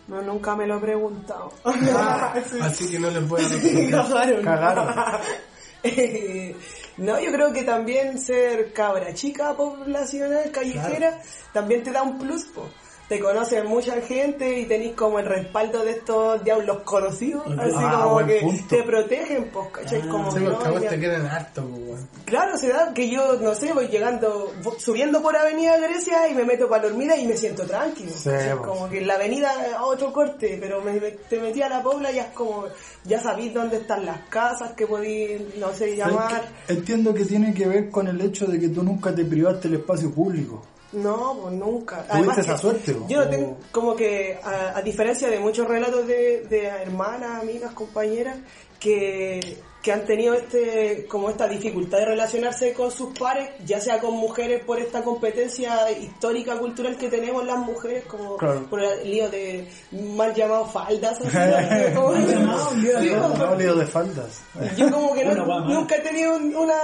No, nunca me lo he preguntado. Así que no les voy a. Cagaron. Cagaron. Eh, no, yo creo que también ser cabra chica poblacional, callejera, también te da un plus, po. Te conocen mucha gente y tenés como el respaldo de estos diablos conocidos, así Ah, como buen que punto. te protegen, pues, ¿cachai? como Sí, que porque a no, te quieren harto, pues. Claro, se da que yo, no sé, voy llegando, subiendo por Avenida Grecia y me meto para la hormida y me siento tranquilo. Pues. como que en la avenida a otro corte, pero me, me- te metí a la pobla y es como, ya sabís dónde están las casas que podí, no sé, llamar. Entiendo que tiene que ver con el hecho de que tú nunca te privaste el espacio público. No, pues nunca. ¿Tuviste esa suerte? Yo no tengo, como que, a, a diferencia de muchos relatos de, de hermanas, amigas, compañeras, que que han tenido este como esta dificultad de relacionarse con sus pares, ya sea con mujeres por esta competencia histórica cultural que tenemos las mujeres, como Claro. por el lío de mal llamado faldas, así, como- Mal llamado, lío de faldas. como- No, lío de faldas. yo como que no- nunca he tenido un- una,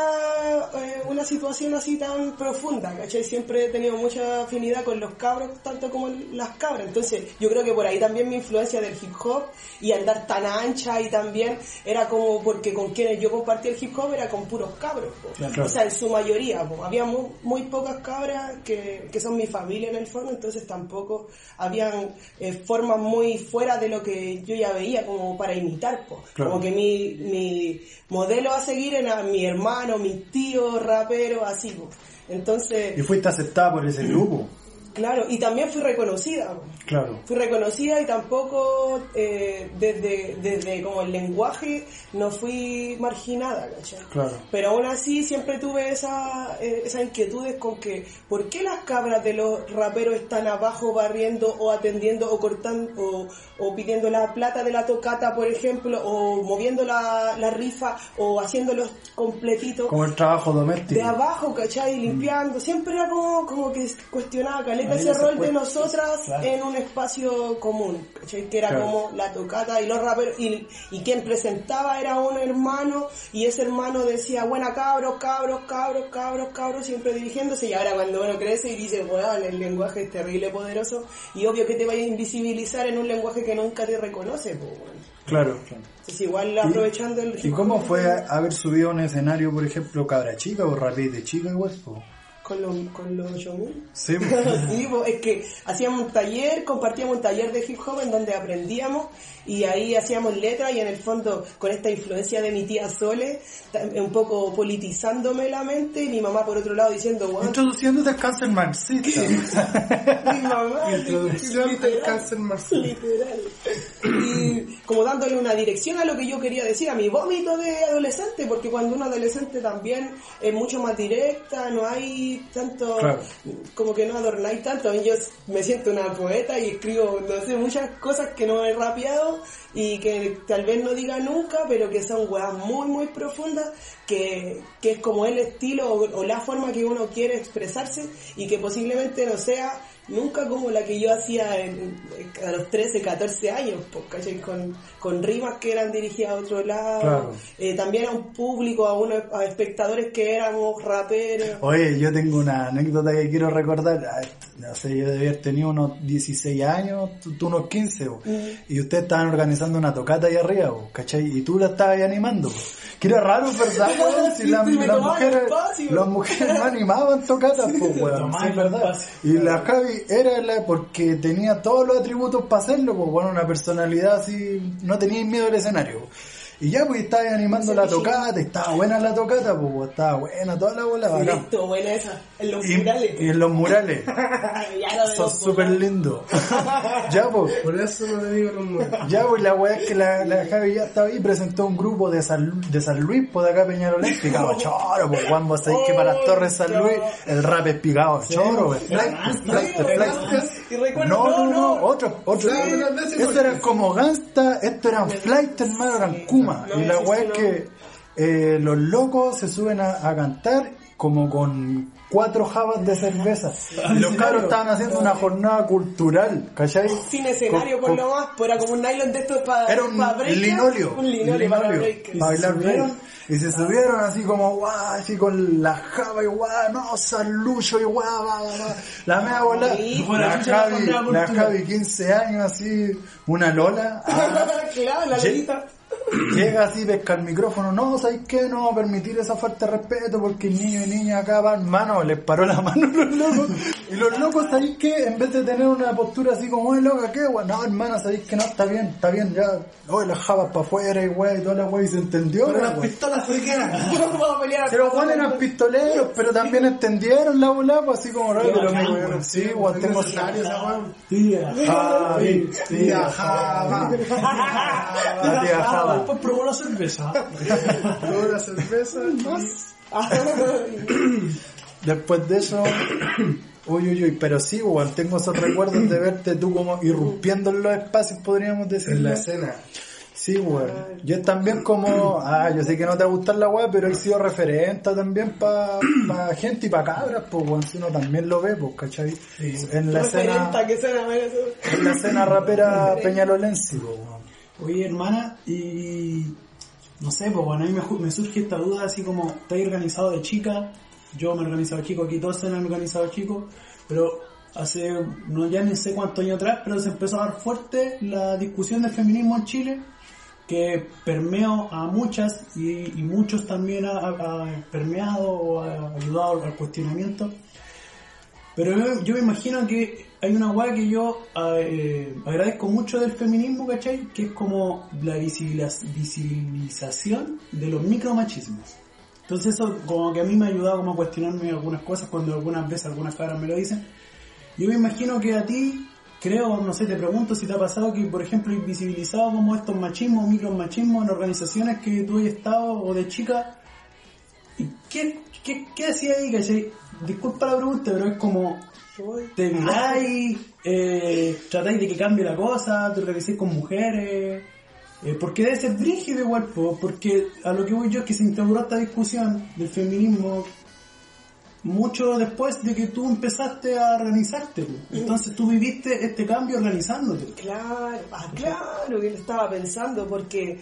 eh, una situación así tan profunda, ¿cachai? Siempre he tenido mucha afinidad con los cabros, tanto como las cabras. Entonces yo creo que por ahí también mi influencia del hip hop y andar tan ancha y también era como porque con quienes yo compartía el hip hop era con puros cabros. Claro. O sea, en su mayoría. po. Había muy, muy pocas cabras que, que son mi familia en el fondo, entonces tampoco habían eh, formas muy fuera de lo que yo ya veía como para imitar. po. Claro. Como que mi, mi modelo a seguir era mi hermano, mis tíos, raperos, así. po. Entonces, Y fuiste aceptada por ese grupo. Claro, y también fui reconocida. Claro. Fui reconocida y tampoco eh, desde, desde como el lenguaje no fui marginada, ¿cachai? Claro. Pero aún así siempre tuve esa, eh, esas inquietudes con que, ¿por qué las cabras de los raperos están abajo barriendo o atendiendo o cortando o, o pidiendo la plata de la tocata, por ejemplo, o moviendo la, la rifa o haciéndolos completitos? Como el trabajo doméstico. de abajo, ¿cachai? Limpiando. Siempre era como, como que cuestionaba caleta ese rol de nosotras claro. en un espacio común, ¿cachai? Que era Claro. como la tocata y los raperos. Y, y quien presentaba era un hermano y ese hermano decía, buena cabros, cabros, cabros, cabros, cabros, siempre dirigiéndose. Y ahora cuando uno crece y dice, bueno, el lenguaje es terrible, poderoso. Y obvio que te vaya a invisibilizar en un lenguaje que nunca te reconoce, pues, bueno. Claro. Entonces igual aprovechando el... ¿Y cómo fue haber subido a un escenario, por ejemplo, cabra chica o rapid de chica igual? po? Con los, con los Yomi. Sí, sí, es que hacíamos un taller, compartíamos un taller de hip hop en donde aprendíamos y ahí hacíamos letras y en el fondo con esta influencia de mi tía Sole, un poco politizándome la mente y mi mamá por otro lado diciendo, bueno, Introduciéndote al cáncer marxista. mi mamá, Introducción del literal, cáncer marcial. literal. Y como dándole una dirección a lo que yo quería decir, a mi vómito de adolescente, porque cuando uno adolescente también es mucho más directa, no hay tanto, Claro. como que no adornáis tanto. A mí yo me siento una poeta y escribo, no sé, muchas cosas que no he rapeado y que tal vez no diga nunca, pero que son weas muy, muy profundas, que, que es como el estilo o, o la forma que uno quiere expresarse y que posiblemente no sea nunca como la que yo hacía en- a los 13, 14 años, pues, ¿cachai? Con, con rimas que eran dirigidas a otro lado, Claro. eh, también a un público, a unos a espectadores que éramos raperos. Oye, yo tengo una anécdota que quiero recordar. Ah, No sé, yo debía haber tenido unos 16 años, tú, tú unos 15, bo. y ustedes estaban organizando una tocata ahí arriba, bo, ¿cachai? Y tú la estabas ahí animando. bo. Que era raro, ¿verdad? Si las, mujeres, espacio. las mujeres no animaban tocatas, pues. Tomaban sí, verdad. espacio. Y la Javi era la, porque tenía todos los atributos para hacerlo, pues, bueno, una personalidad así, no tenía miedo al escenario. Y ya, pues, estaba animando la tocata, y estaba buena la tocata, pues, estaba buena toda la bola, Sí, buena esa, en los Y, murales. y en los murales. Ya lo de Son súper murales. lindos. ya, pues. Por eso no le digo los muertos. Ya, pues la weá es que la, la Javi ya estaba ahí y presentó un grupo de San, de San Luis, pues de acá Peñarolén, picado choro, pues Juan, vos sabés que para las Torres San Luis el rap es picado choro, pues. Y recuerdo, No, no, no, otro, otro. Esto eran como Gangsta, esto eran Flight, hermano, eran Kuma. Y la weá es que eh, los locos se suben a, a cantar como con cuatro jabas de cerveza. Los cabros estaban haciendo una jornada cultural, ¿cachai? Sin escenario por lo más, pues era como un nylon de estos para era un linolio, Un linolio, para bailar. Y se subieron así como guau, así con la java y guau, no, San Lucho y guau. La mea bola. La Javi, la. Javi 15 años así, una lola. ah, claro, la lolita. Llega así, pesca el micrófono, no, ¿sabes qué? No permitir esa falta de respeto porque el niño y niña acá van, mano, les paró la mano a los locos. Y los locos, ¿sabéis qué? En vez de tener una postura así como, oye, loca, ¿qué, güey? No, hermana, ¿sabéis que no? Está bien, está bien, ya. Oye, las jabas para afuera y güey, y toda la güey, ¿se entendió? Pero la las pistolas friqueras. Vamos a pelear. Pero Juan eran pistoleros, pero también entendieron la bola, pues así como raro, pero me sí, güey, tengo weá. Tía. Javi, Tía Java. tía Java. Después probó la cerveza. Luego la cerveza. Después de eso, uy, uy, uy, pero sí, weón, tengo esos recuerdos de verte tú como irrumpiendo en los espacios, podríamos En decir. la escena. Sí, weón. Yo también como, ah, yo sé que no te va a gustar la weá, pero he sido referente también para gente y para cabras, pues weón, si uno también lo ve, pues, ¿cachai? En la escena, en la escena rapera Peñalolense, pues, weón. Oye, hermana, y no sé, pues bueno, a mí me, me surge esta duda así como, ¿estáis organizado de chica? Yo me he organizado chico, aquí todos se han organizado chicos, pero hace, no ya ni sé cuántos años atrás, pero se empezó a dar fuerte la discusión del feminismo en Chile, que permeó a muchas y, muchos también ha, permeado o ha ayudado al cuestionamiento. Pero yo me imagino que hay una weá que yo eh, agradezco mucho del feminismo, ¿cachai? Que es como la visibiliz- visibilización de los micromachismos. Entonces eso como que a mí me ha ayudado como a cuestionarme algunas cosas cuando algunas veces algunas caras me lo dicen. Yo me imagino que a ti, creo, no sé, te pregunto si te ha pasado que, por ejemplo, hay visibilizado como estos machismos, micromachismos en organizaciones que tú has estado o de chica. ¿Y qué, qué, qué hacía ahí, cachai? Disculpa la pregunta, pero es como, te miráis, eh, tratáis de que cambie la cosa, te organizáis con mujeres, eh, porque debe ser brígido igual, po, porque a lo que voy yo es que se instauró esta discusión del feminismo mucho después de que tú empezaste a organizarte, entonces tú viviste este cambio organizándote. Claro, ah, claro que lo estaba pensando porque,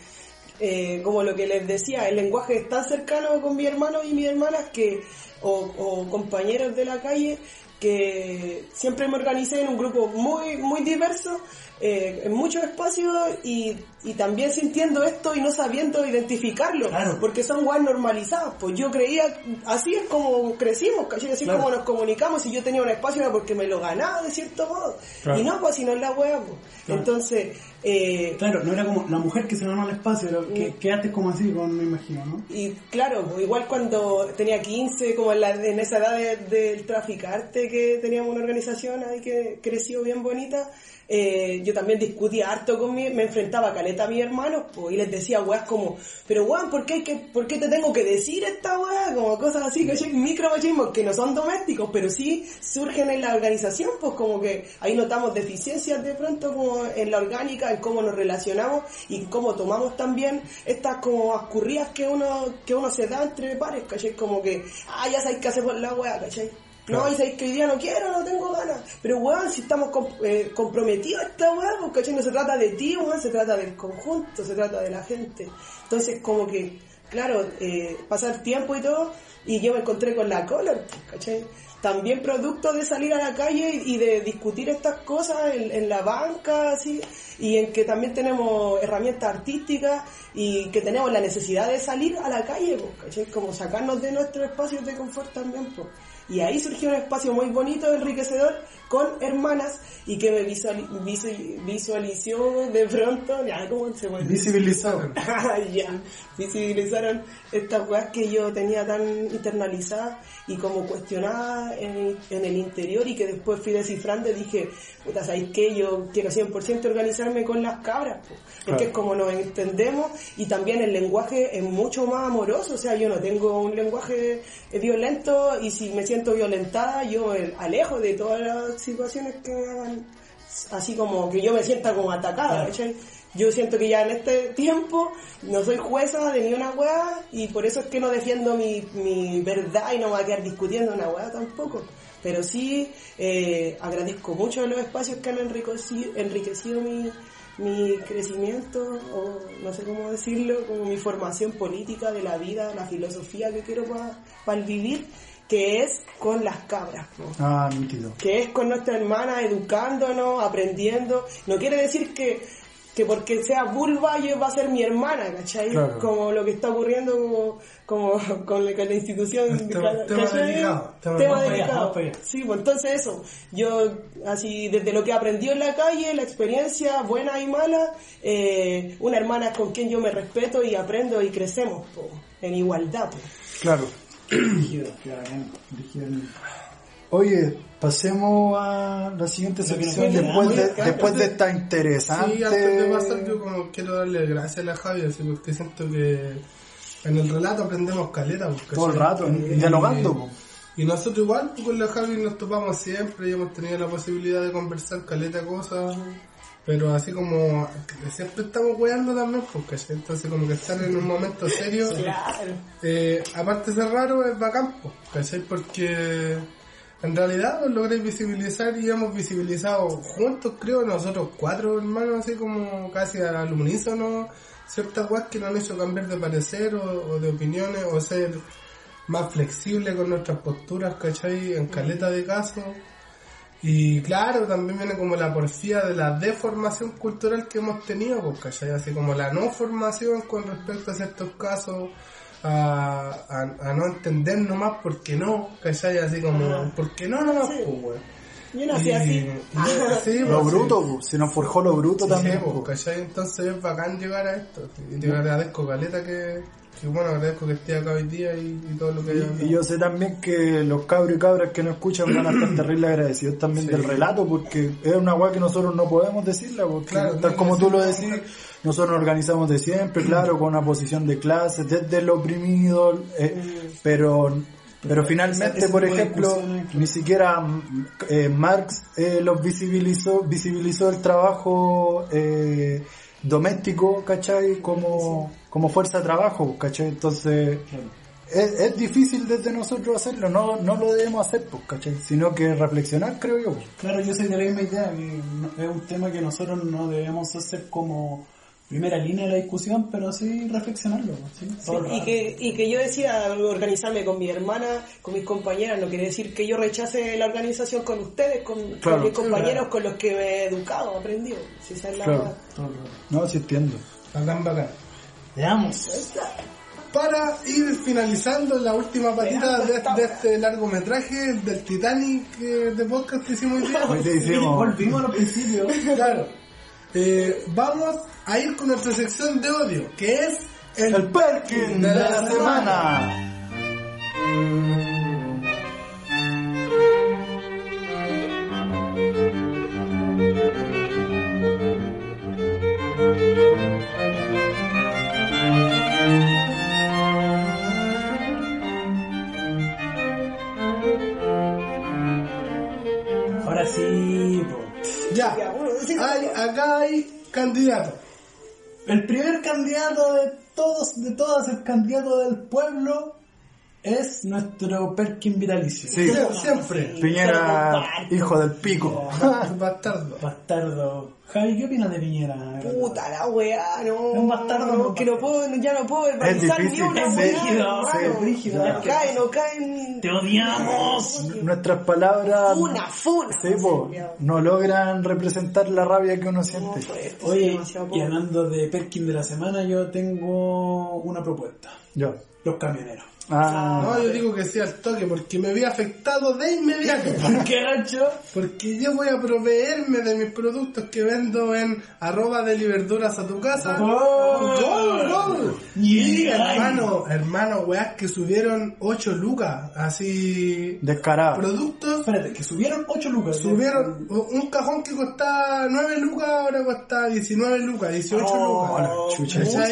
eh, como lo que les decía, el lenguaje es tan cercano con mi hermano y mis hermanas que, o, o compañeros de la calle, que siempre me organicé en un grupo muy, muy diverso, eh, en muchos espacios y, y también sintiendo esto y no sabiendo identificarlo, Claro. porque son guas normalizadas. Pues yo creía, así es como crecimos, ¿cachai? Así es Claro. como nos comunicamos y yo tenía un espacio era porque me lo ganaba de cierto modo. Claro. Y no, pues si no es la wea, pues. Entonces, eh, Claro, no era como la mujer que se ganó el espacio, pero que, quedaste como así, como me imagino, ¿no? y claro, pues, igual cuando tenía 15, como en, la- en esa edad de- del traficarte, que teníamos una organización ahí que creció bien bonita, eh, yo también discutía harto con mi, me enfrentaba a caleta a mis hermanos, pues, y les decía weas como, pero weón, ¿por qué, que, ¿por qué te tengo que decir esta wea? Como cosas así, que micromachismos que no son domésticos, pero sí surgen en la organización, pues como que ahí notamos deficiencias de pronto como en la orgánica, en cómo nos relacionamos y cómo tomamos también estas como ascurrías que uno, que uno se da entre pares, ¿cachai? Como que, ah, ya sabéis qué hacer la wea, ¿cachai? No, y sabéis que hoy día no quiero, no tengo ganas. Pero weón, si estamos com- eh, comprometidos a esta weá, pues ¿cachai? No se trata de ti, weón, se trata del conjunto, se trata de la gente. Entonces como que, claro, eh, pasar tiempo y todo, y yo me encontré con la Color, pues, ¿cachai? También producto de salir a la calle y de discutir estas cosas en, en la banca, así, y en que también tenemos herramientas artísticas y que tenemos la necesidad de salir a la calle, pues, ¿cachai? Como sacarnos de nuestros espacios de confort también, pues. Y ahí surgió un espacio muy bonito, enriquecedor, con hermanas y que me visuali- visu- visualizó de pronto, ya, ¿cómo se puede. Ah, ya, visibilizaron estas weas que yo tenía tan internalizadas y como cuestionadas en, en el interior y que después fui descifrando y dije, puta, ¿sabéis qué? Yo quiero 100% organizarme con las cabras, porque Claro. es como nos entendemos y también el lenguaje es mucho más amoroso, o sea, yo no tengo un lenguaje eh, violento y si me siento violentada yo me alejo de todas las situaciones que me hagan así como que yo me sienta como atacada, ¿cachai? Yo siento que ya en este tiempo no soy jueza de ni una weá y por eso es que no defiendo mi, mi verdad y no voy a quedar discutiendo una weá tampoco. Pero sí eh, agradezco mucho los espacios que han enriquecido, enriquecido mi, mi crecimiento, o no sé cómo decirlo, como mi formación política de la vida, la filosofía que quiero para el vivir, que es con las cabras. po Ah, nítido. que es con nuestra hermana educándonos, aprendiendo. No quiere decir que, que porque sea vulva yo va a ser mi hermana, ¿cachai? Claro. Como lo que está ocurriendo como, como con, la, con la institución. El tema- ¿cachai? tema delicado, delicado. allá. Sí, pues entonces eso. Yo, así, desde lo que aprendí en la calle, la experiencia buena y mala, eh, una hermana con quien yo me respeto y aprendo y crecemos po, en igualdad. po. Claro. Oye, pasemos a la siguiente sección después de, después de esta interesante... Sí, antes de pasar yo como quiero darle gracias a la Javi, así, porque siento que en el relato aprendemos caleta. Todo el rato, Y- dialogando, po. Y nosotros igual, pues, con la Javi nos topamos siempre y hemos tenido la posibilidad de conversar caleta cosas Pero así como siempre estamos weando también, pues, ¿cachai? Entonces como que estar en un momento serio, Claro. eh, aparte de ser raro, es bacán, pues, ¿cachai? Porque en realidad lo logré visibilizar y hemos visibilizado juntos, creo, nosotros cuatro hermanos, así como casi al unísono, ciertas weas que nos han hecho cambiar de parecer o, o de opiniones o ser más flexible con nuestras posturas, ¿cachai? En caleta de casos. Y claro, también viene como la porfía de la deformación cultural que hemos tenido, pues, ¿cachai? Así como la no formación con respecto a ciertos casos, a, a, a no entender nomás por qué no, ¿cachai? Así como, ¿por qué no nomás, Sí. pues? Yo nací Y- así. y- sí, Lo pues, bruto, po, se nos forjó lo bruto sí, también. sí, pues. ¿cachai? Entonces es bacán llegar a esto. Y te agradezco, Caleta, que, que bueno, agradezco que esté acá hoy día y, y todo lo que haya Y, y yo sé también que los cabros y cabras que nos escuchan van a estar terrible agradecidos también Sí. del relato, porque es una weá que nosotros no podemos decirla, porque Claro, tal no como tú lo decís, nosotros nos organizamos de siempre, claro, con una posición de clase, desde el oprimido, eh, pero pero finalmente, por ejemplo, ni siquiera mm, eh, Marx eh, los visibilizó, visibilizó el trabajo eh, doméstico, ¿cachai? Como, como fuerza de trabajo, ¿cachai? Entonces, es, es difícil desde nosotros hacerlo, no, no lo debemos hacer, pues, ¿cachai? Sino que reflexionar, creo yo. Claro, yo soy de la misma idea, es un tema que nosotros no debemos hacer como primera línea de la discusión, pero sí reflexionarlo. y, que, y que yo decida organizarme con mi hermana, con mis compañeras, no quiere decir que yo rechace la organización con ustedes, con, mis compañeros con los que me he educado, aprendido. Si esa es la Claro. No, sí entiendo. Bacán, bacán. Veamos. Para ir finalizando la última patita de, de este largometraje del Titanic eh, de podcast que hicimos hoy día. Hoy te hicimos... Volvimos a los principios. Claro. Eh, vamos a ir con nuestra sección de odio, que es el, El Perkin de la semana. Ahora Ya, hay, acá hay candidatos. El primer candidato de todos, de todas, el candidato del pueblo, es nuestro Perkin vitalicio. Sí, Sie- Siempre. Piñera, hijo del pico. Bastardo. Bastardo. Javi, ¿qué opinas de Piñera? Puta la weá, no. Es un bastardo, no, no, que no puedo, ya no puedo verbalizar ni difícil, una hermano. sí, brígido. No cae, no cae en... ¡Te odiamos! Nuestras palabras Funa, funa. sí, po, no logran representar la rabia que uno siente. Pues, Oye, y hablando de Perkin de la semana, yo tengo una propuesta. Yo. Los camioneros. Ah, No, yo digo que sí al toque porque me vi afectado de inmediato. ¿Por qué, Nacho? Porque yo voy a proveerme de mis productos que vendo en arroba de verduras a tu casa. ¡Gol! ¡Gol, gol! Y Y hermano, hermano, weas que subieron 8 lucas, así... descarado. Productos Espérate, que subieron 8 lucas. subieron un cajón que costaba 9 lucas, ahora cuesta 19 lucas, 18 Oh, lucas. chucha.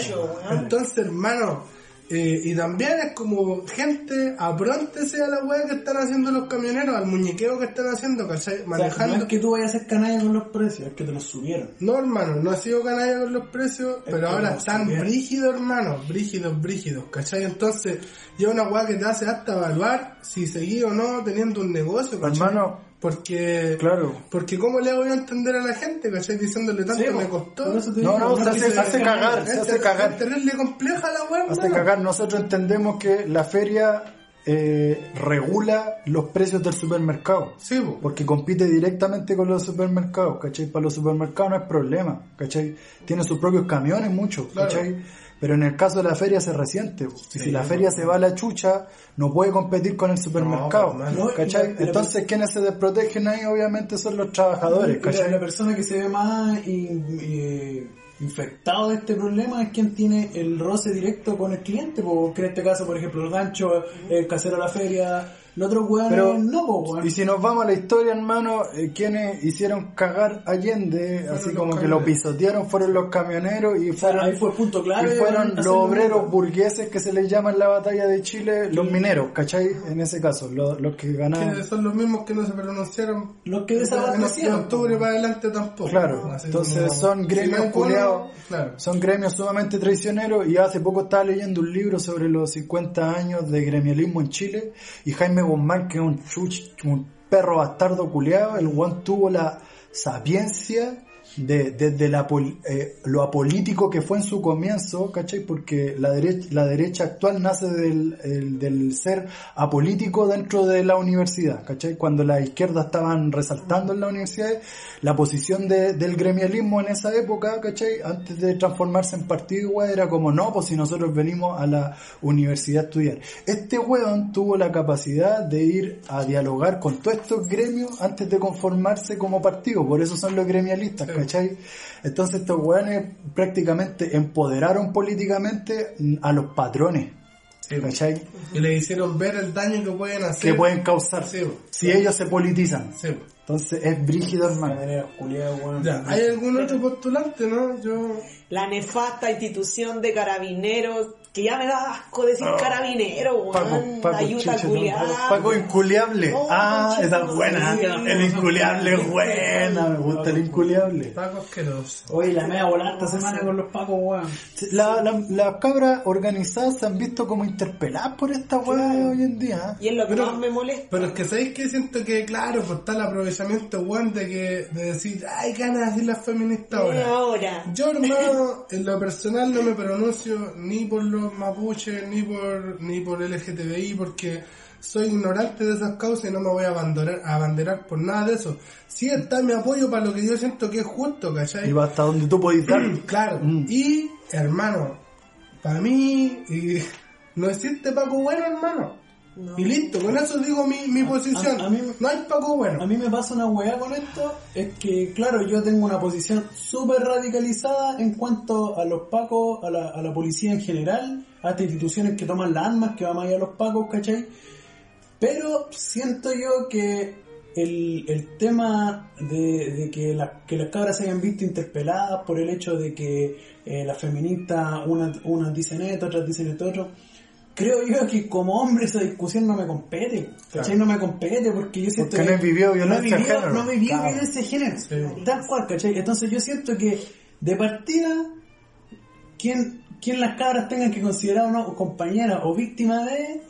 Entonces, hermano, eh, y también es como, gente, apróntese a la wea que están haciendo los camioneros, al muñequeo que están haciendo, ¿cachai? O sea, Manejando. no es que tú vayas a ser canalla con los precios, es que te los subieron. No, hermano, no ha sido canalla con los precios, pero ahora están brígidos, hermano, brígidos, brígidos, ¿cachai? Entonces, ya una weá que te hace hasta evaluar si seguí o no teniendo un negocio, ¿cachai? Hermano, Porque, claro. porque ¿cómo le hago yo a entender a la gente, ¿cachai? Diciéndole tanto Sí, me costó. No, digo, no, se hace, hace cagar, se hace cagar. terrible compleja la weá, Hace cagar. Nosotros entendemos que la feria eh, regula los precios del supermercado. Sí, po. Porque compite directamente con los supermercados, ¿cachai? Para los supermercados no es problema, ¿cachai? Tiene sus propios camiones muchos, Claro. ¿cachai? Pero en el caso de la feria se resiente. Y si la feria se va a la chucha, no puede competir con el supermercado, No, no, ¿cachai? Entonces quienes se desprotegen ahí obviamente son los trabajadores, la, la ¿cachai? persona que se ve más in- eh, infectado de este problema es quien tiene el roce directo con el cliente, porque en este caso, por ejemplo, el gancho, el casero de la feria, Los otros weones Pero, no, po, weón. y si nos vamos a la historia, hermano, eh, quienes hicieron cagar Allende, así como que lo pisotearon, fueron los camioneros y O sea, fueron, ahí fue punto clave. y fueron los obreros burgueses que se les llama en la batalla de Chile, los mineros, ¿cachai? En ese caso, los, los que ganaban. Que son los mismos que no se pronunciaron. Los que En desabastecieron. octubre para adelante tampoco. Claro, Así entonces como- son si gremios no Claro. son gremios sumamente traicioneros y hace poco estaba leyendo un libro sobre los 50 años de gremialismo en Chile y Jaime Guzmán, que un perro bastardo culiado, el guan tuvo la sapiencia de, desde la eh, lo apolítico que fue en su comienzo, ¿cachai? Porque la derecha, la derecha actual nace del, el- del ser apolítico dentro de la universidad, ¿cachai? Cuando las izquierdas estaban resaltando en las universidades, la posición de- del gremialismo en esa época, ¿cachai? Antes de transformarse en partido, igual, era como, no, pues si nosotros venimos a la universidad a estudiar. Este weón tuvo la capacidad de ir a dialogar con todos estos gremios antes de conformarse como partido, por eso son los gremialistas, ¿cachai? Entonces estos weones prácticamente empoderaron políticamente a los patrones, ¿cachai? Y le hicieron ver el daño que pueden hacer. Que pueden causar Sí, si ellos se politizan. sí. Entonces es brígido, hermano. Ya, ¿hay algún otro postulante, no? Yo... La nefasta institución de carabineros, que ya me da asco decir carabinero, Paco, weón. Paco, Ayuda chiche, culiada. no, Paco inculiable. Oh, ah, esa es buena. El inculiable es buena. Me gusta el inculiable. Paco asqueroso. Oye, la media volada esta semana con los pacos, weón. La- la- Las cabras organizadas se han visto como interpeladas por esta weá hoy en día. Y es lo que Pero- más me molesta. Pero es que sabéis que siento que, claro, pues está el aprovechamiento weón de que de decir, ay, ganas de decir las feministas ahora. ahora. Yo, hermano, en lo personal no me pronuncio ni por los mapuches, ni por ni por LGTBI, porque soy ignorante de esas causas y no me voy a abandonar, a abanderar por nada de eso. Sí está mi apoyo para lo que yo siento que es justo, ¿cachai? Y va hasta donde tú podés dar. Claro. Mm. Y, hermano, para mí, y, no existe Paco bueno, hermano. No. Y listo, con eso digo mi, mi posición. a mí- no hay Paco bueno. A mí me pasa una weá con esto, es que claro, yo tengo una posición súper radicalizada en cuanto a los pacos, a la, a la policía en general, a estas instituciones que toman las armas, que van más allá a los pacos, ¿cachai? Pero siento yo que el, el tema de, de que, la- que las cabras se hayan visto interpeladas por el hecho de que eh, las feministas, unas, unas dicen esto, otras dicen esto otro, creo yo que como hombre esa discusión no me compete, ¿cachai? No me compete porque yo siento Porque que no he vivido no he violencia de género. No he vivido Claro. violencia de género, tal cual, ¿cachai? Entonces yo siento que de partida, quien, quien las cabras tengan que considerar o no compañera o víctima de,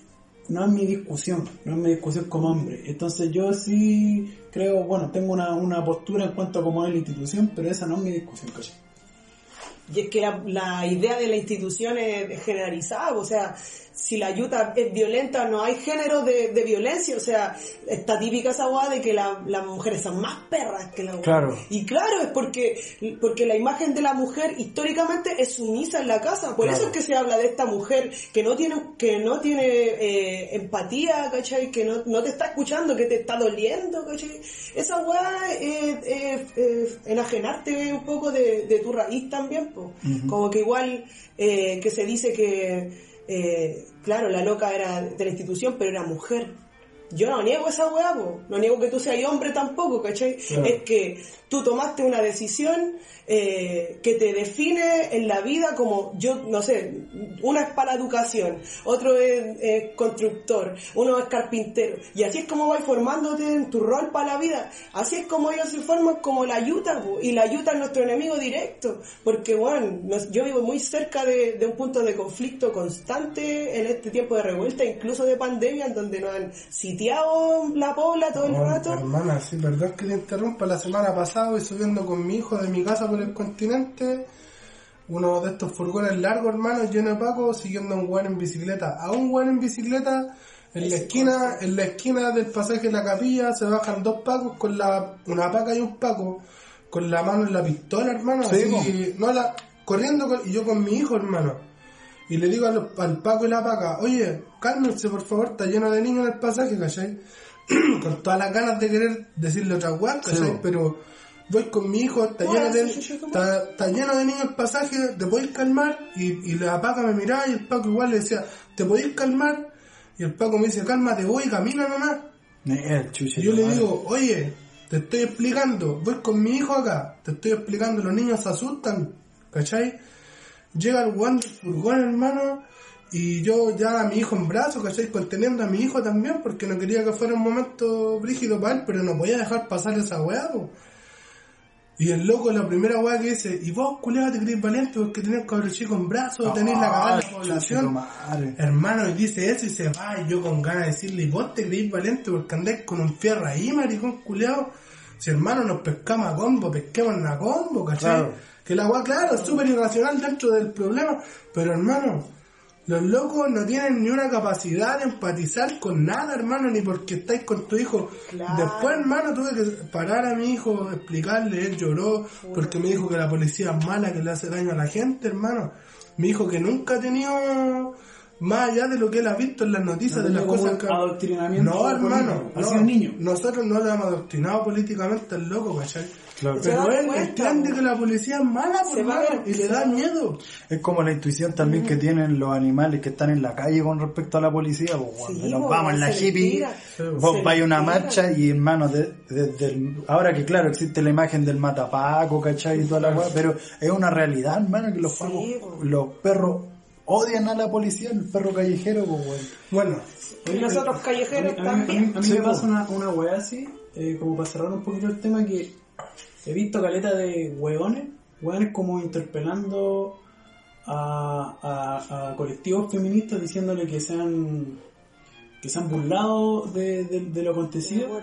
no es mi discusión, no es mi discusión como hombre. Entonces yo sí creo, bueno, tengo una, una postura en cuanto a cómo es la institución, pero esa no es mi discusión, ¿cachai? Y es que la, la idea de la institución es, es generalizada, o sea, si la ayuda es violenta, no hay género de, de violencia, o sea, está típica esa guada de que la- las mujeres son más perras que la Claro. Y claro, es porque, porque la imagen de la mujer históricamente es sumisa en la casa, por Claro. eso es que se habla de esta mujer que no tiene, que no tiene eh, empatía, ¿cachai? Que no, no te está escuchando, que te está doliendo, ¿cachai? Esa weá es enajenarte un poco de, de tu raíz también, po. como que igual eh, que se dice que, eh, claro, la loca era de la institución, pero era mujer. Yo no niego esa weá, no niego que tú seas hombre tampoco, ¿cachai? Es que tú tomaste una decisión eh, que te define en la vida como, yo no sé, una es para educación, otro es eh, constructor, uno es carpintero, y así es como vas formándote en tu rol para la vida, así es como ellos se forman como la yuta, po. y la yuta es nuestro enemigo directo, porque bueno, nos- yo vivo muy cerca de, de un punto de conflicto constante en este tiempo de revuelta, incluso de pandemia, en donde nos han sitiado la pobla todo el rato. hermana, sí, perdón que te interrumpa. La semana pasada voy subiendo con mi hijo de mi casa por el continente. Uno de estos furgones largos, hermano, lleno de Paco, siguiendo a un weón en bicicleta. A un weón en bicicleta, en la esquina, en la esquina del pasaje de la capilla, se bajan dos Pacos con la, una paca y un Paco, con la mano en la pistola, hermano, Sí, así, no la, corriendo con- y yo con mi hijo, hermano. Y le digo al, al Paco y la Paca, oye, cálmense por favor, está lleno de niños en el pasaje, ¿cachai? con todas las ganas de querer decirle otra weá, ¿cachai? Sí. Pero voy con mi hijo, está No, lleno de, está, está lleno de niños el pasaje, ¿te podéis calmar? Y, y la Paca me miraba y el Paco igual le decía, ¿te podéis calmar? Y el Paco me dice, cálmate, voy, camina nomás. El chuche. Y yo le madre. digo, oye, te estoy explicando, voy con mi hijo acá, te estoy explicando, los niños se asustan, ¿cachai? Llega el del furgón, hermano, y yo ya a mi hijo en brazos, ¿cachai? Conteniendo a mi hijo también, porque no quería que fuera un momento brígido para él, pero no podía dejar pasar esa weá, po. Y el loco, la primera weá que dice, y vos, culiado, te crees valiente porque tenés cabros chicos en brazos, tenés la cagada de la Ah, población. Hermano, y dice eso y se va, y yo con ganas de decirle, ¿y vos te creís valiente porque andás con un fierro ahí, maricón culeado? Si hermano nos pescamos a combo, pesquemos a combo, ¿cachai? Claro. Que la weá, claro, es súper irracional dentro del problema, pero hermano, los locos no tienen ni una capacidad de empatizar con nada, hermano, ni porque estáis con tu hijo. Claro. Después, hermano, tuve que parar a mi hijo, explicarle, él lloró, porque me dijo que la policía es mala, que le hace daño a la gente, hermano. Mi hijo que nunca ha tenido, más allá de lo que él ha visto en las noticias, No de las cosas que... adoctrinamiento No, hermano, no. niño. Nosotros no lo hemos adoctrinado políticamente al loco, ¿cachai? Claro. Pero él entiende que la policía es mala, por y le da miedo. Es como la intuición también que tienen los animales que están en la calle con respecto a la policía. Pues, cuando Sí, nos vamos en la hippie, tira. vos vais a una tira. marcha y hermano, de, ahora que claro existe la imagen del matapaco, ¿cachai? Y toda la weá, pero es una realidad, hermano, que los, Sí, pacos- los perros odian a la policía, el perro callejero, pues, weón. Bueno, Y nosotros callejeros A mí, a mí- también. a mí Sí, me pasa una, una weá así, eh, como para cerrar un poquito el tema, que he visto caleta de weones, weones como interpelando a, a, a colectivos feministas diciéndole que se han, que se han burlado de, de- de lo acontecido.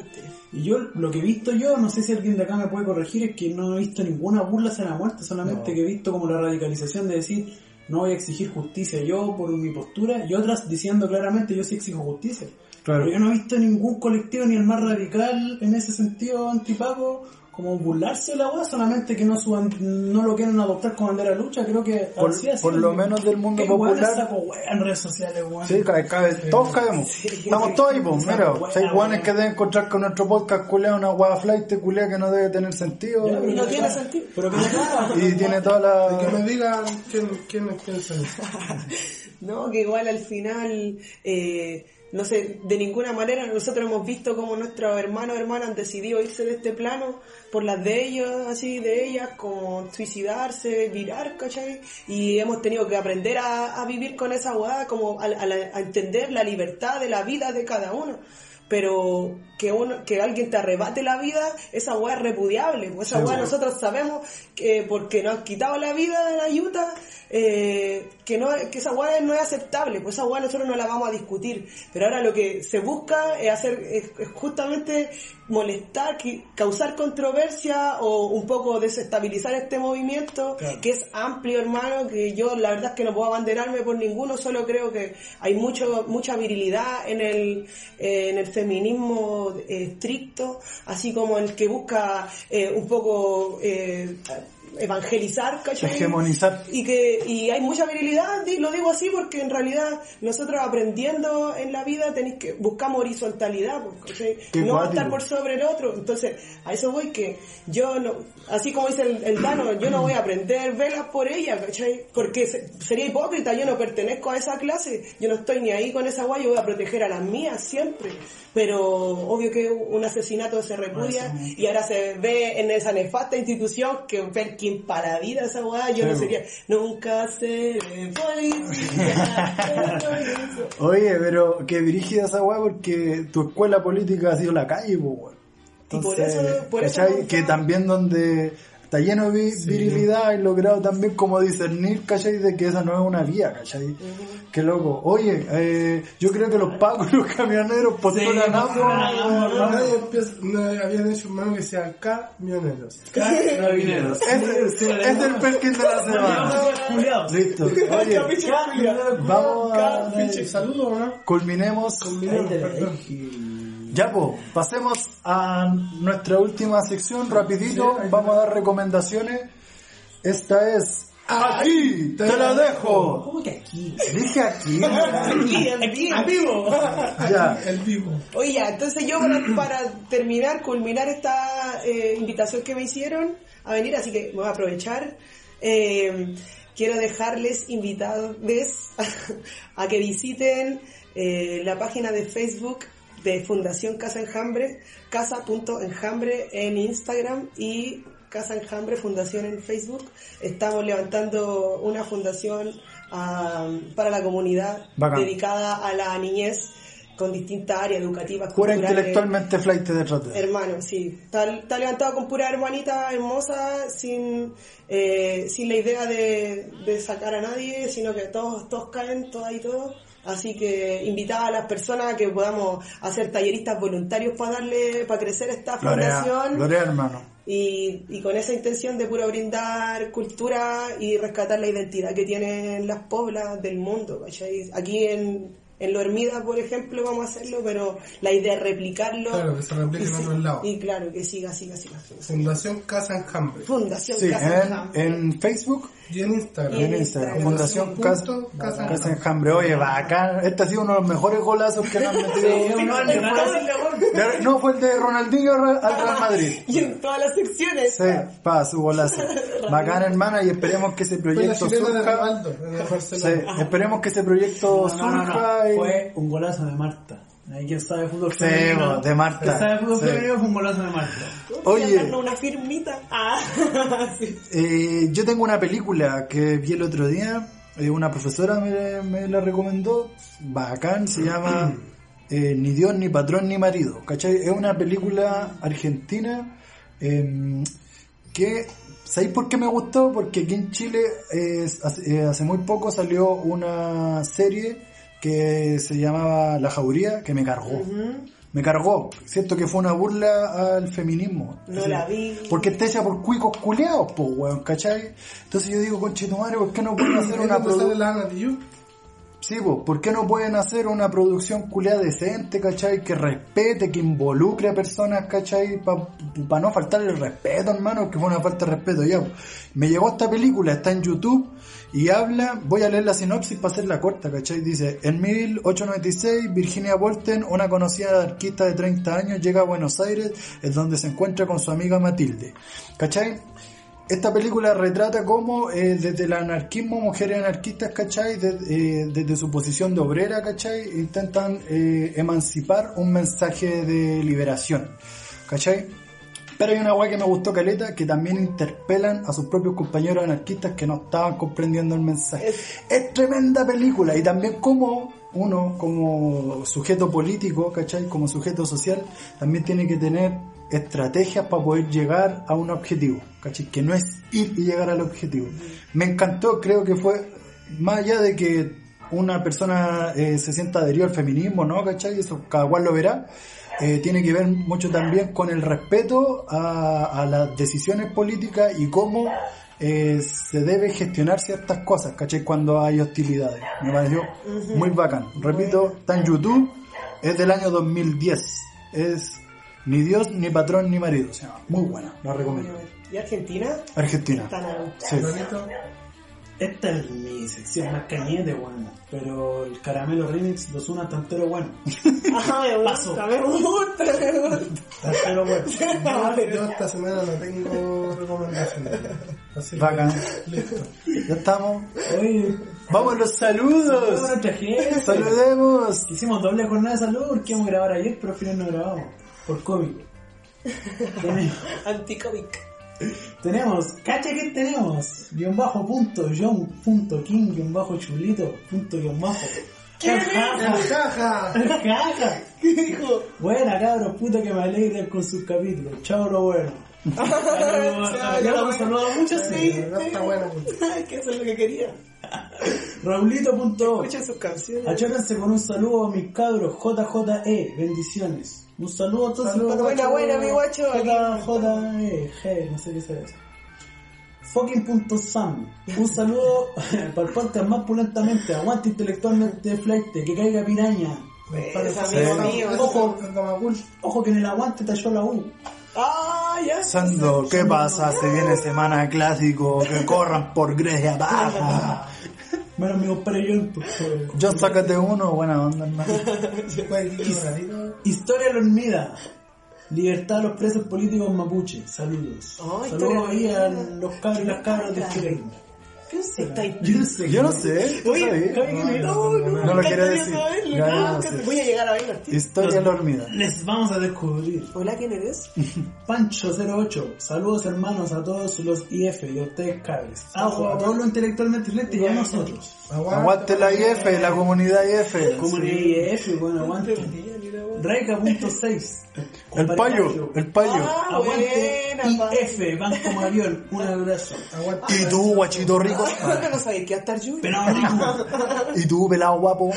Y yo, lo que he visto yo, no sé si alguien de acá me puede corregir, es que no he visto ninguna burla hacia la muerte, solamente No. que he visto como la radicalización de decir, no voy a exigir justicia yo por mi postura, y otras diciendo claramente, yo sí exijo justicia. Claro. Pero yo no he visto ningún colectivo, ni el más radical en ese sentido antipago, como burlarse de la weá, solamente que no suban, no lo quieren adoptar como bandera de lucha, creo que Por- así por lo menos del mundo popular. saco weá en redes sociales, weón. Sí, cae, cae, todos caemos. Estamos todos ahí, pues, mira. Seis guanes que deben encontrar con nuestro podcast culea una weá flight culea que no debe tener sentido. Ya, pero No que- tiene sentido. Pero que no y tiene toda que me la... digan quién, quién, quién son. No, que igual al final, eh, no sé, de ninguna manera nosotros hemos visto como nuestros hermanos o hermanas han decidido irse de este plano por las de ellos, así de ellas, como suicidarse, virar, ¿cachai? Y hemos tenido que aprender a, a vivir con esa weá, como a, a la- a entender la libertad de la vida de cada uno. Pero que uno, que alguien te arrebate la vida, esa weá es repudiable. Esa Sí, weón. nosotros sabemos que porque nos han quitado la vida de la yuta, eh, que no que esa weá no es aceptable, pues esa weá nosotros no la vamos a discutir. Pero ahora lo que se busca es hacer, es, es justamente molestar, que- causar controversia o un poco desestabilizar este movimiento, que es amplio hermano, que yo la verdad es que no puedo abanderarme por ninguno, solo creo que hay mucho, mucha virilidad en el, eh, en el feminismo eh, estricto, así como el que busca eh, un poco evangelizar, ¿cachai? Hegemonizar. Y que y hay mucha virilidad, lo digo así porque en realidad nosotros aprendiendo en la vida tenéis que buscamos horizontalidad, pues, ¿cachai? No estar por sobre el otro. Entonces, a eso voy que yo no, así como dice el, el Dano, yo no voy a aprender velas por ella, ¿cachai? Porque se- sería hipócrita, yo no pertenezco a esa clase, yo no estoy ni ahí con esa guay, yo voy a proteger a las mías siempre. Pero obvio que un asesinato se repudia y ahora se ve en esa nefasta institución que Perkin para vida esa guay, yo Sí, no po. sería, nunca seré policía. Oye, pero que dirigida esa weá porque tu escuela política ha sido la calle, pues, weón. Y por Entonces, eso- por eso Que también donde está lleno de vi- virilidad y logrado también como discernir, ¿cachai? De que esa no es una vía, ¿cachai? Qué loco. Oye, eh, yo creo que los pacos y los camioneros postulan ambos. Nadie empieza, no había dicho hermano que sea camioneros. Carabineros. Es, el- es el perkin de la semana. Listo. Oye, vamos a... Saludos, ¿no? Culminemos. Perdón. Ya, pues, pasemos a nuestra última sección, rapidito, vamos a dar recomendaciones. Esta es Aquí te la dejo. ¿Cómo que aquí? Dije aquí. Aquí, aquí, en vivo. Ya. El vivo. Oye, ya, entonces yo para, para terminar, culminar esta eh, invitación que me hicieron a venir, así que voy a aprovechar. eh, quiero dejarles invitados a que visiten eh, la página de Facebook de Fundación Casa Enjambre, casa.enjambre en Instagram y Casa Enjambre Fundación en Facebook. Estamos levantando una fundación ah, para la comunidad Bacán. dedicada a la niñez con distintas áreas educativas, Pura intelectualmente flight de trote. Hermano, sí. Está, está levantado con pura hermanita hermosa, sin, eh, sin la idea de, de sacar a nadie, sino que todos, todos caen, todas y todos. Así que invitar a las personas a que podamos hacer talleristas voluntarios para darle, para crecer esta Gloria, fundación. gloria hermano. Y, y con esa intención de puro brindar cultura y rescatar la identidad que tienen las poblas del mundo. ¿cachai? Aquí en, en Lo Hermida, por ejemplo, vamos a hacerlo, pero la idea es replicarlo. Claro, que se replique y en sí- otros lados. Y claro, que siga, siga, siga. Fundación Casa Enjambre. Fundación Sí, Casa en, Enjambre. en Facebook Y en Instagram. y en Instagram. Fundación Casa, Casa Casa Enjambre. Oye, bacán. Este ha sido uno de los mejores golazos que han metido. Sí, no, en no, fue el de Ronaldinho al Real Madrid. y en todas las secciones. Sí, pa, su golazo. Bacán, hermana, y esperemos que ese Fue la proyecto de surja. Sí, esperemos que ese proyecto No, no, no, no. surja. y- Fue un golazo de Marta. Ahí quien sabe fútbol Sí, femenino. de Marta. Quien sabe fútbol Sí. femenino fue un golazo de Marta. Oye. Una firmita. Ah, sí. Eh, yo tengo una película que vi el otro día, eh, una profesora me, me la recomendó, bacán, se llama eh, Ni Dios, ni Patrón, ni Marido, ¿cachai? Es una película argentina eh, que, ¿sabéis por qué me gustó? Porque aquí en Chile eh, hace, eh, hace muy poco salió una serie que se llamaba La Jauría, que me cargó. Me cargó. Siento que fue una burla al feminismo. No la vi. Porque está hecha por cuicos culeados, pues, weón, ¿cachai? Entonces yo digo, conche tu madre, ¿por qué no pueden hacer ¿Es una producción? Sí, pues, ¿por qué no pueden hacer una producción culeada decente, ¿cachai? Que respete, que involucre a personas, ¿cachai? Para no faltarle el respeto, hermano, que fue una falta de respeto ya. pues. Me llegó esta película, está en YouTube y habla, voy a leer la sinopsis para hacerla corta, ¿cachai? Dice, en 1896, Virginia Volten, una conocida anarquista de 30 años, llega a Buenos Aires, es donde se encuentra con su amiga Matilde, ¿cachai? Esta película retrata cómo eh, desde el anarquismo, mujeres anarquistas, ¿cachai? Eh, desde su posición de obrera, ¿cachai? Intentan eh, emancipar un mensaje de liberación, ¿cachai? Pero hay una weá que me gustó caleta, que también interpelan a sus propios compañeros anarquistas que no estaban comprendiendo el mensaje. Es tremenda película y también como uno, como sujeto político, ¿cachai? Como sujeto social, también tiene que tener estrategias para poder llegar a un objetivo, ¿cachai? Que no es ir y llegar al objetivo. Me encantó, creo que fue, más allá de que una persona eh, se sienta adherido al feminismo, ¿no? ¿cachai? Eso cada cual lo verá. Eh, tiene que ver mucho también con el respeto a, a las decisiones políticas y cómo eh, se debe gestionar ciertas cosas, ¿cachai? Cuando hay hostilidades. Me pareció muy bacán. Repito, está en YouTube, es del año 2010. Es ni Dios, ni patrón, ni marido. O sea, muy buena, la recomiendo. ¿Y Argentina? Argentina. Sí. Esta es mi sección más cañete, bueno. Pero el caramelo remix lo suena tantero bueno. Ah, me Paso. gusta, me gusta, me gusta. Tantero bueno. Yo esta semana no tengo recomendaciones. Así que, Bacán. listo. Ya estamos. Oye, Vamos los saludos a saludos. nuestra gente. Saludemos. Hicimos doble jornada de salud porque íbamos a grabar ayer, pero al final no grabamos. Por COVID. Tenemos, Anticomic. Tenemos, cacha que tenemos, guion bajo punto, John punto King, guion bajo chulito, punto guion bajo. Jaja, ¡Caja! jaja. ¿Qué dijo? Buena cabros, puta que me alegren con sus capítulos. Chao bueno. Ya lo hemos saludado mucho, sí. No está bueno. Ay, que eso es lo que quería. Raulito.org Escuchen sus canciones. Achórense con un saludo a mis cabros, JJE, bendiciones. Un saludo a todos Saludos. sus Buena, buena, mi guacho. JJE, G, no sé qué sea eso. Fucking.sam, un saludo para el podcast más pulentamente, aguante intelectualmente flight, que caiga piraña. Amigo Sí. Ojo, ojo que en el aguante talló la U. Ah, ya. Sando, ¿qué pasa? Se viene semana clásico, que corran por Grecia baja. Bueno, mi compadre John, por favor. Yo sácate uno, buena onda, hermano. Historia Lormida. Libertad a los presos políticos mapuche. Saludos. Oh, Saludos Historia ahí a los cabros y las cabras de Chile. ¿Qué? Yo no sé. Yo no. No, No, no, no, no lo quiero decir. saberlo. Ya, No, no que sé. Voy a llegar a verlo. tío. Historia hormiga. Les vamos a descubrir. Hola, ¿quién eres? Pancho08, saludos hermanos a todos los IF y a ustedes cables. Agua, a todos los intelectualmente y a nosotros. Aguante la IF, la comunidad IF. Comunidad IF, bueno, aguante. Reika.6. El payo, el payo. Ah, Aguante buena, IF, Banco Marión, un abrazo. Y tú, guachito rico. pa. No estar Junior. Pero rico, Y tú, pelado guapo.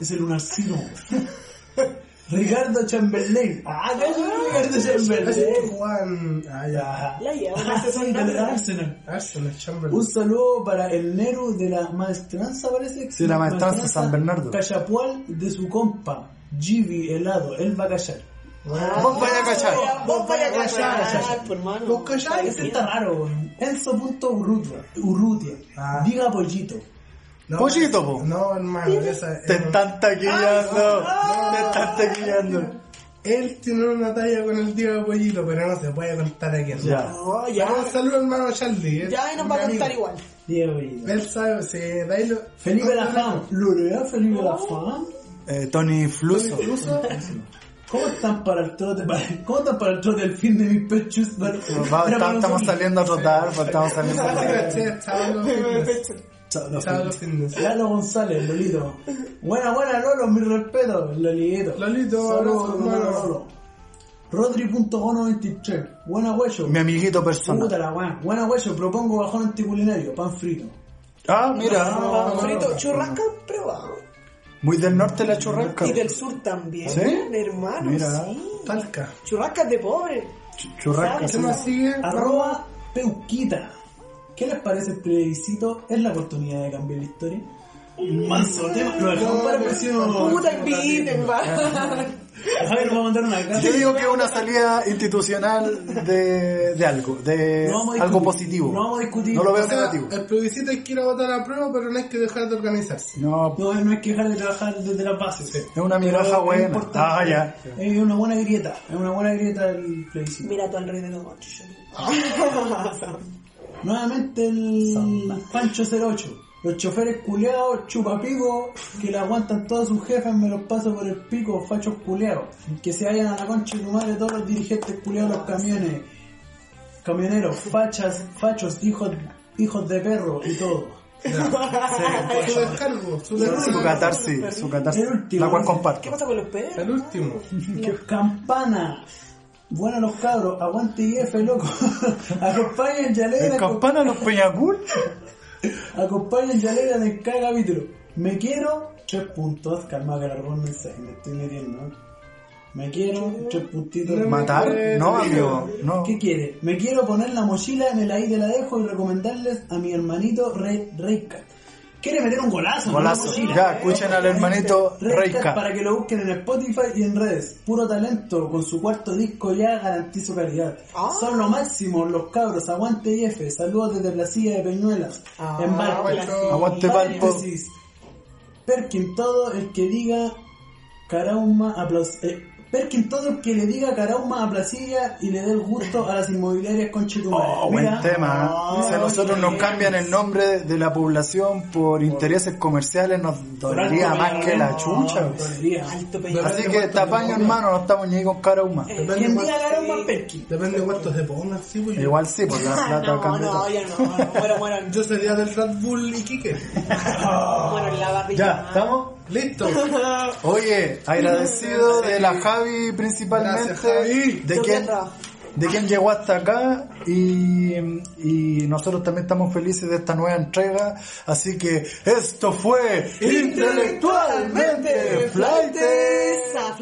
es el lunarcino. Ricardo Chamberlain. Ah, ya es Ricardo Así que Chamberlain. juegan. Ah, ya. La lleva, Ah, sí, del Arsenal. Arsenal, Chamberlain. Un saludo para el Neru de la maestranza, parece. Sí, la maestranza, San Bernardo. Cachapual de su compa, Gibi Helado, él va a callar. Vos vaya a cachar. Vos vaya a hermano. Vos cachai, Ese está raro. Enzo.urrutia. Urrutia. Ah. Diga pollito. No, Pollito, po. No, hermano, esa Te es- están taquillando. Te están taquillando. Él tiene una talla con el tío de pollito, pero no se puede contar aquí. Ya. No, Ya, un saludo hermano Charlie. eh. Ya, y nos va a contar amigo. igual. Diga pollito. Él sabe, sí, de ahí lo... Felipe Lafam. Lorea Felipe Lafam. Eh, Tony Fluso. Incluso, ¿Cómo están para el trote? ¿Cómo están para el trote del fin de mis pechos? Está- estamos saliendo a trotar, pues, estamos saliendo a trotar. sábado fitness. No. Lalo González, Lolito. Buena, buena, Lolo, mi respeto, Lolito. Lolito, Saludos, hermano. Lolo. Rodri.gono23. Buena, hueso. Mi amiguito Puta personal. la weá. Buena, hueso. Propongo bajón anticulinario, pan frito. Ah, mira. Pan frito, churrasca probado. Muy del norte la churrasca. Y del sur también, ¿Sí? hermano. Mira. Sí. Talca. Churrascas de pobre. Ch- Churrasca. ¿Qué más sigue? Arroba Peuquita. ¿Qué les parece el plebiscito? ¿Es la oportunidad de cambiar la historia? Manso tema. Lo dejamos para el próximo. Puta, inviten, va. Javier nos va a mandar una carta. Yo digo que es una salida institucional de, de algo, de No vamos a algo positivo. No vamos a discutir. No lo veo O sea, negativo. el plebiscito hay que ir a votar a prueba, pero no hay que dejar de organizarse. No, No, no hay que dejar de trabajar desde la base. es una es buena. importante. Ah, ya. Es una buena grieta. Es una buena grieta el plebiscito. Mira tu alrededor. Nuevamente el Pancho 08. Los choferes culeados, chupapicos, que le aguantan todos sus jefes, me los paso por el pico, fachos culeados. Que se vayan a la concha de tu madre todos los dirigentes culeados, los camiones, camioneros, fachas, fachos, hijos, hijos de perro y todo. Su descargo, su Su descargo. catarsis, su catarsis, El último. la cual ¿Qué comparto. pasa con los perros? El último. Campana. Buenos los cabros, aguante IF, loco. Acompañen ya ¿El alegra, campana los peñacul? acompañen ya alegra en cada capítulo. Me quiero, tres puntos, calma que largó el mensaje, me estoy metiendo. Me quiero, tres puntitos. ¿Matar? No, amigo, no. ¿Qué quiere? Me quiero poner la mochila en el ahí te la dejo y recomendarles a mi hermanito Rey Reika. Quiere meter un golazo. Golazo. Mochila. Ya, escuchen al hermanito Reika para que lo busquen en Spotify y en redes. Puro talento, con su cuarto disco ya garantizo calidad. Ah. Son lo máximo, los cabros. Aguante IF. Saludos desde la silla de Peñuelas. Ah, en Valpo. Aguante Valpo. Perkin todo el que diga Carauma aplaus eh, Perkin todo el que le diga Carauma a Placilla y le dé el gusto a las inmobiliarias con Oh, buen tema. ¿eh? Si a nosotros nos cambian el nombre de la población por intereses comerciales, nos dolería más que la chucha. Alto pellejo. Así que tapaño hermano, no estamos ni ahí con cara humana. Depende Quien cuánto- diga Carauma, Perkin. Depende de cuántos se pongan, sí, yo- Igual sí, por la plata No, cambia no, ya no. no, Muero, muero. Yo sería del Red Bull y Kike. En la barriga. Ya, ¿estamos? Listo. Oye, agradecido de la Javi principalmente. De quien, de quien llegó hasta acá y, y, nosotros también estamos felices de esta nueva entrega. Así que esto fue Intelectualmente Flightes. A